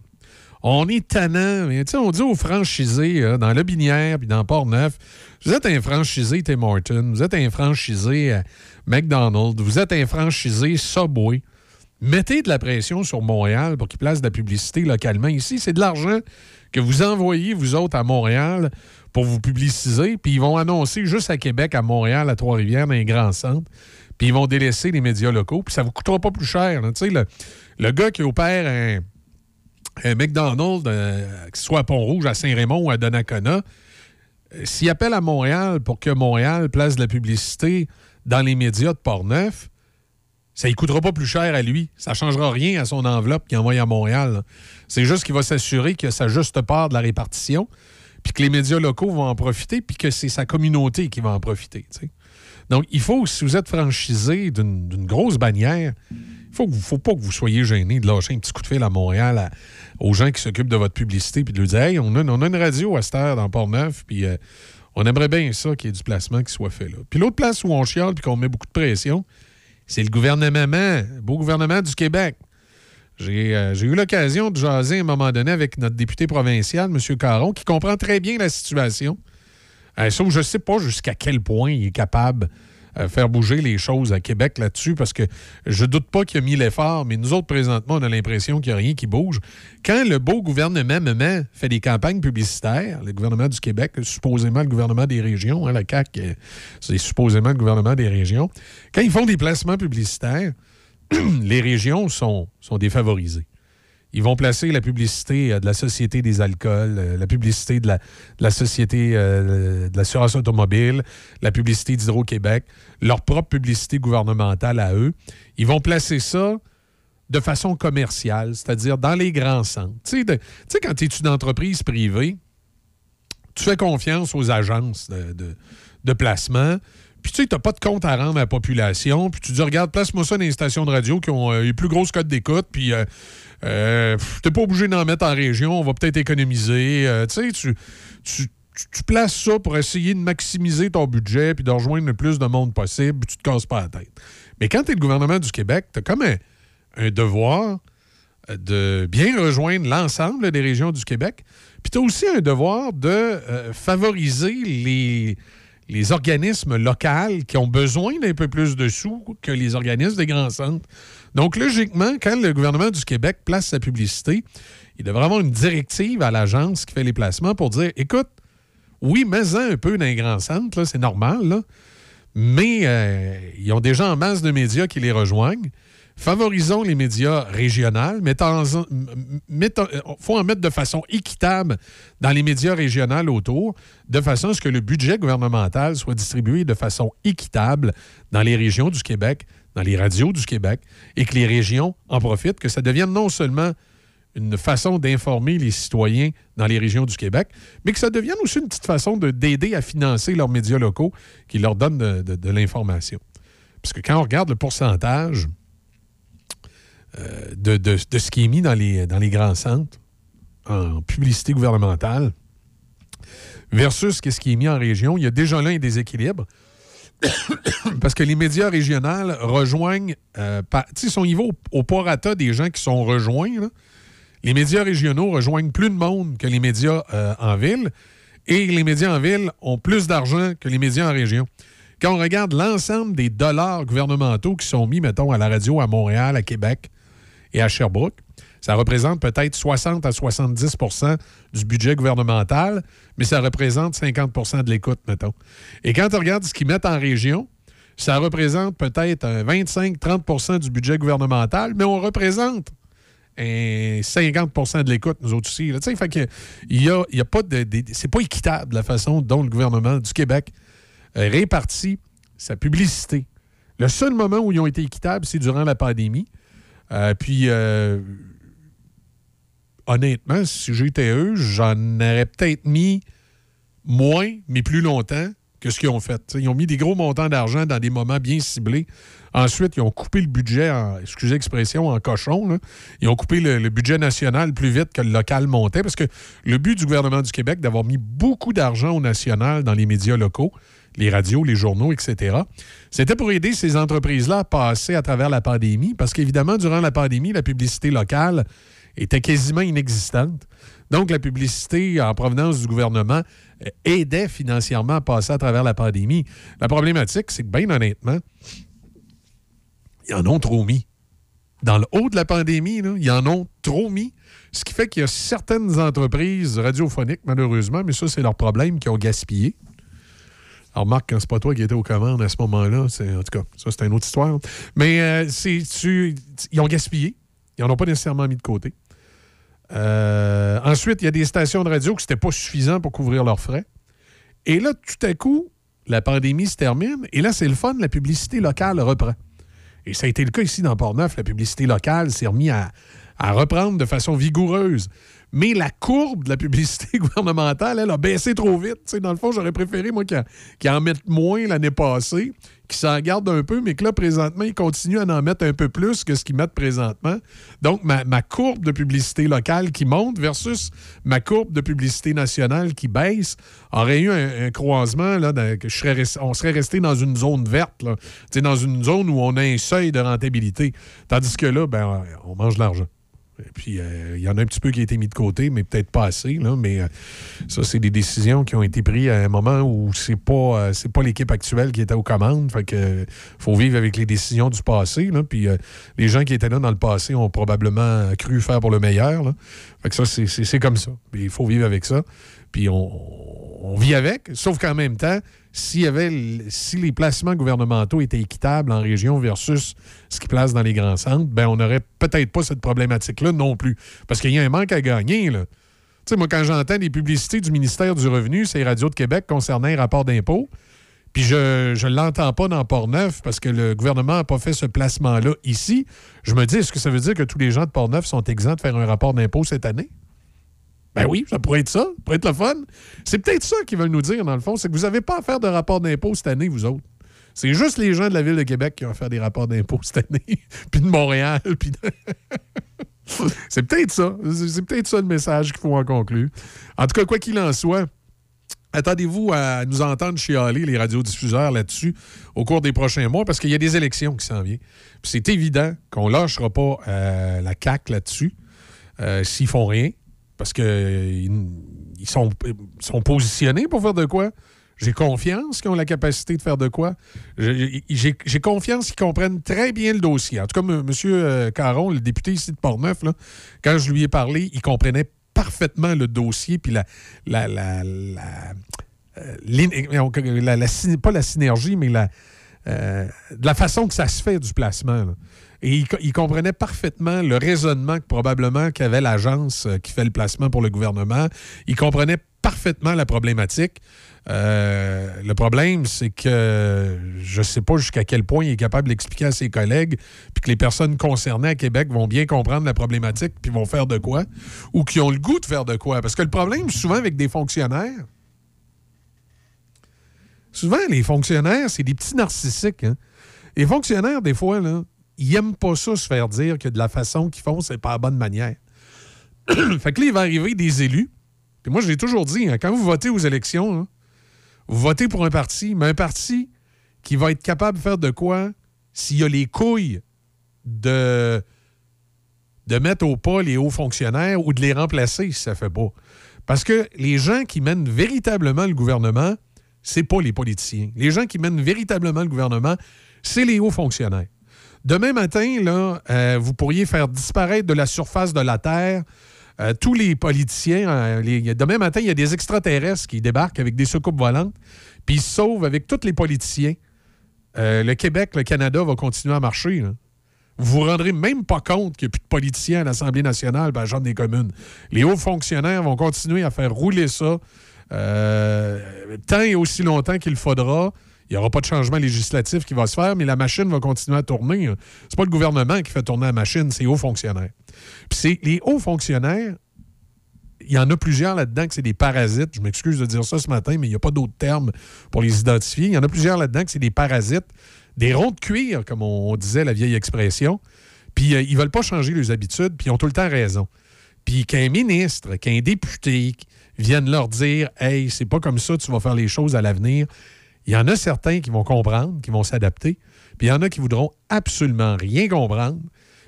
On est tannant. mais On dit aux franchisés euh, dans Le Binière puis dans Port-Neuf, vous êtes un franchisé Tim Hortons, vous êtes un franchisé euh, McDonald's, vous êtes un franchisé Subway. Mettez de la pression sur Montréal pour qu'ils placent de la publicité localement. Ici, c'est de l'argent que vous envoyez, vous autres, à Montréal pour vous publiciser, puis ils vont annoncer juste à Québec, à Montréal, à Trois-Rivières, dans les grands centres, puis ils vont délaisser les médias locaux, puis ça vous coûtera pas plus cher. le, le gars qui opère un, McDonald's, euh, que ce soit à Pont-Rouge, à Saint-Raymond ou à Donnacona, euh, s'il appelle à Montréal pour que Montréal place de la publicité dans les médias de Port-Neuf, ça ne coûtera pas plus cher à lui. Ça ne changera rien à son enveloppe qu'il envoie à Montréal. C'est juste qu'il va s'assurer que sa juste part de la répartition, puis que les médias locaux vont en profiter, puis que c'est sa communauté qui va en profiter. Donc, il faut, si vous êtes franchisé d'une grosse bannière, il vous- faut pas que vous soyez gêné de lâcher un petit coup de fil à Montréal aux gens qui s'occupent de votre publicité, puis de leur dire Hey, on a, une radio à cette dans Port-Neuf, puis euh, on aimerait bien ça qu'il y ait du placement qui soit fait là. Puis l'autre place où on chiale puis qu'on met beaucoup de pression, c'est le gouvernement, beau gouvernement du Québec. J'ai euh, eu l'occasion de jaser à un moment donné avec notre député provincial, M. Caron, qui comprend très bien la situation. Euh, sauf je ne sais pas jusqu'à quel point il est capable de faire bouger les choses à Québec là-dessus, parce que je doute pas qu'il a mis l'effort, mais nous autres, présentement, on a l'impression qu'il n'y a rien qui bouge. Quand le beau gouvernement fait des campagnes publicitaires, le gouvernement du Québec, supposément le gouvernement des régions, hein, la CAQ, euh, c'est supposément le gouvernement des régions, quand ils font des placements publicitaires, [CLEARS THROAT] les régions sont, sont défavorisées. Ils vont placer la publicité euh, de la Société des alcools, euh, la publicité de la, de la Société euh, de l'assurance automobile, la publicité d'Hydro-Québec, leur propre publicité gouvernementale à eux. Ils vont placer ça de façon commerciale, c'est-à-dire dans les grands centres. Tu sais, quand tu es une entreprise privée, tu fais confiance aux agences de, placement. Puis tu sais, tu n'as pas de compte à rendre à la population. Puis tu dis, regarde, place-moi ça dans les stations de radio qui ont les plus grosses codes d'écoute. Puis euh, t'es pas obligé d'en mettre en région. On va peut-être économiser. Euh, tu sais, tu- tu places ça pour essayer de maximiser ton budget puis de rejoindre le plus de monde possible. puis Tu te casses pas la tête. Mais quand tu es le gouvernement du Québec, tu as comme un, un devoir euh, de bien rejoindre l'ensemble des régions du Québec. Puis tu as aussi un devoir de euh, favoriser les, les organismes locaux qui ont besoin d'un peu plus de sous que les organismes des grands centres. Donc, logiquement, quand le gouvernement du Québec place sa publicité, il devrait avoir une directive à l'agence qui fait les placements pour dire écoute, oui, mets-en un peu dans les grands centres, c'est normal, mais euh, ils ont déjà en masse de médias qui les rejoignent. Favorisons les médias régionaux. Il faut en mettre de façon équitable dans les médias régionaux autour, de façon à ce que le budget gouvernemental soit distribué de façon équitable dans les régions du Québec, dans les radios du Québec, et que les régions en profitent, que ça devienne non seulement une façon d'informer les citoyens dans les régions du Québec, mais que ça devienne aussi une petite façon de- d'aider à financer leurs médias locaux qui leur donnent de, l'information. Parce que quand on regarde le pourcentage euh, de, de- de ce qui est mis dans les, dans les grands centres en publicité gouvernementale versus ce qui est mis en région, il y a déjà là un déséquilibre. [COUGHS] Parce que les médias régionaux rejoignent, euh, tu sais, sont niveau au, prorata des gens qui sont rejoints. Les médias régionaux rejoignent plus de monde que les médias euh, en ville et les médias en ville ont plus d'argent que les médias en région. Quand on regarde l'ensemble des dollars gouvernementaux qui sont mis, mettons, à la radio à Montréal, à Québec et à Sherbrooke, ça représente peut-être 60 à 70% du budget gouvernemental, mais ça représente 50% de l'écoute, mettons. Et quand on regarde ce qu'ils mettent en région, ça représente peut-être 25-30% du budget gouvernemental, mais on représente un 50% de l'écoute, nous autres aussi. Tu Fait que y a, pas de, de- c'est pas équitable la façon dont le gouvernement du Québec euh, répartit sa publicité. Le seul moment où ils ont été équitables, c'est durant la pandémie. Euh, puis, euh, honnêtement, si j'étais eux, j'en aurais peut-être mis moins, mais plus longtemps que ce qu'ils ont fait. Ils ont mis des gros montants d'argent dans des moments bien ciblés. Ensuite, ils ont coupé le budget, en, excusez l'expression, en cochon. Ils ont coupé le, le budget national plus vite que le local montait parce que le but du gouvernement du Québec d'avoir mis beaucoup d'argent au national dans les médias locaux, les radios, les journaux, etc., c'était pour aider ces entreprises-là à passer à travers la pandémie parce qu'évidemment, durant la pandémie, la publicité locale était quasiment inexistante. Donc, la publicité en provenance du gouvernement euh, aidait financièrement à passer à travers la pandémie. La problématique, c'est que, bien honnêtement, ils en ont trop mis. Dans le haut de la pandémie, ils en ont trop mis. Ce qui fait qu'il y a certaines entreprises radiophoniques, malheureusement, mais ça, c'est leur problème, qui ont gaspillé. Alors, Marc, quand c'est pas toi qui étais aux commandes à ce moment-là, c'est, en tout cas, ça, c'est une autre histoire. Mais euh, c'est, ils ont gaspillé. Ils n'en ont pas nécessairement mis de côté. Euh, ensuite, il y a des stations de radio que c'était pas suffisant pour couvrir leurs frais. Et là, tout à coup, la pandémie se termine. Et là, c'est le fun, la publicité locale reprend. Et ça a été le cas ici dans Port-Neuf. La publicité locale s'est remise à reprendre de façon vigoureuse. Mais la courbe de la publicité [LAUGHS] gouvernementale, elle a baissé trop vite. Dans le fond, j'aurais préféré, moi, qu'ils en- mettent moins l'année passée, qu'ils s'en gardent un peu, mais que là, présentement, ils continuent à en mettre un peu plus que ce qu'ils mettent présentement. Donc, ma, courbe de publicité locale qui monte versus ma courbe de publicité nationale qui baisse aurait eu un, croisement, là, que on serait resté dans une zone verte, dans une zone où on a un seuil de rentabilité. Tandis que là, ben, on mange l'argent. Puis, euh, il y en a un petit peu qui a été mis de côté, mais peut-être pas assez. Là, mais euh, ça, c'est des décisions qui ont été prises à un moment où c'est pas, euh, pas l'équipe actuelle qui était aux commandes. Fait que faut vivre avec les décisions du passé. Là, puis les gens qui étaient là dans le passé ont probablement cru faire pour le meilleur. Là. Fait que ça, c'est, comme ça. Il faut vivre avec ça. Puis on, vit avec. Sauf qu'en même temps, s'il y avait, si les placements gouvernementaux étaient équitables en région versus ce qui place dans les grands centres, ben on n'aurait peut-être pas cette problématique-là non plus. Parce qu'il y a un manque à gagner, là. Tu sais, moi, quand j'entends des publicités du ministère du Revenu, c'est Radio de Québec concernant les rapports d'impôts, puis je ne l'entends pas dans Port-Neuf parce que le gouvernement n'a pas fait ce placement-là ici, je me dis, est-ce que ça veut dire que tous les gens de Port-Neuf sont exempts de faire un rapport d'impôt cette année? Ben oui, ça pourrait être ça. Ça pourrait être le fun. C'est peut-être ça qu'ils veulent nous dire, dans le fond, c'est que vous n'avez pas à faire de rapport d'impôt cette année, vous autres. C'est juste les gens de la ville de Québec qui ont à faire des rapports d'impôt cette année, [LAUGHS] puis de Montréal, [LAUGHS] puis de- [LAUGHS] C'est peut-être ça. C'est peut-être ça le message qu'il faut en conclure. En tout cas, quoi qu'il en soit, attendez-vous à nous entendre chialer les radiodiffuseurs là-dessus au cours des prochains mois parce qu'il y a des élections qui s'en viennent. Puis c'est évident qu'on lâchera pas euh, la CAQ là-dessus euh, s'ils font rien parce qu'ils ils sont, ils sont positionnés pour faire de quoi? J'ai confiance qu'ils ont la capacité de faire de quoi? J'ai confiance qu'ils comprennent très bien le dossier. En tout cas, M. euh, Caron, le député ici de Portneuf, là, quand je lui ai parlé, il comprenait parfaitement le dossier puis la, la, la, la, euh, pas la synergie, mais la, euh, de la façon que ça se fait du placement. Et il, co- il comprenait parfaitement le raisonnement probablement qu'avait l'agence euh, qui fait le placement pour le gouvernement. Il comprenait parfaitement la problématique. Euh, le problème, c'est que je ne sais pas jusqu'à quel point il est capable d'expliquer à ses collègues, puis que les personnes concernées à Québec vont bien comprendre la problématique, puis vont faire de quoi, ou qui ont le goût de faire de quoi. Parce que le problème, souvent, avec des fonctionnaires, souvent, les fonctionnaires, c'est des petits narcissiques. hein. Les fonctionnaires, des fois, là, ils n'aiment pas ça se faire dire que de la façon qu'ils font, c'est pas la bonne manière. [CLEARS THROAT] fait que là, il va arriver des élus. Puis moi, je l'ai toujours dit, hein, quand vous votez aux élections, là, vous votez pour un parti, mais un parti qui va être capable de faire de quoi s'il y a les couilles de, de mettre au pas les hauts fonctionnaires ou de les remplacer si ça fait pas. Parce que les gens qui mènent véritablement le gouvernement, c'est pas les politiciens. Les gens qui mènent véritablement le gouvernement, c'est les hauts fonctionnaires. Demain matin, euh, vous pourriez faire disparaître de la surface de la Terre euh, tous les politiciens. les- demain matin, il y a des extraterrestres qui débarquent avec des soucoupes volantes, puis ils sauvent avec tous les politiciens euh, le Québec, le Canada va continuer à marcher. là. Vous vous rendrez même pas compte qu'il n'y a plus de politiciens à l'Assemblée nationale, la Chambre des communes. Les hauts fonctionnaires vont continuer à faire rouler ça tant et aussi longtemps qu'il faudra. Il n'y aura pas de changement législatif qui va se faire, mais la machine va continuer à tourner. C'est pas le gouvernement qui fait tourner la machine, c'est hauts fonctionnaires. Puis c'est les hauts fonctionnaires, il y en a plusieurs là-dedans que c'est des parasites. Je m'excuse de dire ça ce matin, mais il n'y a pas d'autres termes pour les identifier. Il y en a plusieurs là-dedans que c'est des parasites, des ronds de cuir, comme on disait la vieille expression. Puis euh, ils veulent pas changer leurs habitudes, puis ils ont tout le temps raison. Puis qu'un ministre, qu'un député vienne leur dire Hey, c'est pas comme ça, tu vas faire les choses à l'avenir. Il y en a certains qui vont comprendre, qui vont s'adapter, puis il y en a qui voudront absolument rien comprendre,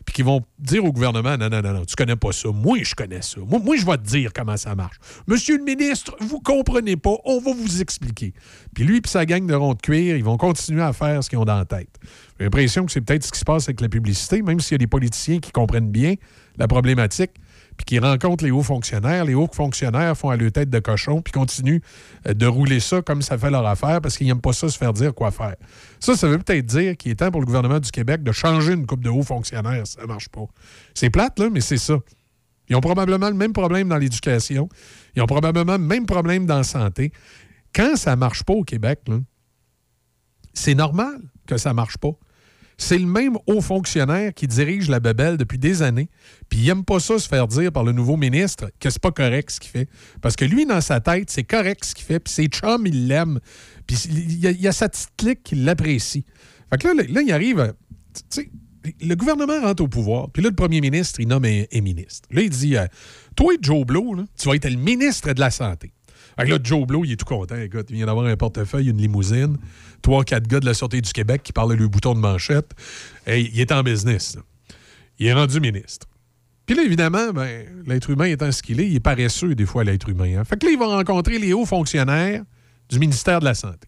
puis qui vont dire au gouvernement Non, non, non, non, tu connais pas ça. Moi, je connais ça. Moi, je vais te dire comment ça marche. Monsieur le ministre, vous comprenez pas, on va vous expliquer. Puis lui, puis sa gang de ronds de cuir, ils vont continuer à faire ce qu'ils ont dans la tête. J'ai l'impression que c'est peut-être ce qui se passe avec la publicité, même s'il y a des politiciens qui comprennent bien la problématique, puis qui rencontrent les hauts fonctionnaires. Les hauts fonctionnaires font à leur tête de cochon, puis continuent euh, de rouler ça comme ça fait leur affaire, parce qu'ils n'aiment pas ça se faire dire quoi faire. Ça, ça veut peut-être dire qu'il est temps pour le gouvernement du Québec de changer une coupe de hauts fonctionnaires. Ça marche pas. C'est plate, là, mais c'est ça. Ils ont probablement le même problème dans l'éducation. Ils ont probablement le même problème dans la santé. Quand ça marche pas au Québec, c'est normal que ça marche pas. C'est le même haut fonctionnaire qui dirige la Babel depuis des années, puis il n'aime pas ça se faire dire par le nouveau ministre que c'est pas correct ce qu'il fait. Parce que lui, dans sa tête, c'est correct ce qu'il fait, puis ses chums, il l'aime. Puis il y, a- sa petite clique qui l'apprécie. Fait que là, là, il arrive. tu sais, le gouvernement rentre au pouvoir, puis là, le premier ministre, il nomme un, ministre. Là, il dit euh, Toi, Joe Blow, tu vas être le ministre de la Santé. Fait que là, Joe Blow, il est tout content. Il vient d'avoir un portefeuille, une limousine, trois, quatre gars de la Sûreté du Québec qui parlent le bouton de manchette. Et il est en business. Il est rendu ministre. Puis là, évidemment, ben, l'être humain étant ce qu'il est, il est paresseux des fois, l'être humain. hein. Fait que là, il va rencontrer les hauts fonctionnaires du ministère de la Santé.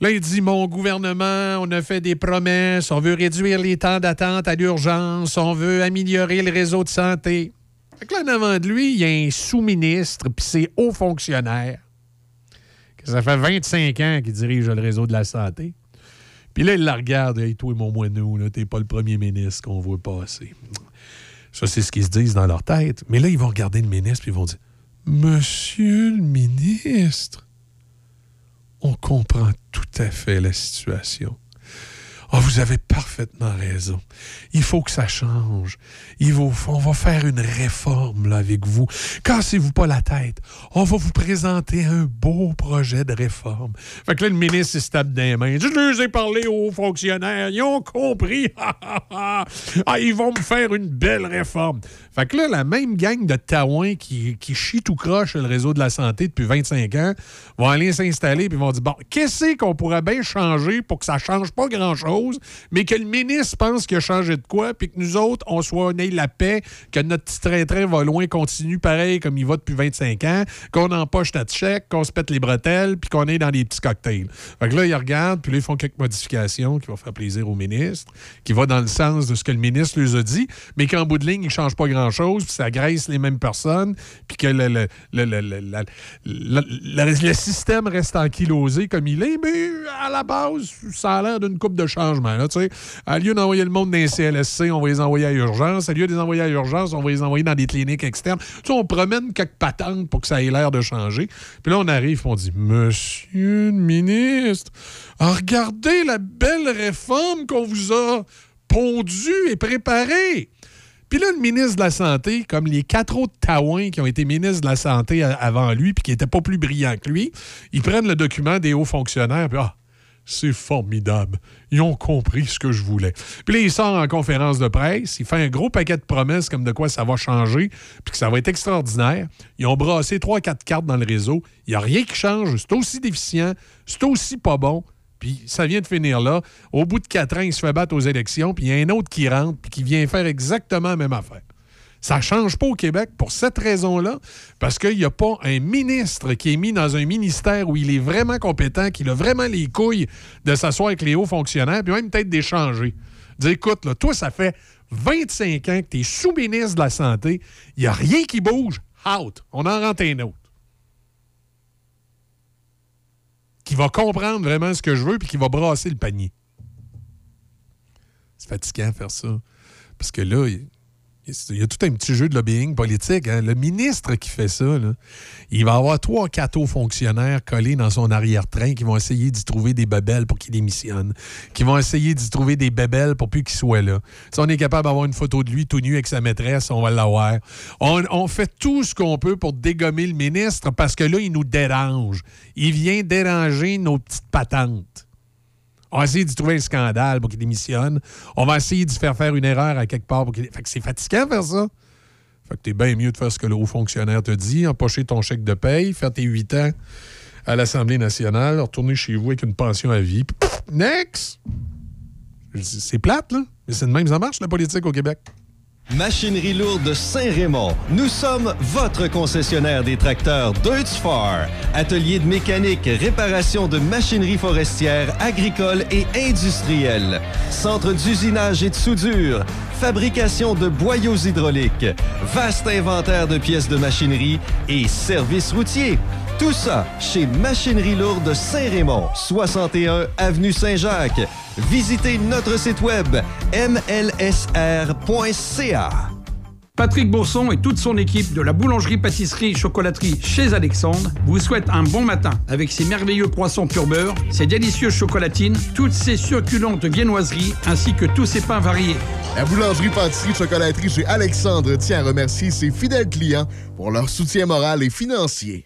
Là, il dit Mon gouvernement, on a fait des promesses, on veut réduire les temps d'attente à l'urgence, on veut améliorer le réseau de santé. Fait que là, en avant de lui, il y a un sous-ministre, puis c'est haut fonctionnaire. Que ça fait 25 ans qu'il dirige le réseau de la santé. Puis là, il la regarde, hey, toi, mon moineau, là, t'es pas le premier ministre qu'on voit passer. Ça, c'est ce qu'ils se disent dans leur tête. Mais là, ils vont regarder le ministre, puis ils vont dire Monsieur le ministre, on comprend tout à fait la situation. Ah, vous avez parfaitement raison. Il faut que ça change. Il on va faire une réforme là, avec vous. Cassez-vous pas la tête. On va vous présenter un beau projet de réforme. Fait que là, le ministre, se tape des mains. Je leur ai parlé aux fonctionnaires. Ils ont compris. [LAUGHS] ah, ils vont me faire une belle réforme. Fait que là, la même gang de taouins qui, qui chie tout croche le réseau de la santé depuis 25 ans vont aller s'installer puis vont dire bon, qu'est-ce qu'on pourrait bien changer pour que ça change pas grand-chose, mais que le ministre pense qu'il a changé de quoi, puis que nous autres, on soit on ait la paix, que notre petit train-train va loin, continue pareil comme il va depuis 25 ans, qu'on empoche notre chèque, qu'on se pète les bretelles, puis qu'on est dans des petits cocktails. Fait que là, ils regardent, puis là, ils font quelques modifications qui vont faire plaisir au ministre, qui va dans le sens de ce que le ministre lui a dit, mais qu'en bout de ligne, il ne change pas grand-chose, puis ça graisse les mêmes personnes, puis que le, le, le, le- système reste ankylosé comme il est, mais à la base, ça a l'air d'une coupe de changement. À lieu d'envoyer le monde dans les CLSC, on va les envoyer à urgence. À lieu de les envoyer à urgence, on va les envoyer dans des cliniques externes. On promène quelques patentes pour que ça ait l'air de changer. Puis là, on arrive, puis on dit Monsieur le ministre, regardez la belle réforme qu'on vous a pondue et préparée. Puis là, le ministre de la Santé, comme les quatre autres taouins qui ont été ministres de la Santé avant lui, puis qui n'étaient pas plus brillants que lui, ils prennent le document des hauts fonctionnaires, puis ah, c'est formidable. Ils ont compris ce que je voulais. Puis là, il sort en conférence de presse, il fait un gros paquet de promesses comme de quoi ça va changer, puis que ça va être extraordinaire. Ils ont brassé trois, quatre cartes dans le réseau. Il n'y a rien qui change. C'est aussi déficient, c'est aussi pas bon. Puis ça vient de finir là. Au bout de quatre ans, il se fait battre aux élections, puis il y a un autre qui rentre, puis qui vient faire exactement la même affaire. Ça change pas au Québec pour cette raison-là, parce qu'il n'y a pas un ministre qui est mis dans un ministère où il est vraiment compétent, qui a vraiment les couilles de s'asseoir avec les hauts fonctionnaires, puis même peut-être d'échanger. Dire, écoute, là, toi, ça fait 25 ans que tu es sous-ministre de la Santé, il n'y a rien qui bouge, out. On en rentre un autre. qui va comprendre vraiment ce que je veux puis qui va brasser le panier. C'est fatigant faire ça. Parce que là, il y a tout un petit jeu de lobbying politique. hein. Le ministre qui fait ça, il va avoir trois, quatre hauts fonctionnaires collés dans son arrière-train qui vont essayer d'y trouver des bebelles pour qu'il démissionne, qui vont essayer d'y trouver des bebelles pour plus qu'il soit là. Si on est capable d'avoir une photo de lui tout nu avec sa maîtresse, on va l'avoir. On fait tout ce qu'on peut pour dégommer le ministre parce que là, il nous dérange. Il vient déranger nos petites patentes. On va essayer d'y trouver un scandale pour qu'il démissionne. On va essayer d'y faire faire une erreur à quelque part pour qu'il... Fait que c'est fatigant faire ça. Fait que t'es bien mieux de faire ce que le haut fonctionnaire te dit, empocher ton chèque de paye, faire tes huit ans à l'Assemblée nationale, retourner chez vous avec une pension à vie. next! C'est plate, là. Mais c'est de même, ça marche, la politique au Québec. Machinerie lourde Saint-Raymond. Nous sommes votre concessionnaire des tracteurs Deutz-Far. Atelier de mécanique, réparation de machinerie forestière, agricole et industrielle. Centre d'usinage et de soudure. Fabrication de boyaux hydrauliques. Vaste inventaire de pièces de machinerie et services routiers. Tout ça chez Machinerie lourde Saint-Raymond, 61 avenue Saint-Jacques. Visitez notre site web mlsr.ca. Patrick Bourson et toute son équipe de la boulangerie-pâtisserie-chocolaterie chez Alexandre vous souhaitent un bon matin avec ses merveilleux croissants pur beurre, ses délicieuses chocolatines, toutes ses succulentes viennoiseries ainsi que tous ses pains variés. La boulangerie pâtisserie chocolaterie chez Alexandre tient à remercier ses fidèles clients pour leur soutien moral et financier.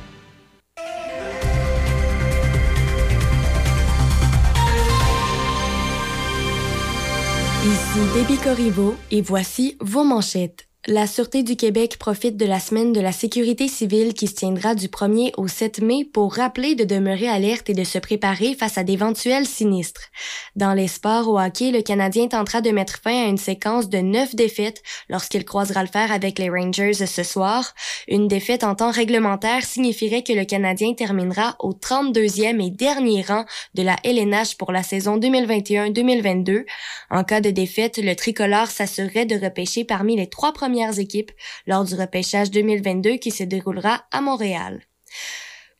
Ici Déby Corriveau et voici vos manchettes. La Sûreté du Québec profite de la semaine de la sécurité civile qui se tiendra du 1er au 7 mai pour rappeler de demeurer alerte et de se préparer face à d'éventuels sinistres. Dans les sports au hockey, le Canadien tentera de mettre fin à une séquence de neuf défaites lorsqu'il croisera le fer avec les Rangers ce soir. Une défaite en temps réglementaire signifierait que le Canadien terminera au 32e et dernier rang de la LNH pour la saison 2021-2022. En cas de défaite, le tricolore s'assurerait de repêcher parmi les trois premières équipes lors du repêchage 2022 qui se déroulera à Montréal.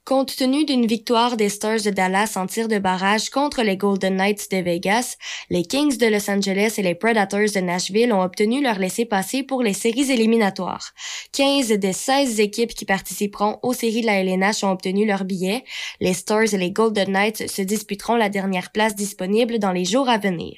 Compte tenu d'une victoire des Stars de Dallas en tir de barrage contre les Golden Knights de Vegas, les Kings de Los Angeles et les Predators de Nashville ont obtenu leur laissez-passer pour les séries éliminatoires. 15 des 16 équipes qui participeront aux séries de la LNH ont obtenu leur billet. Les Stars et les Golden Knights se disputeront la dernière place disponible dans les jours à venir.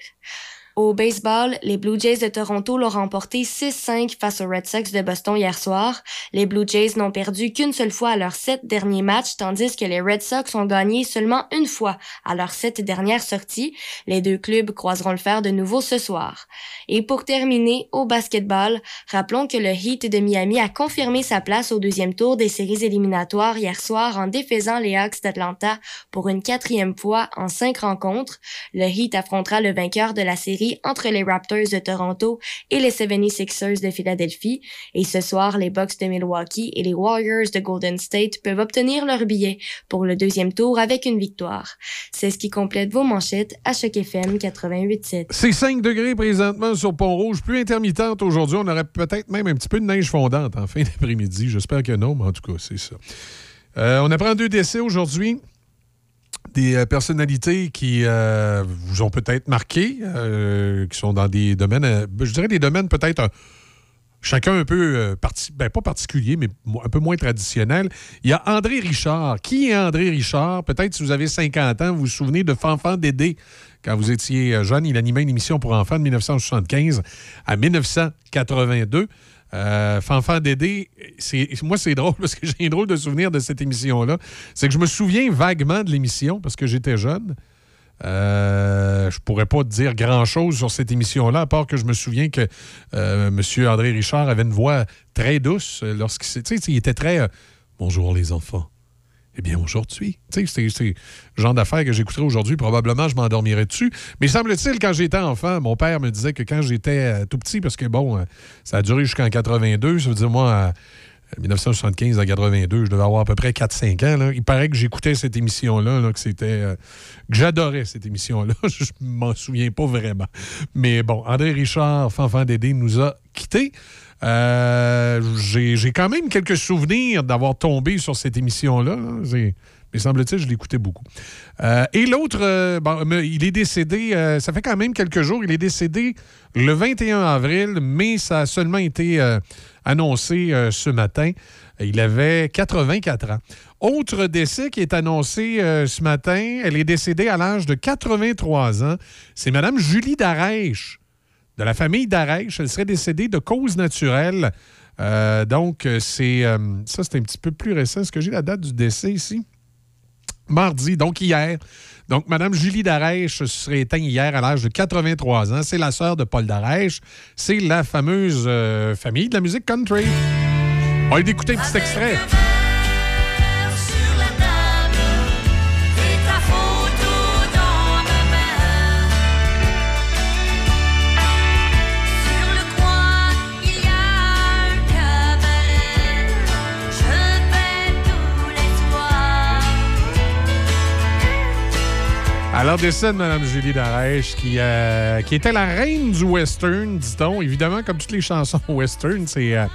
Au baseball, les Blue Jays de Toronto l'ont remporté 6-5 face aux Red Sox de Boston hier soir. Les Blue Jays n'ont perdu qu'une seule fois à leurs sept derniers matchs, tandis que les Red Sox ont gagné seulement une fois à leurs sept dernières sorties. Les deux clubs croiseront le fer de nouveau ce soir. Et pour terminer, au basketball, rappelons que le Heat de Miami a confirmé sa place au deuxième tour des séries éliminatoires hier soir en défaisant les Hawks d'Atlanta pour une quatrième fois en cinq rencontres. Le Heat affrontera le vainqueur de la série entre les Raptors de Toronto et les 76ers de Philadelphie. Et ce soir, les Bucks de Milwaukee et les Warriors de Golden State peuvent obtenir leur billet pour le deuxième tour avec une victoire. C'est ce qui complète vos manchettes à Choc FM 88.7. C'est 5 degrés présentement sur Pont-Rouge, plus intermittente aujourd'hui. On aurait peut-être même un petit peu de neige fondante en fin d'après-midi. J'espère que non, mais en tout cas, c'est ça. Euh, on apprend deux décès aujourd'hui. Des euh, personnalités qui euh, vous ont peut-être marqué, euh, qui sont dans des domaines, je dirais des domaines peut-être chacun un peu, parti- ben, pas particulier, mais un peu moins traditionnel. Il y a André Richard. Qui est André Richard? Peut-être si vous avez 50 ans, vous vous souvenez de Fanfan Dédé. Quand vous étiez jeune, il animait une émission pour enfants de 1975 à 1982. Euh, Fanfan Dédé, moi, c'est drôle [LAUGHS] parce que j'ai un drôle de souvenir de cette émission-là. C'est que je me souviens vaguement de l'émission parce que j'étais jeune. Euh, je pourrais pas dire grand-chose sur cette émission-là, à part que je me souviens que euh, M. André Richard avait une voix très douce euh, lorsqu'il était très euh, Bonjour les enfants. Eh bien, aujourd'hui, tu sais, c'est- le genre d'affaires que j'écouterais aujourd'hui, probablement je m'endormirais dessus. Mais semble-t-il, quand j'étais enfant, mon père me disait que quand j'étais euh, tout petit, parce que bon, euh, ça a duré jusqu'en 82, ça veut dire moi, à 1975 à 82, je devais avoir à peu près 4-5 ans. Il paraît que j'écoutais cette émission-là, là, que c'était. euh, que j'adorais cette émission-là. [LAUGHS] je m'en souviens pas vraiment. Mais bon, André Richard, Fanfan Dédé, nous a quittés. Euh, J'ai quand même quelques souvenirs d'avoir tombé sur cette émission-là. là. C'est- Mais semble-t-il, je l'écoutais beaucoup. Euh, et l'autre, euh, il est décédé, ça fait quand même quelques jours, il est décédé le 21 avril, mais ça a seulement été annoncé ce matin. Il avait 84 ans. Autre décès qui est annoncé ce matin, elle est décédée à l'âge de 83 ans. C'est Mme Julie Darèche, de la famille Darèche. Elle serait décédée de cause naturelle. Euh, donc, euh, c'est euh, ça, c'est un petit peu plus récent. Est-ce que j'ai la date du décès ici? Mardi, donc hier. Donc, Mme Julie Darèche se serait éteinte hier à l'âge de 83 ans. C'est la sœur de Paul Darèche. C'est la fameuse famille de la musique country. On va écouter un petit extrait. Alors, décès de Mme Julie Darèche, qui, euh, qui était la reine du western, dit-on. Évidemment, comme toutes les chansons [LAUGHS] western, c'est... euh,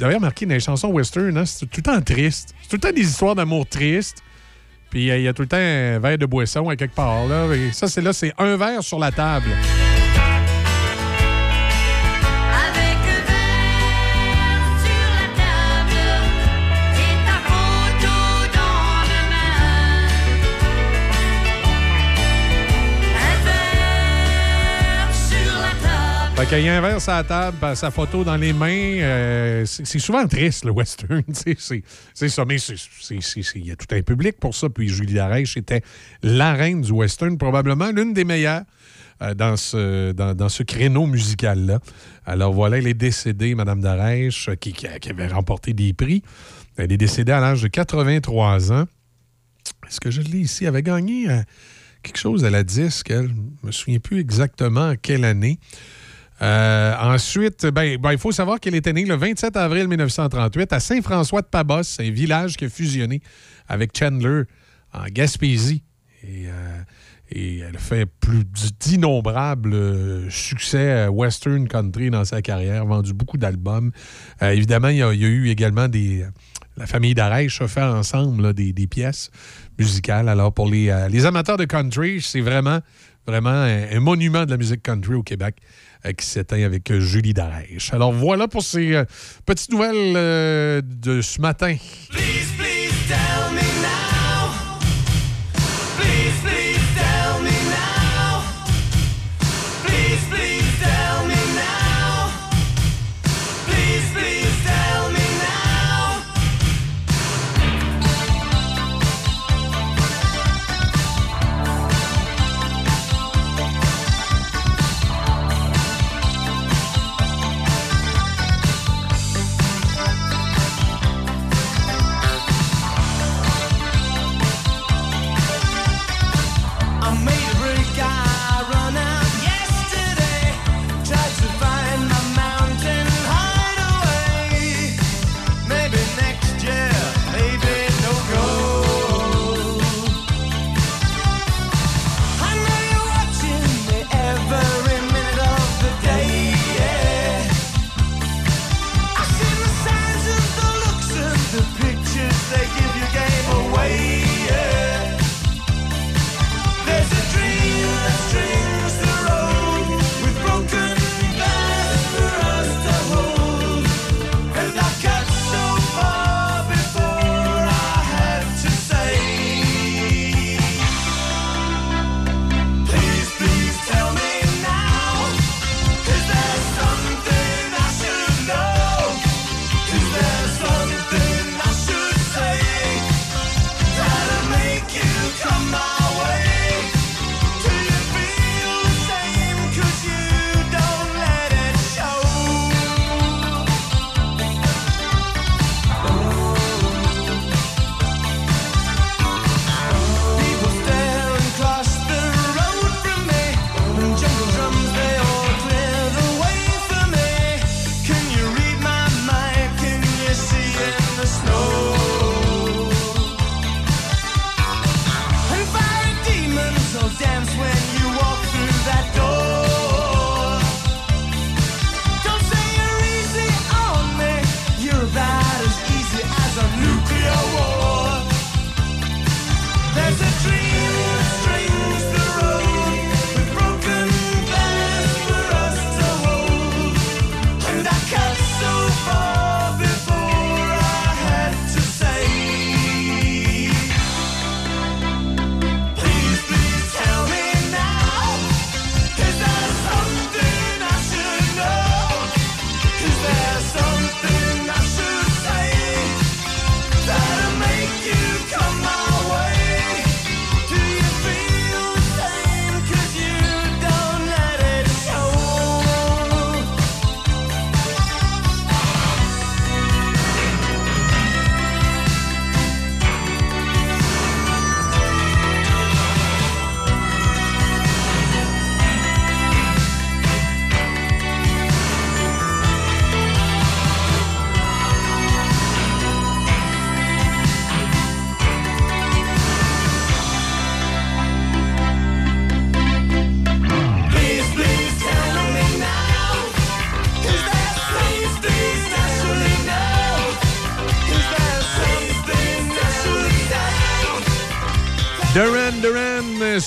avez remarqué, dans les chansons western, hein, c'est tout le temps triste. C'est tout le temps des histoires d'amour tristes. Puis euh, il y a tout le temps un verre de boisson à quelque part. Là. Et ça, c'est là, c'est un verre sur la table. Fait qu'il y a un verre sur la table, ben, sa photo dans les mains. euh, c'est souvent triste, le western. [LAUGHS] C'est ça. Mais il y a tout un public pour ça. Puis Julie Darèche était la reine du western, probablement l'une des meilleures euh, dans, ce, créneau musical-là. Alors voilà, elle est décédée, Mme Darèche, qui avait remporté des prix. Elle est décédée à l'âge de 83 ans. Est-ce que je l'ai ici? Elle avait gagné euh, quelque chose à la disque, elle. Je me souviens plus exactement à quelle année. Euh, ensuite, ben, ben, il faut savoir qu'elle était née le 27 avril 1938 à Saint-François-de-Pabos, un village qui a fusionné avec Chandler en Gaspésie. Et, euh, et elle fait plus d'innombrables euh, succès western country dans sa carrière, vendu beaucoup d'albums. Euh, évidemment, il y a eu également des... La famille Darèche a fait ensemble des, pièces musicales. Alors, pour les, euh, amateurs de country, c'est vraiment, un, monument de la musique country au Québec euh, qui s'éteint avec euh, Julie Darèche. Alors, voilà pour ces petites nouvelles de ce matin.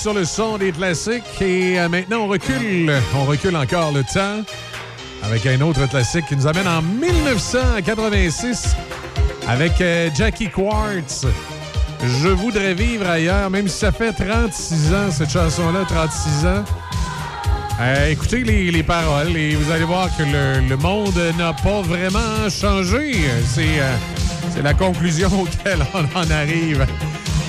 Sur le son des classiques. Et euh, maintenant, on recule. On recule encore le temps avec un autre classique qui nous amène en 1986 avec euh, Jackie Quartz. Je voudrais vivre ailleurs, même si ça fait 36 ans, cette chanson-là, 36 ans. Euh, écoutez les, les paroles et vous allez voir que le, le monde n'a pas vraiment changé. C'est euh, la conclusion [LAUGHS] auquel on en arrive.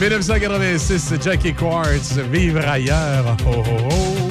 1986, Jackie Quartz, Vivre ailleurs. Oh, oh, oh.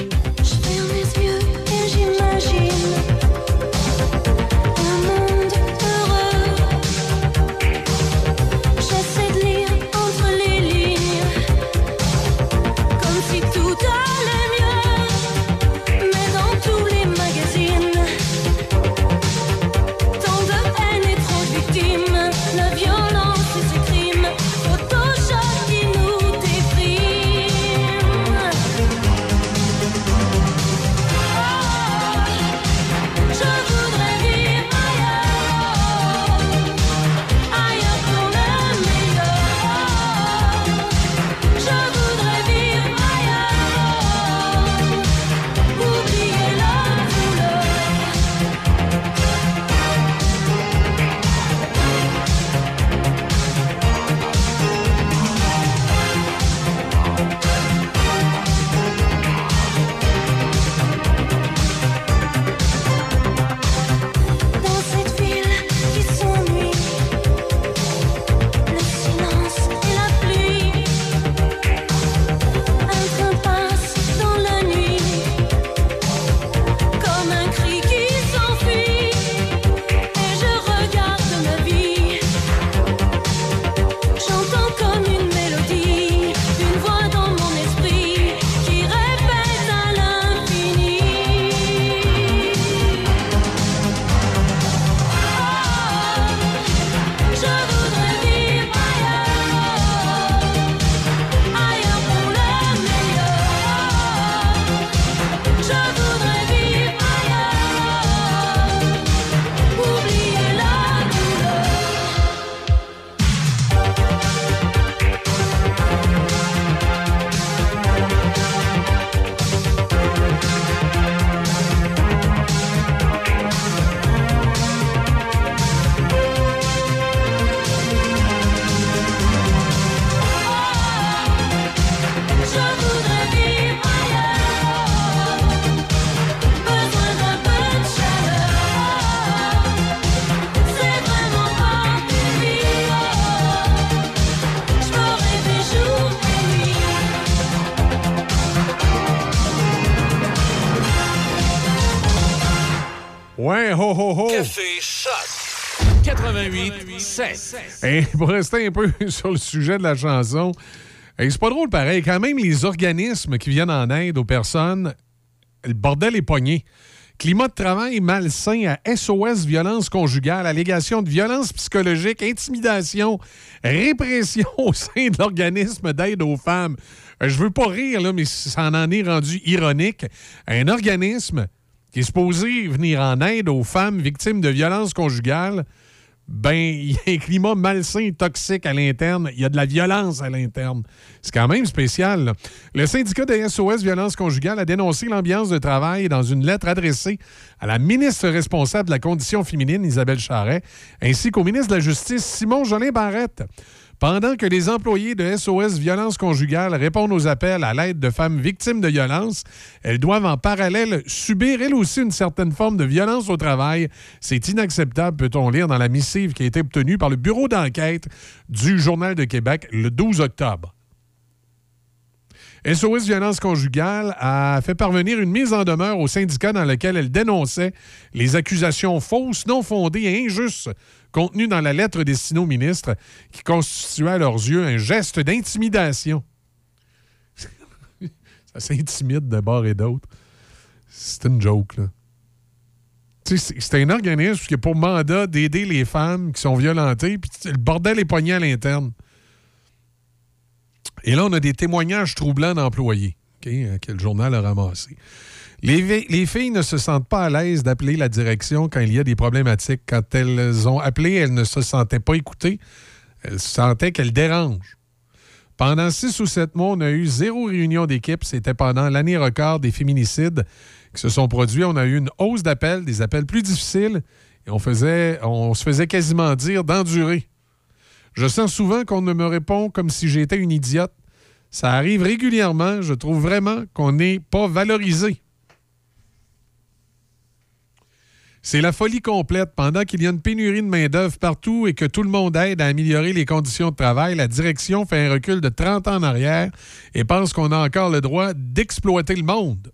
88 7. Et pour rester un peu [LAUGHS] sur le sujet de la chanson, c'est pas drôle pareil. Quand même, les organismes qui viennent en aide aux personnes, le bordel est pogné. Climat de travail malsain à SOS violence conjugale, allégation de violence psychologique, intimidation, répression [LAUGHS] au sein de l'organisme d'aide aux femmes. Euh, Je veux pas rire, là, mais ça en est rendu ironique. Un organisme qui est supposé venir en aide aux femmes victimes de violences conjugales, ben, [LAUGHS] il y a un climat malsain et toxique à l'interne. Il y a de la violence à l'interne. C'est quand même spécial. Le syndicat de SOS Violence conjugale a dénoncé l'ambiance de travail dans une lettre adressée à la ministre responsable de la condition féminine, Isabelle Charret, ainsi qu'au ministre de la Justice, Simon Jolin Barrette. Pendant que les employés de SOS Violence conjugale répondent aux appels à l'aide de femmes victimes de violences, elles doivent en parallèle subir elles aussi une certaine forme de violence au travail. C'est inacceptable, peut-on lire dans la missive qui a été obtenue par le bureau d'enquête du Journal de Québec le 12 octobre. SOS Violence conjugale a fait parvenir une mise en demeure au syndicat dans laquelle elle dénonçait les accusations fausses, non fondées et injustes contenues dans la lettre destinée au ministre qui constituait à leurs yeux un geste d'intimidation. [LAUGHS] Ça s'intimide de bord et d'autre. C'est une joke, là. C'est un organisme qui a pour mandat d'aider les femmes qui sont violentées, puis le bordel est pogné à l'interne. Et là, on a des témoignages troublants d'employés euh, que le journal a ramassés. Les, filles ne se sentent pas à l'aise d'appeler la direction quand il y a des problématiques. Quand elles ont appelé, elles ne se sentaient pas écoutées. Elles sentaient qu'elles dérangent. Pendant six ou sept mois, on a eu zéro réunion d'équipe. C'était pendant l'année record des féminicides qui se sont produits. On a eu une hausse d'appels, des appels plus difficiles, on, on se faisait quasiment dire d'endurer. Je sens souvent qu'on ne me répond comme si j'étais une idiote. Ça arrive régulièrement. Je trouve vraiment qu'on n'est pas valorisé. C'est la folie complète. Pendant qu'il y a une pénurie de main-d'œuvre partout et que tout le monde aide à améliorer les conditions de travail, la direction fait un recul de 30 ans en arrière et pense qu'on a encore le droit d'exploiter le monde.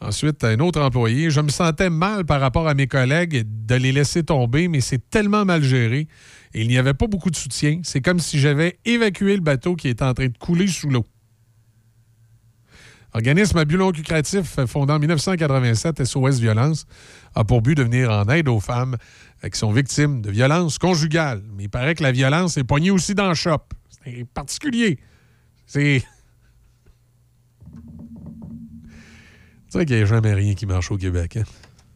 Ensuite, un autre employé. Je me sentais mal par rapport à mes collègues de les laisser tomber, mais c'est tellement mal géré. Il n'y avait pas beaucoup de soutien. C'est comme si j'avais évacué le bateau qui était en train de couler sous l'eau. Organisme à but non lucratif fondé en 1987, SOS Violence, a pour but de venir en aide aux femmes euh, qui sont victimes de violences conjugales. Mais il paraît que la violence est poignée aussi dans le shop. C'est particulier. C'est. [LAUGHS] C'est vrai qu'il n'y a jamais rien qui marche au Québec. Hein?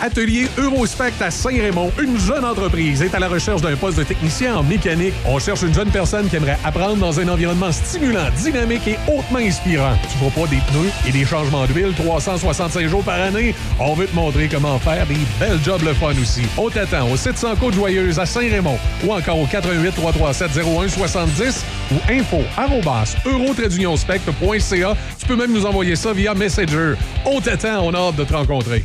Atelier Eurospect à Saint-Raymond. Une jeune entreprise est à la recherche d'un poste de technicien en mécanique. On cherche une jeune personne qui aimerait apprendre dans un environnement stimulant, dynamique et hautement inspirant. Tu vois pas des pneus et des changements d'huile 365 jours par année? On veut te montrer comment faire des belles jobs le fun aussi. On t'attend au 700 Côte-Joyeuse à Saint-Raymond ou encore au 88 337 0170 ou info. Tu peux même nous envoyer ça via Messenger. On t'attend, on a hâte de te rencontrer.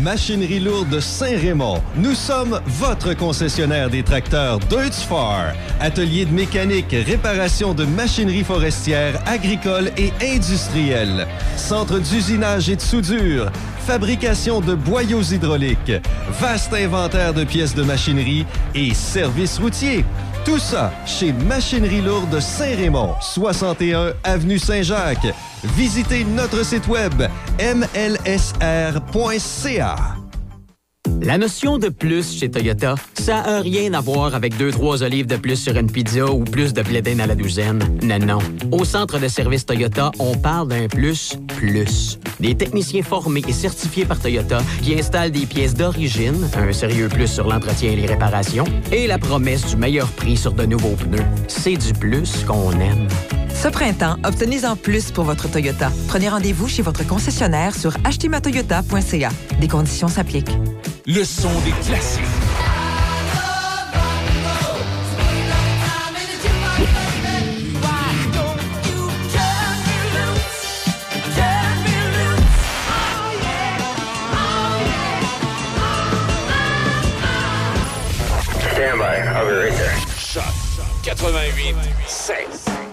Machinerie lourde Saint-Raymond. Nous sommes votre concessionnaire des tracteurs Deutz Far. Atelier de mécanique, réparation de machinerie forestière, agricole et industrielle. Centre d'usinage et de soudure. Fabrication de boyaux hydrauliques. Vaste inventaire de pièces de machinerie et services routiers. Tout ça chez Machinerie lourde Saint-Raymond, 61 Avenue Saint-Jacques. Visitez notre site web mlsr.ca. La notion de plus chez Toyota, ça a rien à voir avec deux, trois olives de plus sur une pizza ou plus de blé à la douzaine. Non, non. Au centre de service Toyota, on parle d'un plus, plus. Des techniciens formés et certifiés par Toyota qui installent des pièces d'origine, un sérieux plus sur l'entretien et les réparations, et la promesse du meilleur prix sur de nouveaux pneus. C'est du plus qu'on aime. Ce printemps, obtenez-en plus pour votre Toyota. Prenez rendez-vous chez votre concessionnaire sur achetermatoyota.ca. Des conditions s'appliquent. Le son des classiques. Stand by. I'll be right there. Choc 88 16.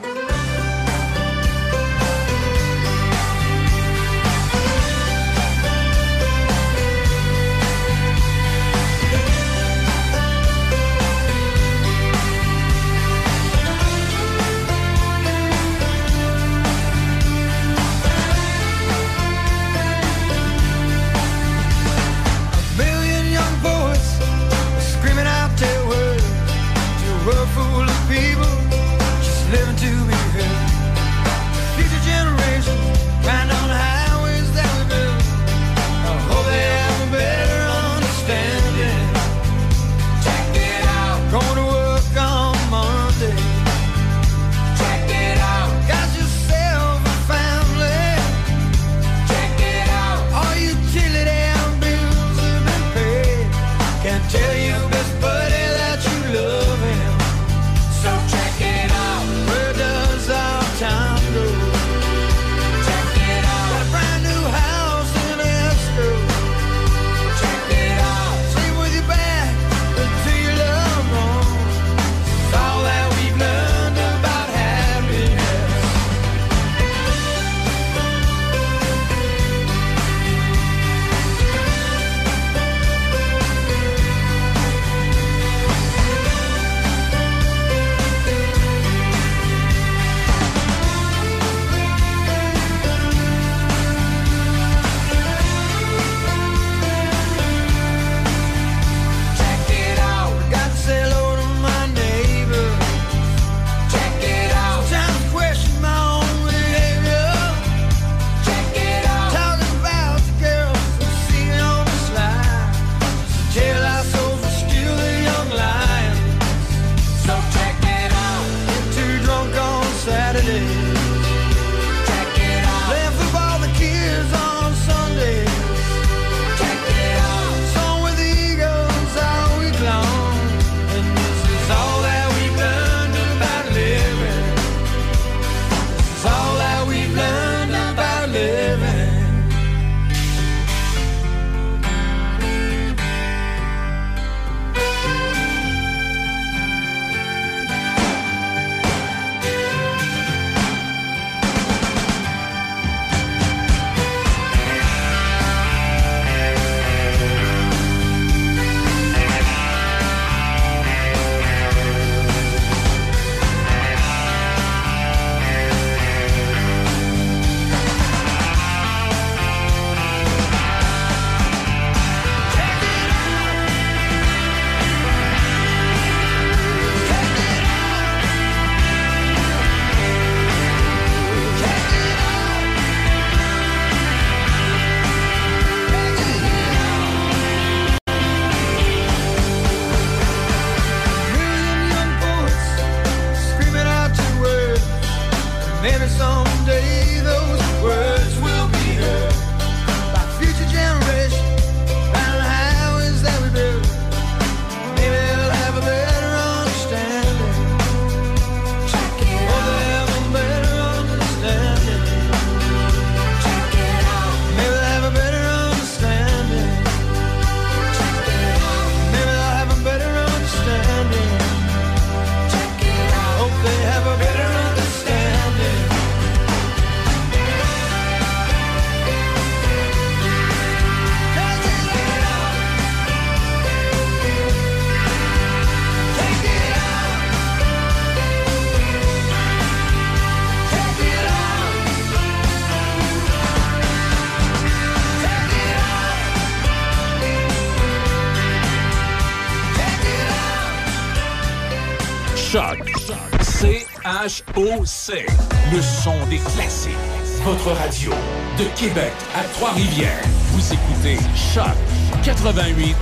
C.O.C. Le son des classiques. Votre radio de Québec à Trois-Rivières. Vous écoutez Choc 88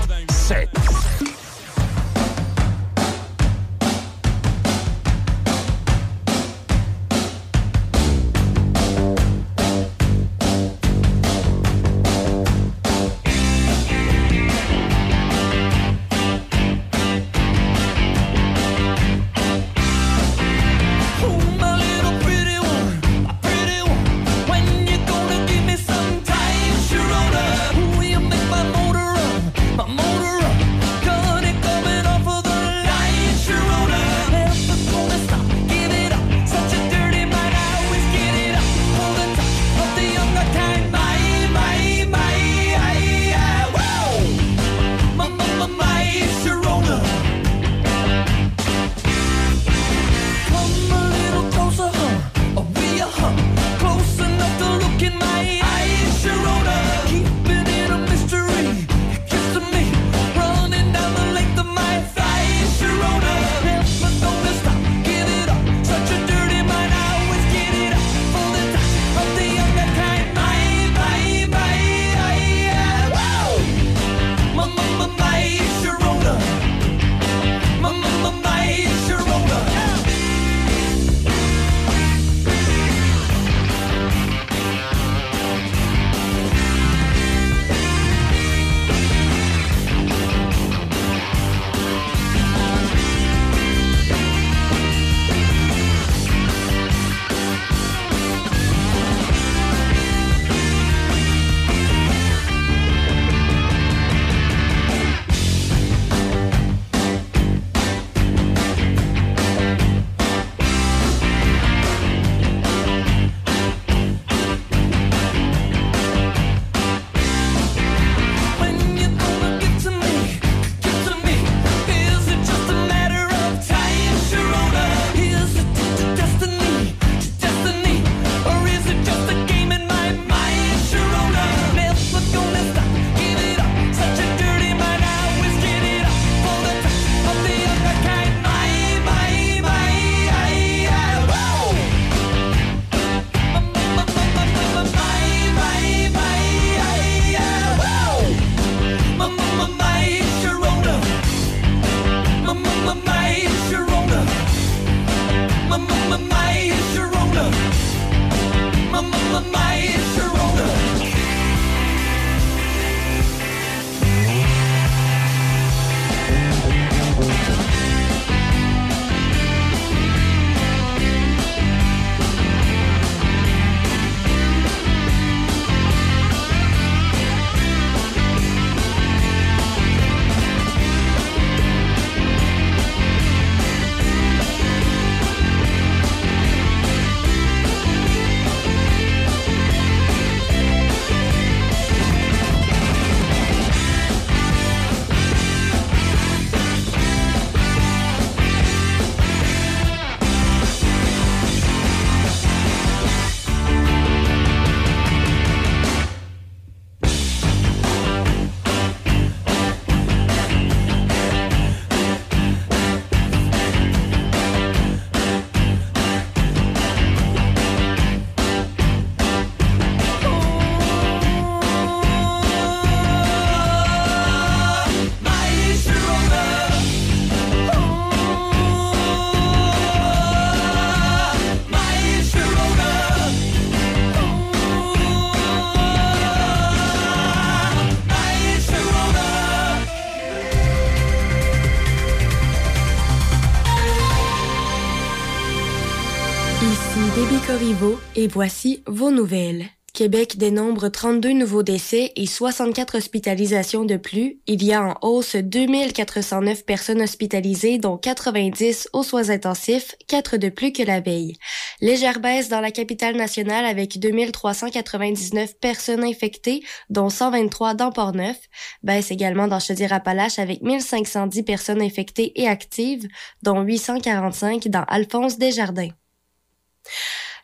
Et voici vos nouvelles. Québec dénombre 32 nouveaux décès et 64 hospitalisations de plus. Il y a en hausse 2409 personnes hospitalisées, dont 90 aux soins intensifs, 4 de plus que la veille. Légère baisse dans la capitale nationale avec 2399 personnes infectées, dont 123 dans Port-Neuf. Baisse également dans Chaudière-Appalaches avec 1510 personnes infectées et actives, dont 845 dans Alphonse Desjardins.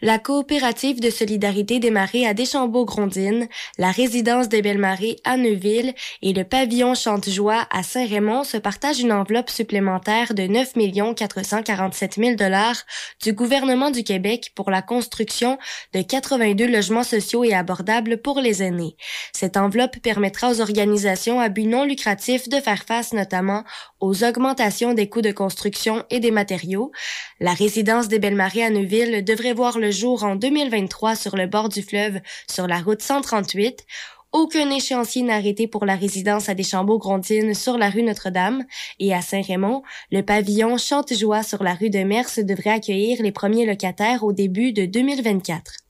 La coopérative de solidarité des marées à Deschambault-Grondines, la résidence des Belles-Marées à Neuville et le pavillon Chante-Joie à Saint-Raymond se partagent une enveloppe supplémentaire de 9 447 000 dollars du gouvernement du Québec pour la construction de 82 logements sociaux et abordables pour les aînés. Cette enveloppe permettra aux organisations à but non lucratif de faire face notamment aux augmentations des coûts de construction et des matériaux. La résidence des Belles-Marées à Neuville devrait voir le jour en 2023 sur le bord du fleuve sur la route 138. Aucun échéancier n'a arrêté pour la résidence à Deschambault-Grondines sur la rue Notre-Dame et à Saint-Raymond, le pavillon Chante-Joie sur la rue de Mers devrait accueillir les premiers locataires au début de 2024.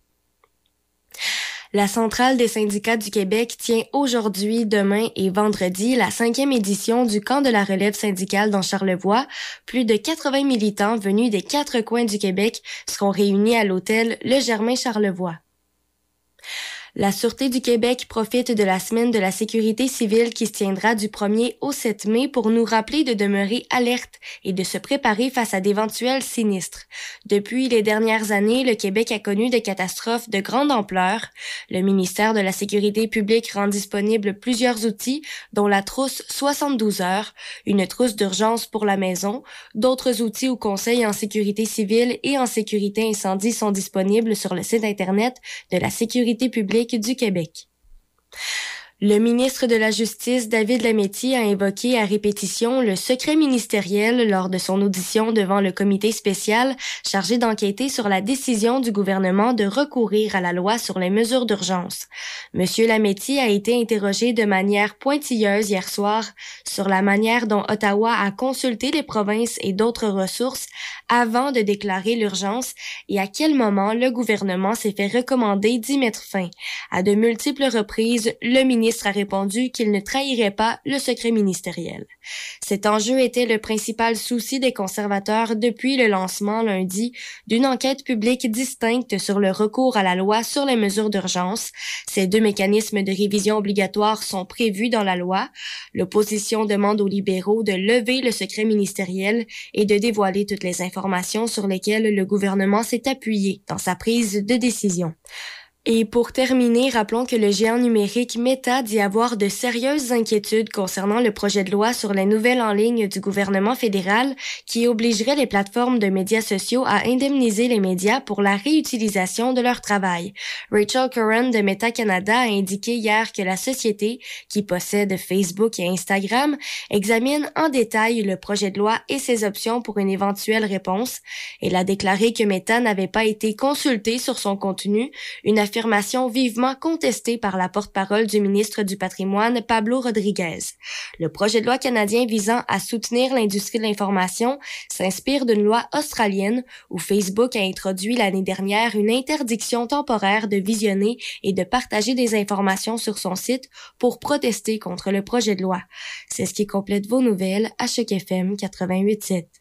La Centrale des syndicats du Québec tient aujourd'hui, demain et vendredi la cinquième édition du camp de la relève syndicale dans Charlevoix. Plus de 80 militants venus des quatre coins du Québec seront réunis à l'hôtel Le Germain Charlevoix. La Sûreté du Québec profite de la semaine de la sécurité civile qui se tiendra du 1er au 7 mai pour nous rappeler de demeurer alerte et de se préparer face à d'éventuels sinistres. Depuis les dernières années, le Québec a connu des catastrophes de grande ampleur. Le ministère de la Sécurité publique rend disponible plusieurs outils, dont la trousse 72 heures, une trousse d'urgence pour la maison. D'autres outils ou conseils en sécurité civile et en sécurité incendie sont disponibles sur le site Internet de la Sécurité publique du Québec. Le ministre de la Justice, David Lametti, a évoqué à répétition le secret ministériel lors de son audition devant le comité spécial chargé d'enquêter sur la décision du gouvernement de recourir à la loi sur les mesures d'urgence. Monsieur Lametti a été interrogé de manière pointilleuse hier soir sur la manière dont Ottawa a consulté les provinces et d'autres ressources avant de déclarer l'urgence et à quel moment le gouvernement s'est fait recommander d'y mettre fin. À de multiples reprises, le ministre a répondu qu'il ne trahirait pas le secret ministériel. Cet enjeu était le principal souci des conservateurs depuis le lancement lundi d'une enquête publique distincte sur le recours à la loi sur les mesures d'urgence. Ces deux mécanismes de révision obligatoire sont prévus dans la loi. L'opposition demande aux libéraux de lever le secret ministériel et de dévoiler toutes les informations sur lesquelles le gouvernement s'est appuyé dans sa prise de décision. Et pour terminer, rappelons que le géant numérique Meta dit avoir de sérieuses inquiétudes concernant le projet de loi sur les nouvelles en ligne du gouvernement fédéral qui obligerait les plateformes de médias sociaux à indemniser les médias pour la réutilisation de leur travail. Rachel Curran de Meta Canada a indiqué hier que la société, qui possède Facebook et Instagram, examine en détail le projet de loi et ses options pour une éventuelle réponse. Elle a déclaré que Meta n'avait pas été consulté sur son contenu, une affirmation vivement contestée par la porte-parole du ministre du Patrimoine, Pablo Rodriguez. Le projet de loi canadien visant à soutenir l'industrie de l'information s'inspire d'une loi australienne où Facebook a introduit l'année dernière une interdiction temporaire de visionner et de partager des informations sur son site pour protester contre le projet de loi. C'est ce qui complète vos nouvelles à Choc FM 88.7.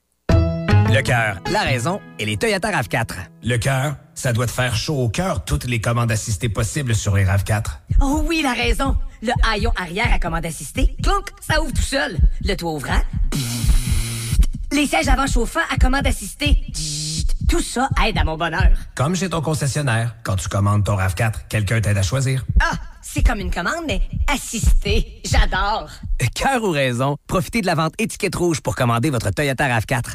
Le cœur, la raison et les Toyota RAV4. Le cœur, ça doit te faire chaud au cœur toutes les commandes assistées possibles sur les RAV4. Oh oui, la raison. Le haillon arrière à commande assistée, clonk, ça ouvre tout seul. Le toit ouvrant, les sièges avant chauffants à commande assistée. Tout ça aide à mon bonheur. Comme chez ton concessionnaire, quand tu commandes ton RAV4, quelqu'un t'aide à choisir. Ah, c'est comme une commande, mais assistée. J'adore. Cœur ou raison, profitez de la vente étiquette rouge pour commander votre Toyota RAV4.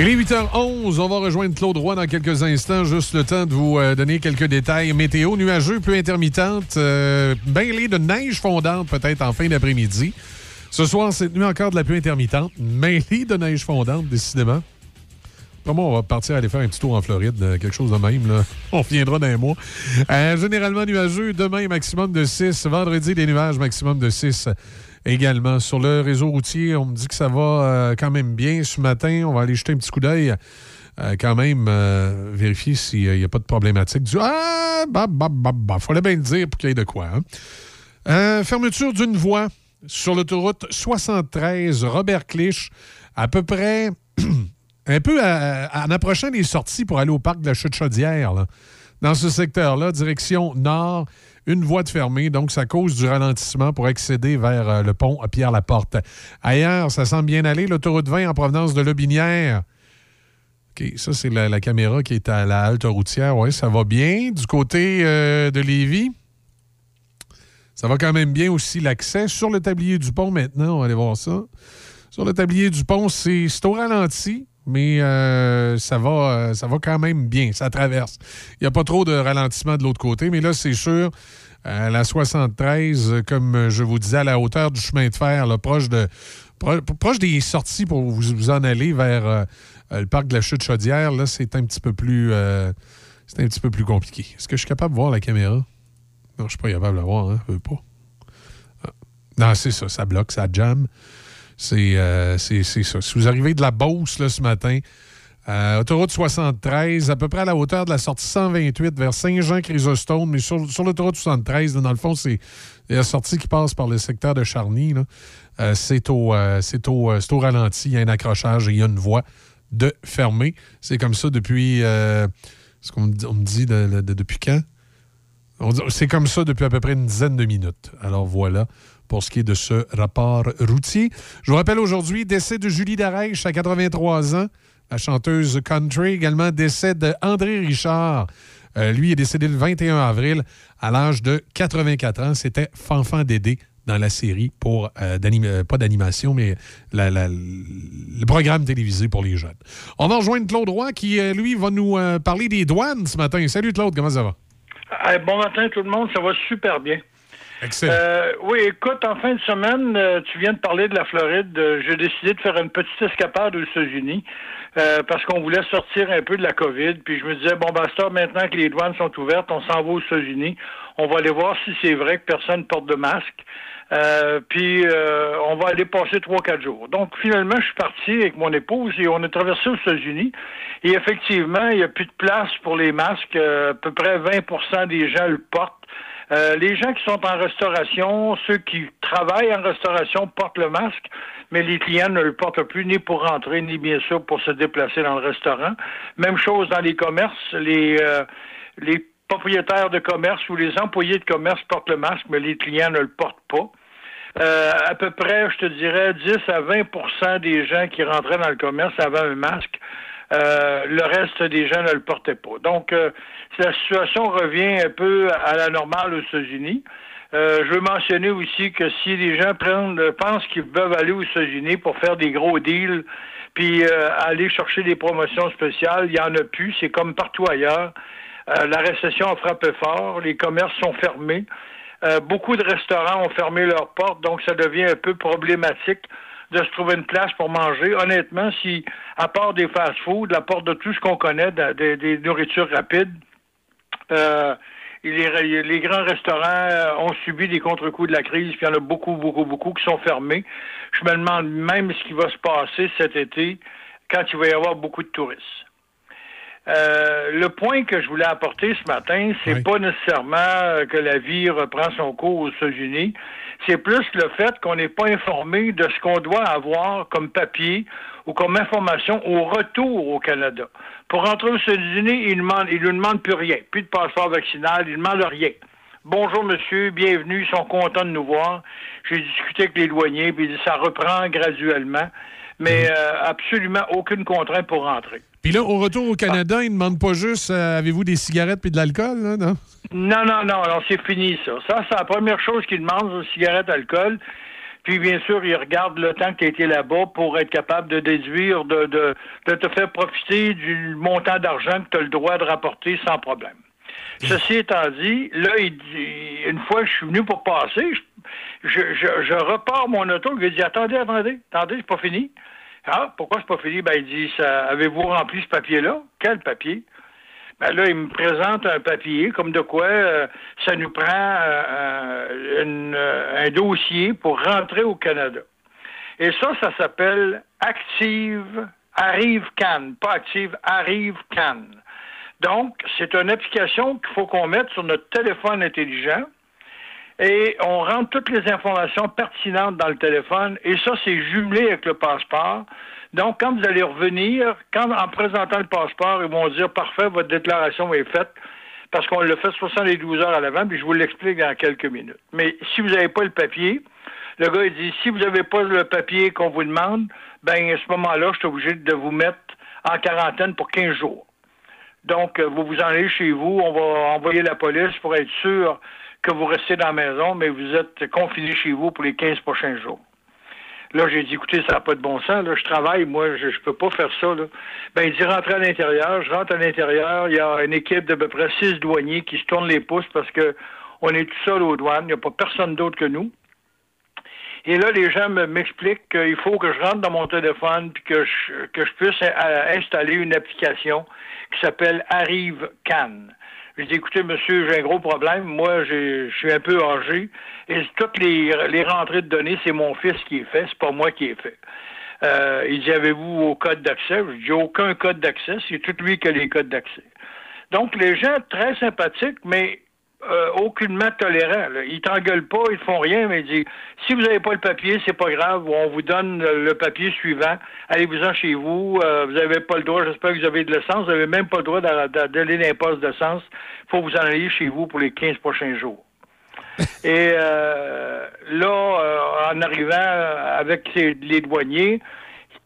Il est 8h11. On va rejoindre Claude Roy dans quelques instants. Juste le temps de vous euh, donner quelques détails. Météo nuageux, pluie intermittente, euh, de neige fondante peut-être en fin d'après-midi. Ce soir, cette nuit, encore de la pluie intermittente, mêlée de neige fondante, décidément. Moi, on va partir aller faire un petit tour en Floride, euh, quelque chose de même. Là. [LAUGHS] On reviendra dans un mois. Euh, généralement nuageux, demain, maximum de 6. Vendredi, des nuages, maximum de 6 également. Sur le réseau routier, on me dit que ça va euh, quand même bien ce matin. On va aller jeter un petit coup d'œil. euh, quand même, euh, vérifier s'il n'y a pas de problématique. Ah, bah, bah, bah, bah. Fallait bien le dire pour qu'il y ait de quoi. hein. Fermeture d'une voie sur l'autoroute 73 Robert Clich, à peu près [CLEARS THROAT] un peu en approchant des sorties pour aller au parc de la Chute-Chaudière. Dans ce secteur-là, direction nord, une voie de fermée, donc ça cause du ralentissement pour accéder vers euh, le pont à Pierre-Laporte. Ailleurs, ça semble bien aller. L'autoroute 20 en provenance de Lobinière. OK, ça, c'est la, caméra qui est à la halte routière. Oui, ça va bien. Du côté euh, de Lévis, ça va quand même bien aussi l'accès. Sur le tablier du pont, maintenant, on va aller voir ça. Sur le tablier du pont, c'est au ralenti, mais euh, ça, va, euh, ça va quand même bien. Ça traverse. Il n'y a pas trop de ralentissement de l'autre côté, mais là, c'est sûr, euh, la 73, euh, comme je vous disais, à la hauteur du chemin de fer, proche, de, pro- proche des sorties pour vous, en aller vers le parc de la Chute-Chaudière, là, c'est un petit peu plus... c'est un petit peu plus compliqué. Est-ce que je suis capable de voir la caméra? Non, je ne suis pas capable de la voir, hein? Je veux pas. Ah. Non, c'est ça, ça bloque, ça jam. C'est euh, c'est- ça. Si vous arrivez de la Beauce là, ce matin, euh, autoroute 73, à peu près à la hauteur de la sortie 128 vers Saint-Jean-Chrysostome, mais sur, sur l'autoroute 73, là, dans le fond, c'est la sortie qui passe par le secteur de Charny. Euh, c'est au, euh, au, au ralenti, il y a un accrochage et il y a une voie de fermée. C'est comme ça depuis. ce qu'on me dit, depuis quand? C'est comme ça depuis à peu près une dizaine de minutes. Alors voilà pour ce qui est de ce rapport routier. Je vous rappelle aujourd'hui, décès de Julie Darèche à 83 ans, la chanteuse country. Également, décès de André Richard. Euh, lui est décédé le 21 avril à l'âge de 84 ans. C'était Fanfan Dédé dans la série pour, euh, euh, pas d'animation, mais le programme télévisé pour les jeunes. On va rejoindre Claude Roy qui, euh, lui, va nous parler des douanes ce matin. Salut Claude, comment ça va? Eh, bon matin tout le monde, ça va super bien. Euh, oui, écoute, en fin de semaine, euh, tu viens de parler de la Floride. Euh, J'ai décidé de faire une petite escapade aux États-Unis euh, parce qu'on voulait sortir un peu de la COVID. Puis je me disais, bon, basta, maintenant que les douanes sont ouvertes, on s'en va aux États-Unis. On va aller voir si c'est vrai que personne porte de masque. Euh, puis euh, on va aller passer trois, quatre jours. Donc finalement, je suis parti avec mon épouse et on a traversé aux États-Unis. Et effectivement, il n'y a plus de place pour les masques. Euh, à peu près 20% des gens le portent. Euh, les gens qui sont en restauration, ceux qui travaillent en restauration portent le masque, mais les clients ne le portent plus ni pour rentrer, ni bien sûr pour se déplacer dans le restaurant. Même chose dans les commerces, les, euh, propriétaires de commerce ou les employés de commerce portent le masque, mais les clients ne le portent pas. Euh, à peu près, je te dirais, 10 à 20% des gens qui rentraient dans le commerce avaient un masque. Le reste des gens ne le portaient pas. Donc, la situation revient un peu à la normale aux États-Unis. Euh, je veux mentionner aussi que si les gens prennent, pensent qu'ils peuvent aller aux États-Unis pour faire des gros deals, puis euh, aller chercher des promotions spéciales, il n'y en a plus. C'est comme partout ailleurs. Euh, la récession a frappé fort. Les commerces sont fermés. Euh, beaucoup de restaurants ont fermé leurs portes, donc ça devient un peu problématique de se trouver une place pour manger. Honnêtement, si, à part des fast-foods, à part de tout ce qu'on connaît, de- de- des nourritures rapides, euh, les, les grands restaurants euh, ont subi des contre-coups de la crise, puis il y en a beaucoup, beaucoup, beaucoup qui sont fermés. Je me demande même ce qui va se passer cet été quand il va y avoir beaucoup de touristes. Euh, le point que je voulais apporter ce matin, c'est pas nécessairement euh, que la vie reprend son cours aux États-Unis. C'est plus le fait qu'on n'est pas informé de ce qu'on doit avoir comme papier ou comme information au retour au Canada. Pour rentrer aux États-Unis, ils ne ne demandent plus rien. Plus de passeport vaccinal, ils ne demandent rien. Bonjour monsieur, bienvenue, ils sont contents de nous voir. J'ai discuté avec les douaniers, puis ça reprend graduellement, mais euh, absolument aucune contrainte pour rentrer. Puis là, au retour au Canada, ils ne demandent pas juste euh, avez-vous des cigarettes puis de l'alcool, là, non? Non, non, non, non, c'est fini ça. Ça, c'est la première chose qu'ils demandent, c'est cigarette, alcool. Puis, bien sûr, ils regardent le temps que tu as été là-bas pour être capable de déduire, de, de, de te faire profiter du montant d'argent que tu as le droit de rapporter sans problème. Ceci étant dit, là, il dit, une fois que je suis venu pour passer, je, je, je- je repars mon auto, je lui dis Attendez, attendez, attendez, c'est pas fini. Ah, pourquoi c'est pas fini? Ben, il dit Avez-vous rempli ce papier-là? Quel papier? Ben là, il me présente un papier comme de quoi euh, ça nous prend euh, une, euh, un dossier pour rentrer au Canada. Et ça, ça s'appelle Active Arrive Can, pas Active Arrive. Donc, c'est une application qu'il faut qu'on mette sur notre téléphone intelligent et on rentre toutes les informations pertinentes dans le téléphone et ça, c'est jumelé avec le passeport. Donc, quand vous allez revenir, quand en présentant le passeport, ils vont dire parfait, votre déclaration est faite parce qu'on le fait 72 heures à l'avant, puis je vous l'explique dans quelques minutes. Mais si vous n'avez pas le papier, le gars il dit si vous n'avez pas le papier qu'on vous demande, ben à ce moment-là, je suis obligé de vous mettre en quarantaine pour 15 jours. Donc, euh, vous vous en allez chez vous, on va envoyer la police pour être sûr que vous restez dans la maison, mais vous êtes confiné chez vous pour les 15 prochains jours. Là, j'ai dit, écoutez, ça n'a pas de bon sens. Là, je travaille, moi, je ne peux pas faire ça. Là. Ben, il dit, rentrez à l'intérieur. Je rentre à l'intérieur. Il y a une équipe d'à peu près six douaniers qui se tournent les pouces parce que on est tout seul aux douanes. Il n'y a pas personne d'autre que nous. Et là, les gens me- m'expliquent qu'il faut que je rentre dans mon téléphone puis que je, que je puisse euh, installer une application qui s'appelle Arrive Can. Je dis, écoutez, monsieur, j'ai un gros problème. Moi, j'ai- je suis un peu âgé. Et toutes les, les rentrées de données, c'est mon fils qui est fait, c'est pas moi qui ai fait. Euh, il dit, avez-vous au code d'accès? Je dis, j'ai aucun code d'accès, c'est tout lui qui a les codes d'accès. Donc, les gens très sympathiques, mais euh, aucunement tolérants. là. Ils t'engueulent pas, ils font rien, mais ils disent si vous n'avez pas le papier, c'est pas grave, on vous donne le, papier suivant, allez-vous-en chez vous, euh, vous n'avez pas le droit, j'espère que vous avez de l'essence, vous n'avez même pas le droit d'a- d'a- d'aller l'imposte d'essence, il faut vous en aller chez vous pour les 15 prochains jours. [LAUGHS] Et euh, là, euh, en arrivant avec les douaniers,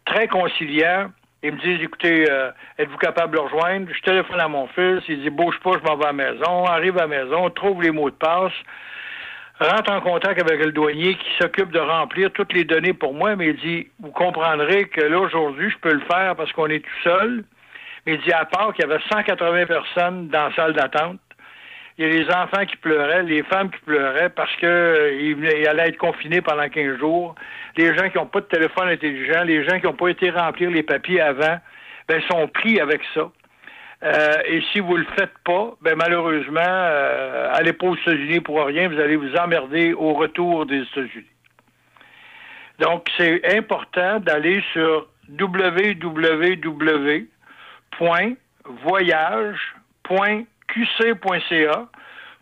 très conciliants, ils me disent, écoutez, euh, êtes-vous capable de le rejoindre? Je téléphone à mon fils, il dit, bouge pas, je m'en vais à la maison, arrive à la maison, trouve les mots de passe, rentre en contact avec le douanier qui s'occupe de remplir toutes les données pour moi, mais il dit, vous comprendrez que là, aujourd'hui, je peux le faire parce qu'on est tout seul. Mais il dit, à part qu'il y avait 180 personnes dans la salle d'attente, il y a les enfants qui pleuraient, les femmes qui pleuraient parce que euh, allaient être confinés pendant 15 jours. Les gens qui n'ont pas de téléphone intelligent, les gens qui n'ont pas été remplir les papiers avant, ben, sont pris avec ça. Euh, et si vous le faites pas, ben malheureusement, euh, allez pas aux États-Unis pour rien, vous allez vous emmerder au retour des États-Unis. Donc, c'est important d'aller sur www.voyage.qc.ca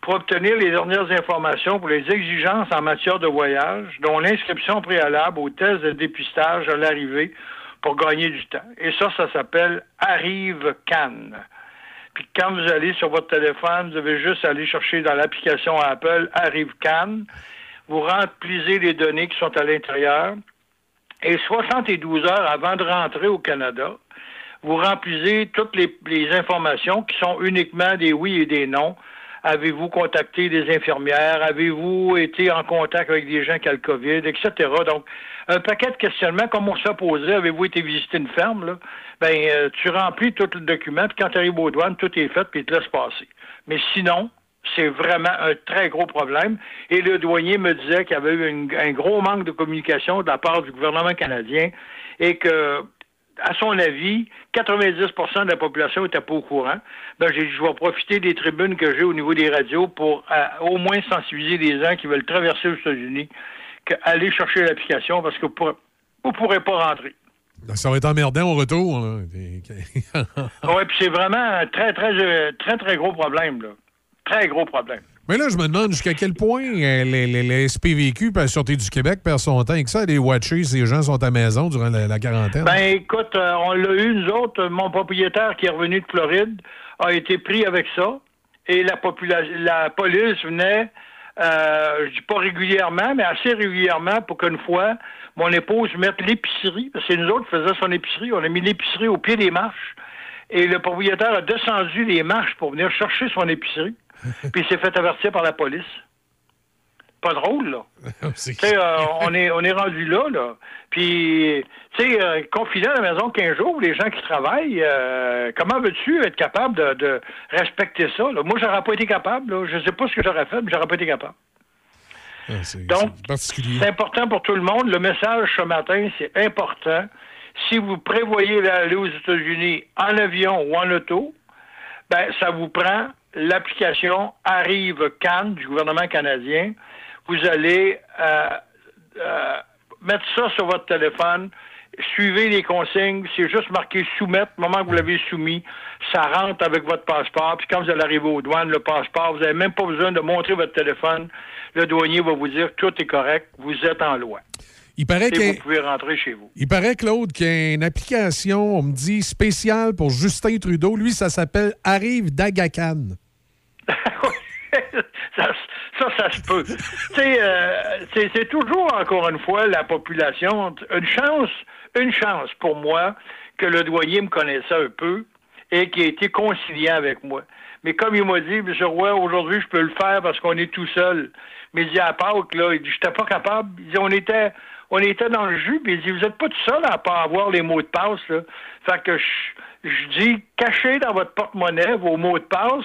pour obtenir les dernières informations pour les exigences en matière de voyage, dont l'inscription préalable au test de dépistage à l'arrivée pour gagner du temps. Et ça, ça s'appelle Arrive Cannes. Puis quand vous allez sur votre téléphone, vous devez juste aller chercher dans l'application Apple Arrive. Vous remplissez les données qui sont à l'intérieur. Et 72 heures avant de rentrer au Canada, vous remplissez toutes les, les informations qui sont uniquement des oui et des non. Avez-vous contacté des infirmières? Avez-vous été en contact avec des gens qui ont le COVID, etc. Donc, un paquet de questionnements, comme on poser, avez-vous été visiter une ferme, là? Ben, euh, tu remplis tout le document, puis quand tu arrives aux douanes, tout est fait, puis ils te laissent passer. Mais sinon, c'est vraiment un très gros problème. Et le douanier me disait qu'il y avait eu un gros manque de communication de la part du gouvernement canadien et que, à son avis, 90% de la population n'était pas au courant. Ben, j'ai dit, je vais profiter des tribunes que j'ai au niveau des radios pour euh, au moins sensibiliser les gens qui veulent traverser aux États-Unis qu'aller chercher l'application parce que vous ne pourrez pas rentrer. Ça va être emmerdant au retour. [LAUGHS] Oui, puis c'est vraiment un très, très, euh, très, très gros problème, là. Très gros problème. Mais là, je me demande jusqu'à quel point euh, les, SPVQ, puis la Sûreté du Québec, perd son temps avec ça, les watcher, ces gens sont à la maison durant la, quarantaine. Ben, écoute, euh, on l'a eu, nous autres. Mon propriétaire qui est revenu de Floride a été pris avec ça. Et la, la police venait, euh, je dis pas régulièrement, mais assez régulièrement pour qu'une fois, mon épouse mette l'épicerie, parce que nous autres faisions son épicerie. On a mis l'épicerie au pied des marches. Et le propriétaire a descendu les marches pour venir chercher son épicerie. Puis il s'est fait avertir par la police. pas drôle, là. [LAUGHS] C'est- Tu sais, euh, on est on est rendu là, là. Puis, tu sais, euh, confiné à la maison 15 jours, les gens qui travaillent, euh, comment veux-tu être capable de, de respecter ça? là? Moi, j'aurais pas été capable. Là. Je sais pas ce que j'aurais fait, mais j'aurais pas été capable. Ah, Donc. C'est important pour tout le monde. Le message ce matin, c'est important. Si vous prévoyez d'aller aux États-Unis en avion ou en auto, ben, ça vous prend l'application Arrive Cannes du gouvernement canadien. Vous allez euh, euh, mettre ça sur votre téléphone. Suivez les consignes. C'est juste marqué soumettre. Au moment que vous l'avez soumis, ça rentre avec votre passeport. Puis quand vous allez arriver aux douanes, le passeport, vous n'avez même pas besoin de montrer votre téléphone. Le douanier va vous dire tout est correct. Vous êtes en loi. Il paraît Et que vous pouvez rentrer chez vous. Il paraît, Claude, qu'il y a une application, on me dit, spéciale pour Justin Trudeau. Lui, ça s'appelle Arrive d'Agacan. [LAUGHS] ça, ça, se peut. Euh, c'est toujours, encore une fois, la population. Une chance, une chance pour moi que le douanier me connaissait un peu et qu'il a été conciliant avec moi. Mais comme il m'a dit, M. Roy, aujourd'hui, je peux le faire parce qu'on est tout seul. Mais il dit à Pâques, là, il dit, j'étais pas capable. Il dit, on était, on était dans le jus, puis il dit, vous êtes pas tout seul à pas avoir les mots de passe, là. Fait que je, je dis, cachez dans votre porte-monnaie vos mots de passe,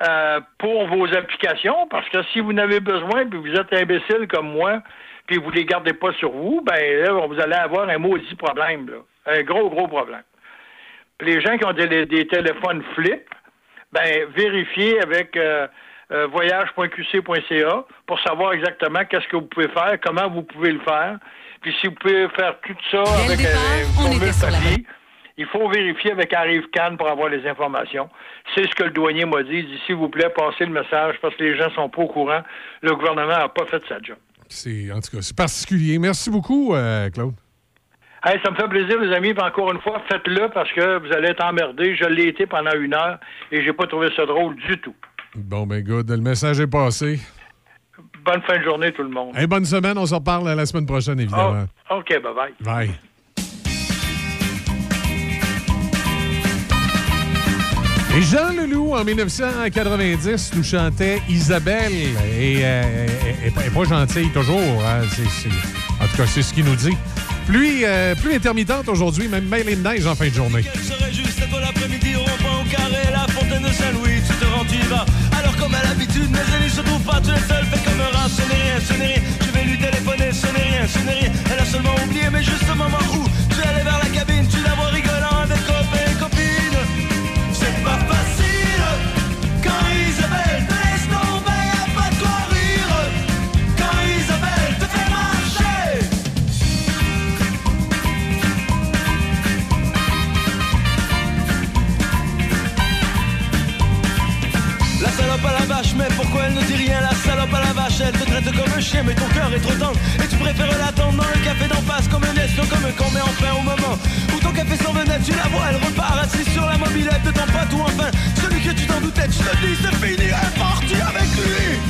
euh, pour vos applications, parce que si vous en avez besoin, puis vous êtes imbécile comme moi, puis vous les gardez pas sur vous, ben là, vous allez avoir un maudit problème, là. Un gros, gros problème. Puis les gens qui ont des, des téléphones flip, ben vérifiez avec euh, euh, voyage.qc.ca pour savoir exactement qu'est-ce que vous pouvez faire, comment vous pouvez le faire. Puis si vous pouvez faire tout ça Dès avec départ, un on était sur la papier, il faut vérifier avec Arrive Cannes pour avoir les informations. C'est ce que le douanier m'a dit. Il dit, s'il vous plaît, passez le message parce que les gens sont pas au courant. Le gouvernement n'a pas fait sa job. C'est, en tout cas, c'est particulier. Merci beaucoup, euh, Claude. Hey, ça me fait plaisir, les amis. Puis encore une fois, faites-le parce que vous allez être emmerdés. Je l'ai été pendant une heure et j'ai pas trouvé ça drôle du tout. Bon, ben, good. Le message est passé. Bonne fin de journée, tout le monde. Hey, bonne semaine. On se reparle la semaine prochaine, évidemment. Oh, OK, bye-bye. Bye. Jean Leloup, en 1990, nous chantait Isabelle. Et euh, elle est pas gentille toujours. hein. C'est- c'est- En tout cas, c'est ce qu'il nous dit. Pluie, euh, intermittente aujourd'hui, même mêlée de neige en fin de journée. serait juste l'après-midi au rond-point au carré, la fontaine de Saint-Louis, tu te rends, tu vas. Alors comme à l'habitude, mes amis se trouvent pas, tu es seul, fais comme un rat, ce n'est rien, ce n'est rien. Je vais lui téléphoner, ce n'est rien, ce n'est rien. Elle a seulement oublié, mais juste au moment où tu allé vers la elle ne dit rien La salope à la vache, elle te traite comme un chien, mais ton cœur est trop tendre. Et tu préfères l'attendre dans le café d'en face, comme un espion, comme un con, mais enfin au moment où ton café s'en venait, tu la vois, elle repart assise sur la mobilette de ton pote, ou enfin celui que tu t'en doutais, tu te dis, c'est fini, elle est partie avec lui.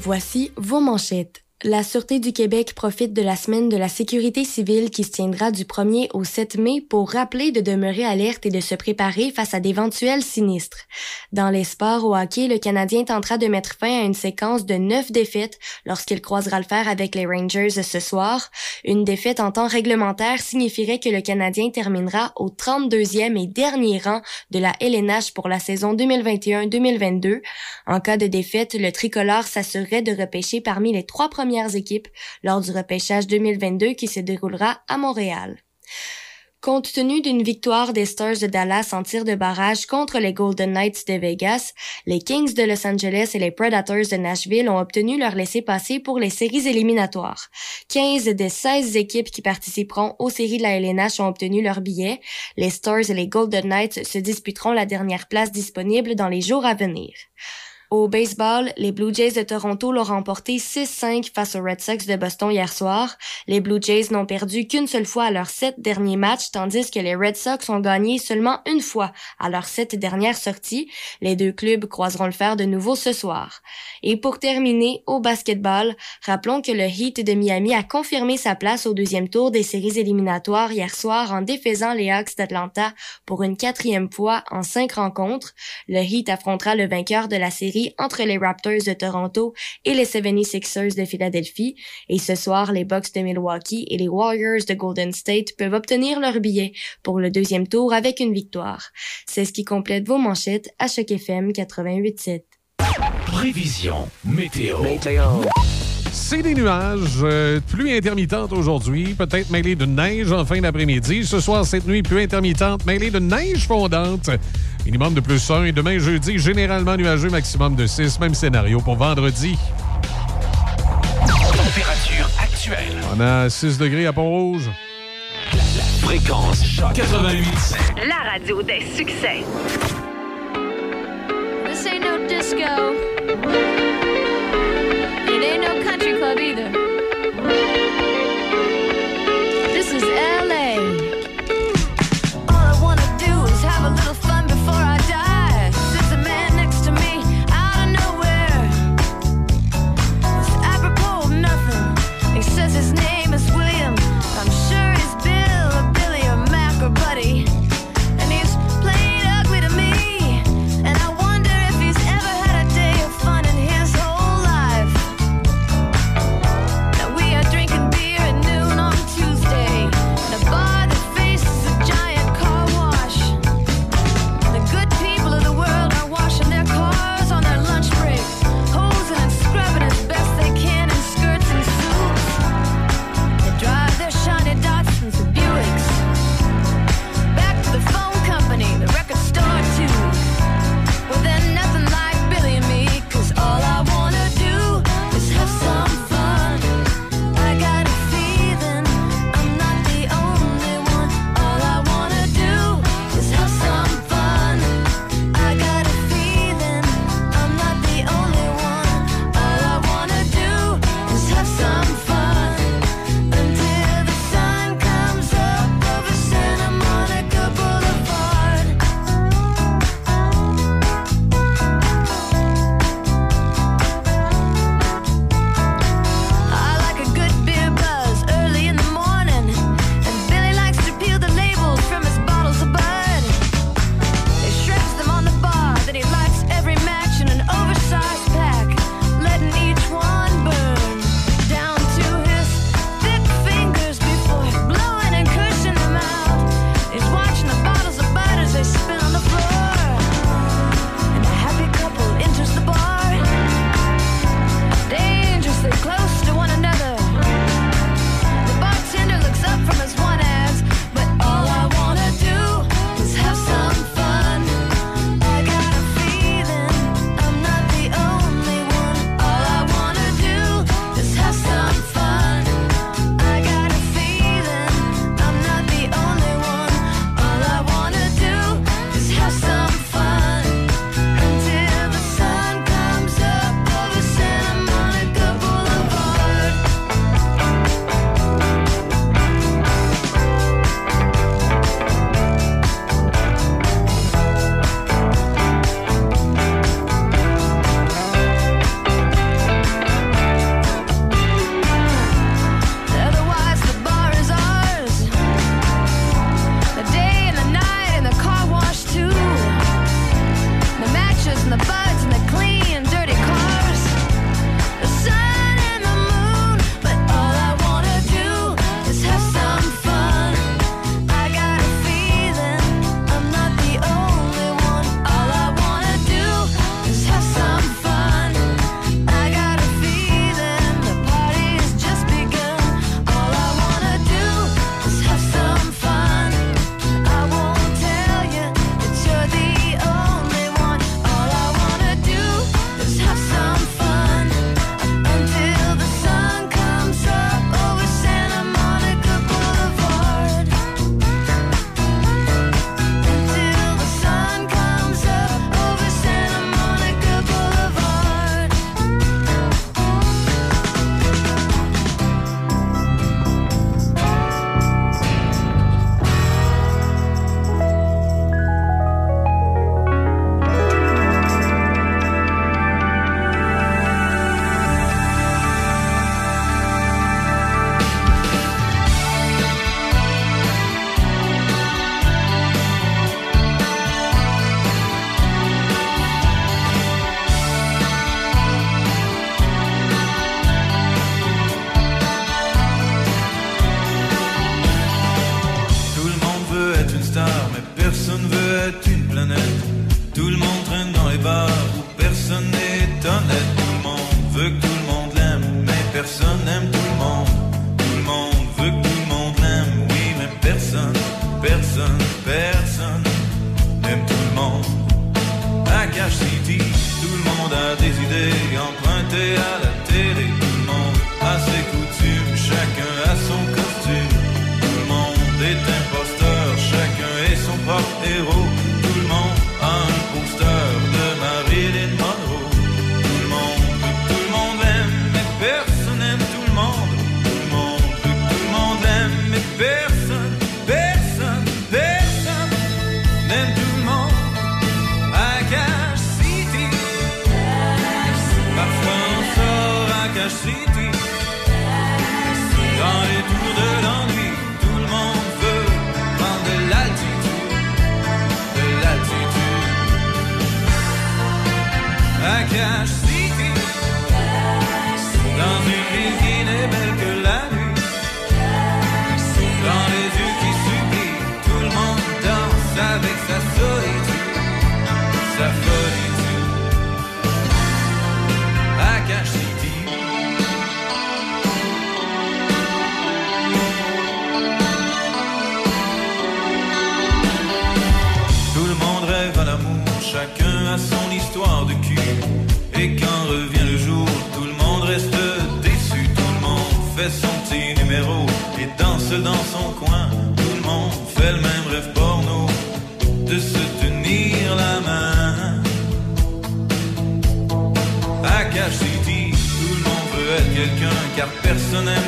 Voici vos manchettes. La Sûreté du Québec profite de la semaine de la sécurité civile qui se tiendra du 1er au 7 mai pour rappeler de demeurer alerte et de se préparer face à d'éventuels sinistres. Dans les sports au hockey, le Canadien tentera de mettre fin à une séquence de neuf défaites lorsqu'il croisera le fer avec les Rangers ce soir. Une défaite en temps réglementaire signifierait que le Canadien terminera au 32e et dernier rang de la LNH pour la saison 2021-2022. En cas de défaite, le tricolore s'assurerait de repêcher parmi les trois premières équipes lors du repêchage 2022 qui se déroulera à Montréal. Compte tenu d'une victoire des Stars de Dallas en tir de barrage contre les Golden Knights de Vegas, les Kings de Los Angeles et les Predators de Nashville ont obtenu leur laissez-passer pour les séries éliminatoires. 15 des 16 équipes qui participeront aux séries de la LNH ont obtenu leur billet. Les Stars et les Golden Knights se disputeront la dernière place disponible dans les jours à venir. Au baseball, les Blue Jays de Toronto l'ont remporté 6-5 face aux Red Sox de Boston hier soir. Les Blue Jays n'ont perdu qu'une seule fois à leurs sept derniers matchs, tandis que les Red Sox ont gagné seulement une fois à leurs sept dernières sorties. Les deux clubs croiseront le fer de nouveau ce soir. Et pour terminer, au basketball, rappelons que le Heat de Miami a confirmé sa place au deuxième tour des séries éliminatoires hier soir en défaisant les Hawks d'Atlanta pour une quatrième fois en cinq rencontres. Le Heat affrontera le vainqueur de la série entre les Raptors de Toronto et les 76ers de Philadelphie. Et ce soir, les Bucks de Milwaukee et les Warriors de Golden State peuvent obtenir leur billet pour le deuxième tour avec une victoire. C'est ce qui complète vos manchettes à Choc FM 88.7. Prévision météo. C'est des nuages, euh, pluie intermittente aujourd'hui, peut-être mêlée de neige en fin d'après-midi. Ce soir, cette nuit, pluie intermittente mêlée de neige fondante. Minimum de plus 1 et demain jeudi, généralement nuageux, maximum de 6. Même scénario pour vendredi. Température actuelle. On a 6 degrés à Pont-Rouge. Fréquence choc 88. La radio des succès. This ain't no disco. It ain't no country club either. This is LA.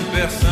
impressão.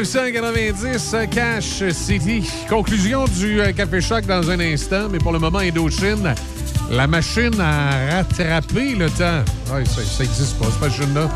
1990, euh, Cash City. Conclusion du euh, Café Choc dans un instant, mais pour le moment, Indochine, la machine a rattrapé le temps. Ça n'existe pas, cette machine-là.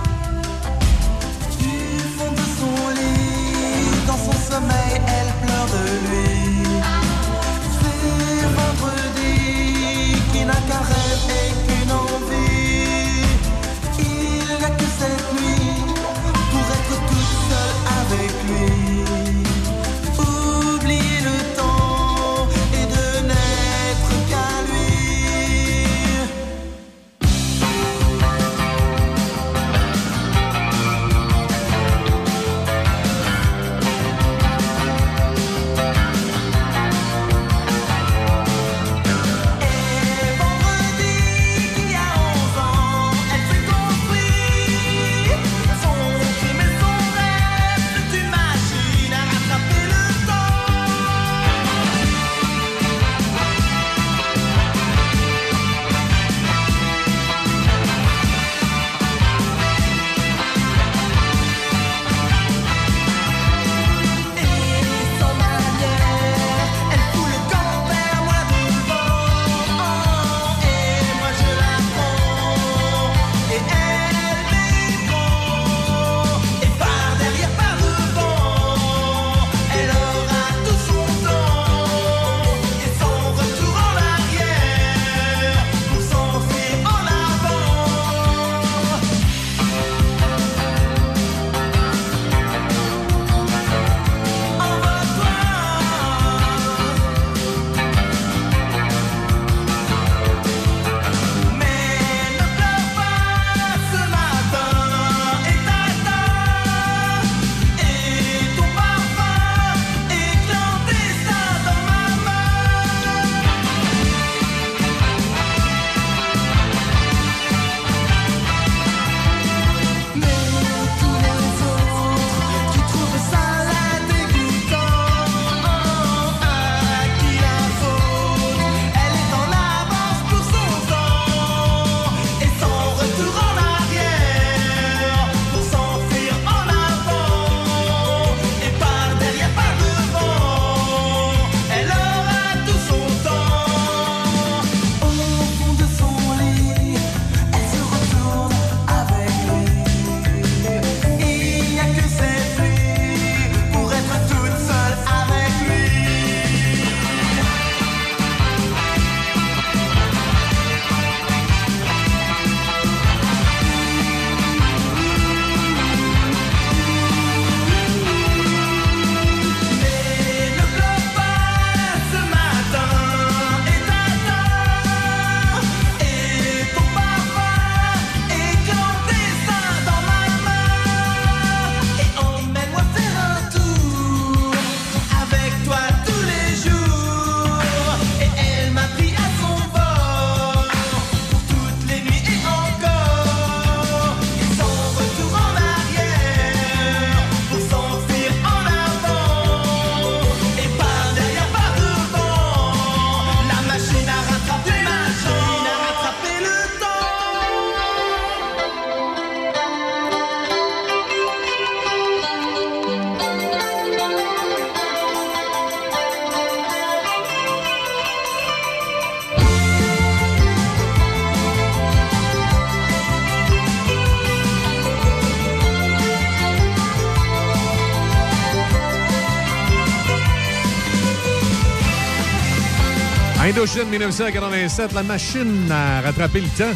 Indochine 1987, la machine à rattraper le temps.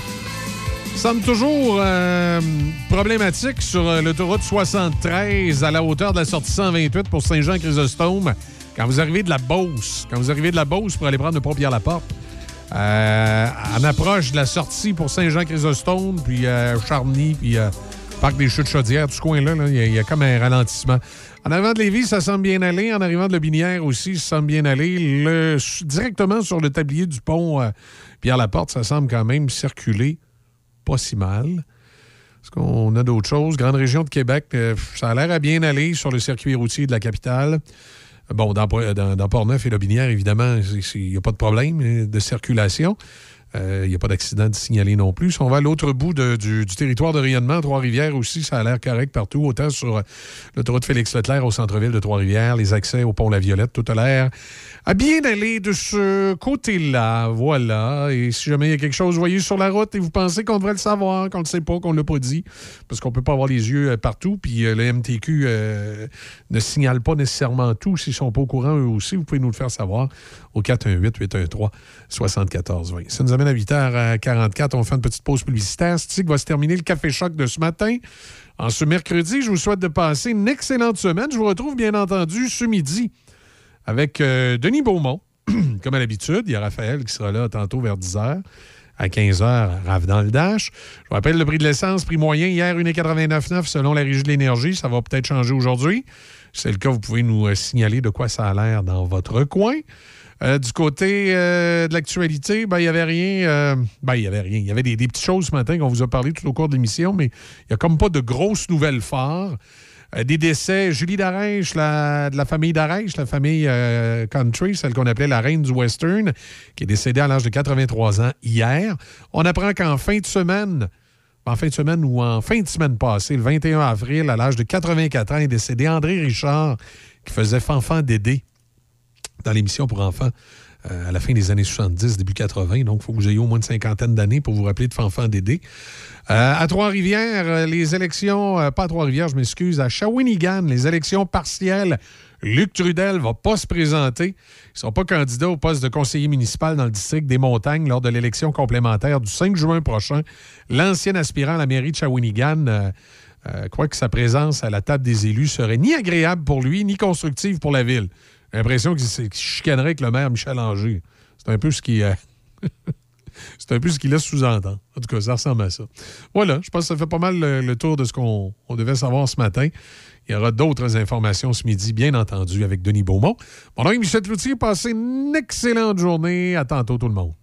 Semble toujours euh, problématique sur euh, l'autoroute 73 à la hauteur de la sortie 128 pour Saint-Jean-Chrysostome. Quand vous arrivez de la Beauce, quand vous arrivez de la Beauce pour aller prendre le pont Pierre-Laporte, euh, en approche de la sortie pour Saint-Jean-Chrysostome, puis euh, Charny, puis Parc des Chutes Chaudières, tout ce coin-là, il y, a comme un ralentissement. En arrivant de Lévis, ça semble bien aller. En arrivant de Binière aussi, ça semble bien aller. Le- directement sur le tablier du pont euh, Pierre-Laporte, ça semble quand même circuler pas si mal. Est-ce qu'on a d'autres choses? Grande région de Québec, euh, ça a l'air à bien aller sur le circuit routier de la capitale. Bon, dans, dans, dans Port-Neuf et Lobinière, évidemment, il n'y a pas de problème euh, de circulation. Euh, Il n'y a pas d'accident de signaler non plus. Si on va à l'autre bout du, territoire de rayonnement, Trois-Rivières aussi, ça a l'air correct partout, autant sur euh, l'autoroute Félix-Leclerc au centre-ville de Trois-Rivières, les accès au pont La Violette, tout a l'air à bien aller de ce côté-là. Voilà. Et si jamais il y a quelque chose, voyez sur la route et vous pensez qu'on devrait le savoir, qu'on ne le sait pas, qu'on ne l'a pas dit, parce qu'on ne peut pas avoir les yeux euh, partout, puis euh, le MTQ euh, ne signale pas nécessairement tout. S'ils ne sont pas au courant, eux aussi, vous pouvez nous le faire savoir au 418-813-7420. Ça nous amène à 8h44. On fait une petite pause publicitaire. Stick va se terminer le café choc de ce matin. En ce mercredi, je vous souhaite de passer une excellente semaine. Je vous retrouve bien entendu ce midi avec euh, Denis Beaumont, [CLEARS THROAT] comme à l'habitude. Il y a Raphaël qui sera là tantôt vers 10h. À 15h, Rave dans le Dash. Je vous rappelle le prix de l'essence, prix moyen hier, 1,89 selon la Régie de l'énergie. Ça va peut-être changer aujourd'hui. Si c'est le cas, vous pouvez nous euh, signaler de quoi ça a l'air dans votre coin. Euh, du côté euh, de l'actualité, ben, il n'y avait rien. euh, ben, il n'y avait rien. Il y avait des, petites choses ce matin qu'on vous a parlé tout au cours de l'émission, mais il n'y a comme pas de grosses nouvelles. Euh, des décès, Julie Darèche, la- de la famille Darèche, la famille country, celle qu'on appelait la reine du western, qui est décédée à l'âge de 83 ans hier. On apprend qu'en fin de semaine, en fin de semaine ou en fin de semaine passée, le 21 avril, à l'âge de 84 ans, est décédé André Richard, qui faisait Fanfan Dédé dans l'émission pour enfants euh, à la fin des années 70, début 80. Donc, il faut que vous ayez au moins une cinquantaine d'années pour vous rappeler de Fanfan Dédé. Euh, à Trois-Rivières, euh, les élections, pas à Trois-Rivières, je m'excuse, à Shawinigan, les élections partielles. Luc Trudel va pas se présenter. Ils sont pas candidats au poste de conseiller municipal dans le district des Montagnes lors de l'élection complémentaire du 5 juin prochain. L'ancien aspirant à la mairie de Shawinigan croit que sa présence à la table des élus serait ni agréable pour lui, ni constructive pour la ville. J'ai l'impression qu'il chicanerait avec le maire Michel Anger. C'est un peu ce qui... euh, [LAUGHS] C'est un peu ce qu'il laisse sous-entendre. En tout cas, ça ressemble à ça. Voilà, je pense que ça fait pas mal le, tour de ce qu'on on devait savoir ce matin. Il y aura d'autres informations ce midi, bien entendu, avec Denis Beaumont. Mon nom est Michel Cloutier. Passez une excellente journée. À tantôt, tout le monde.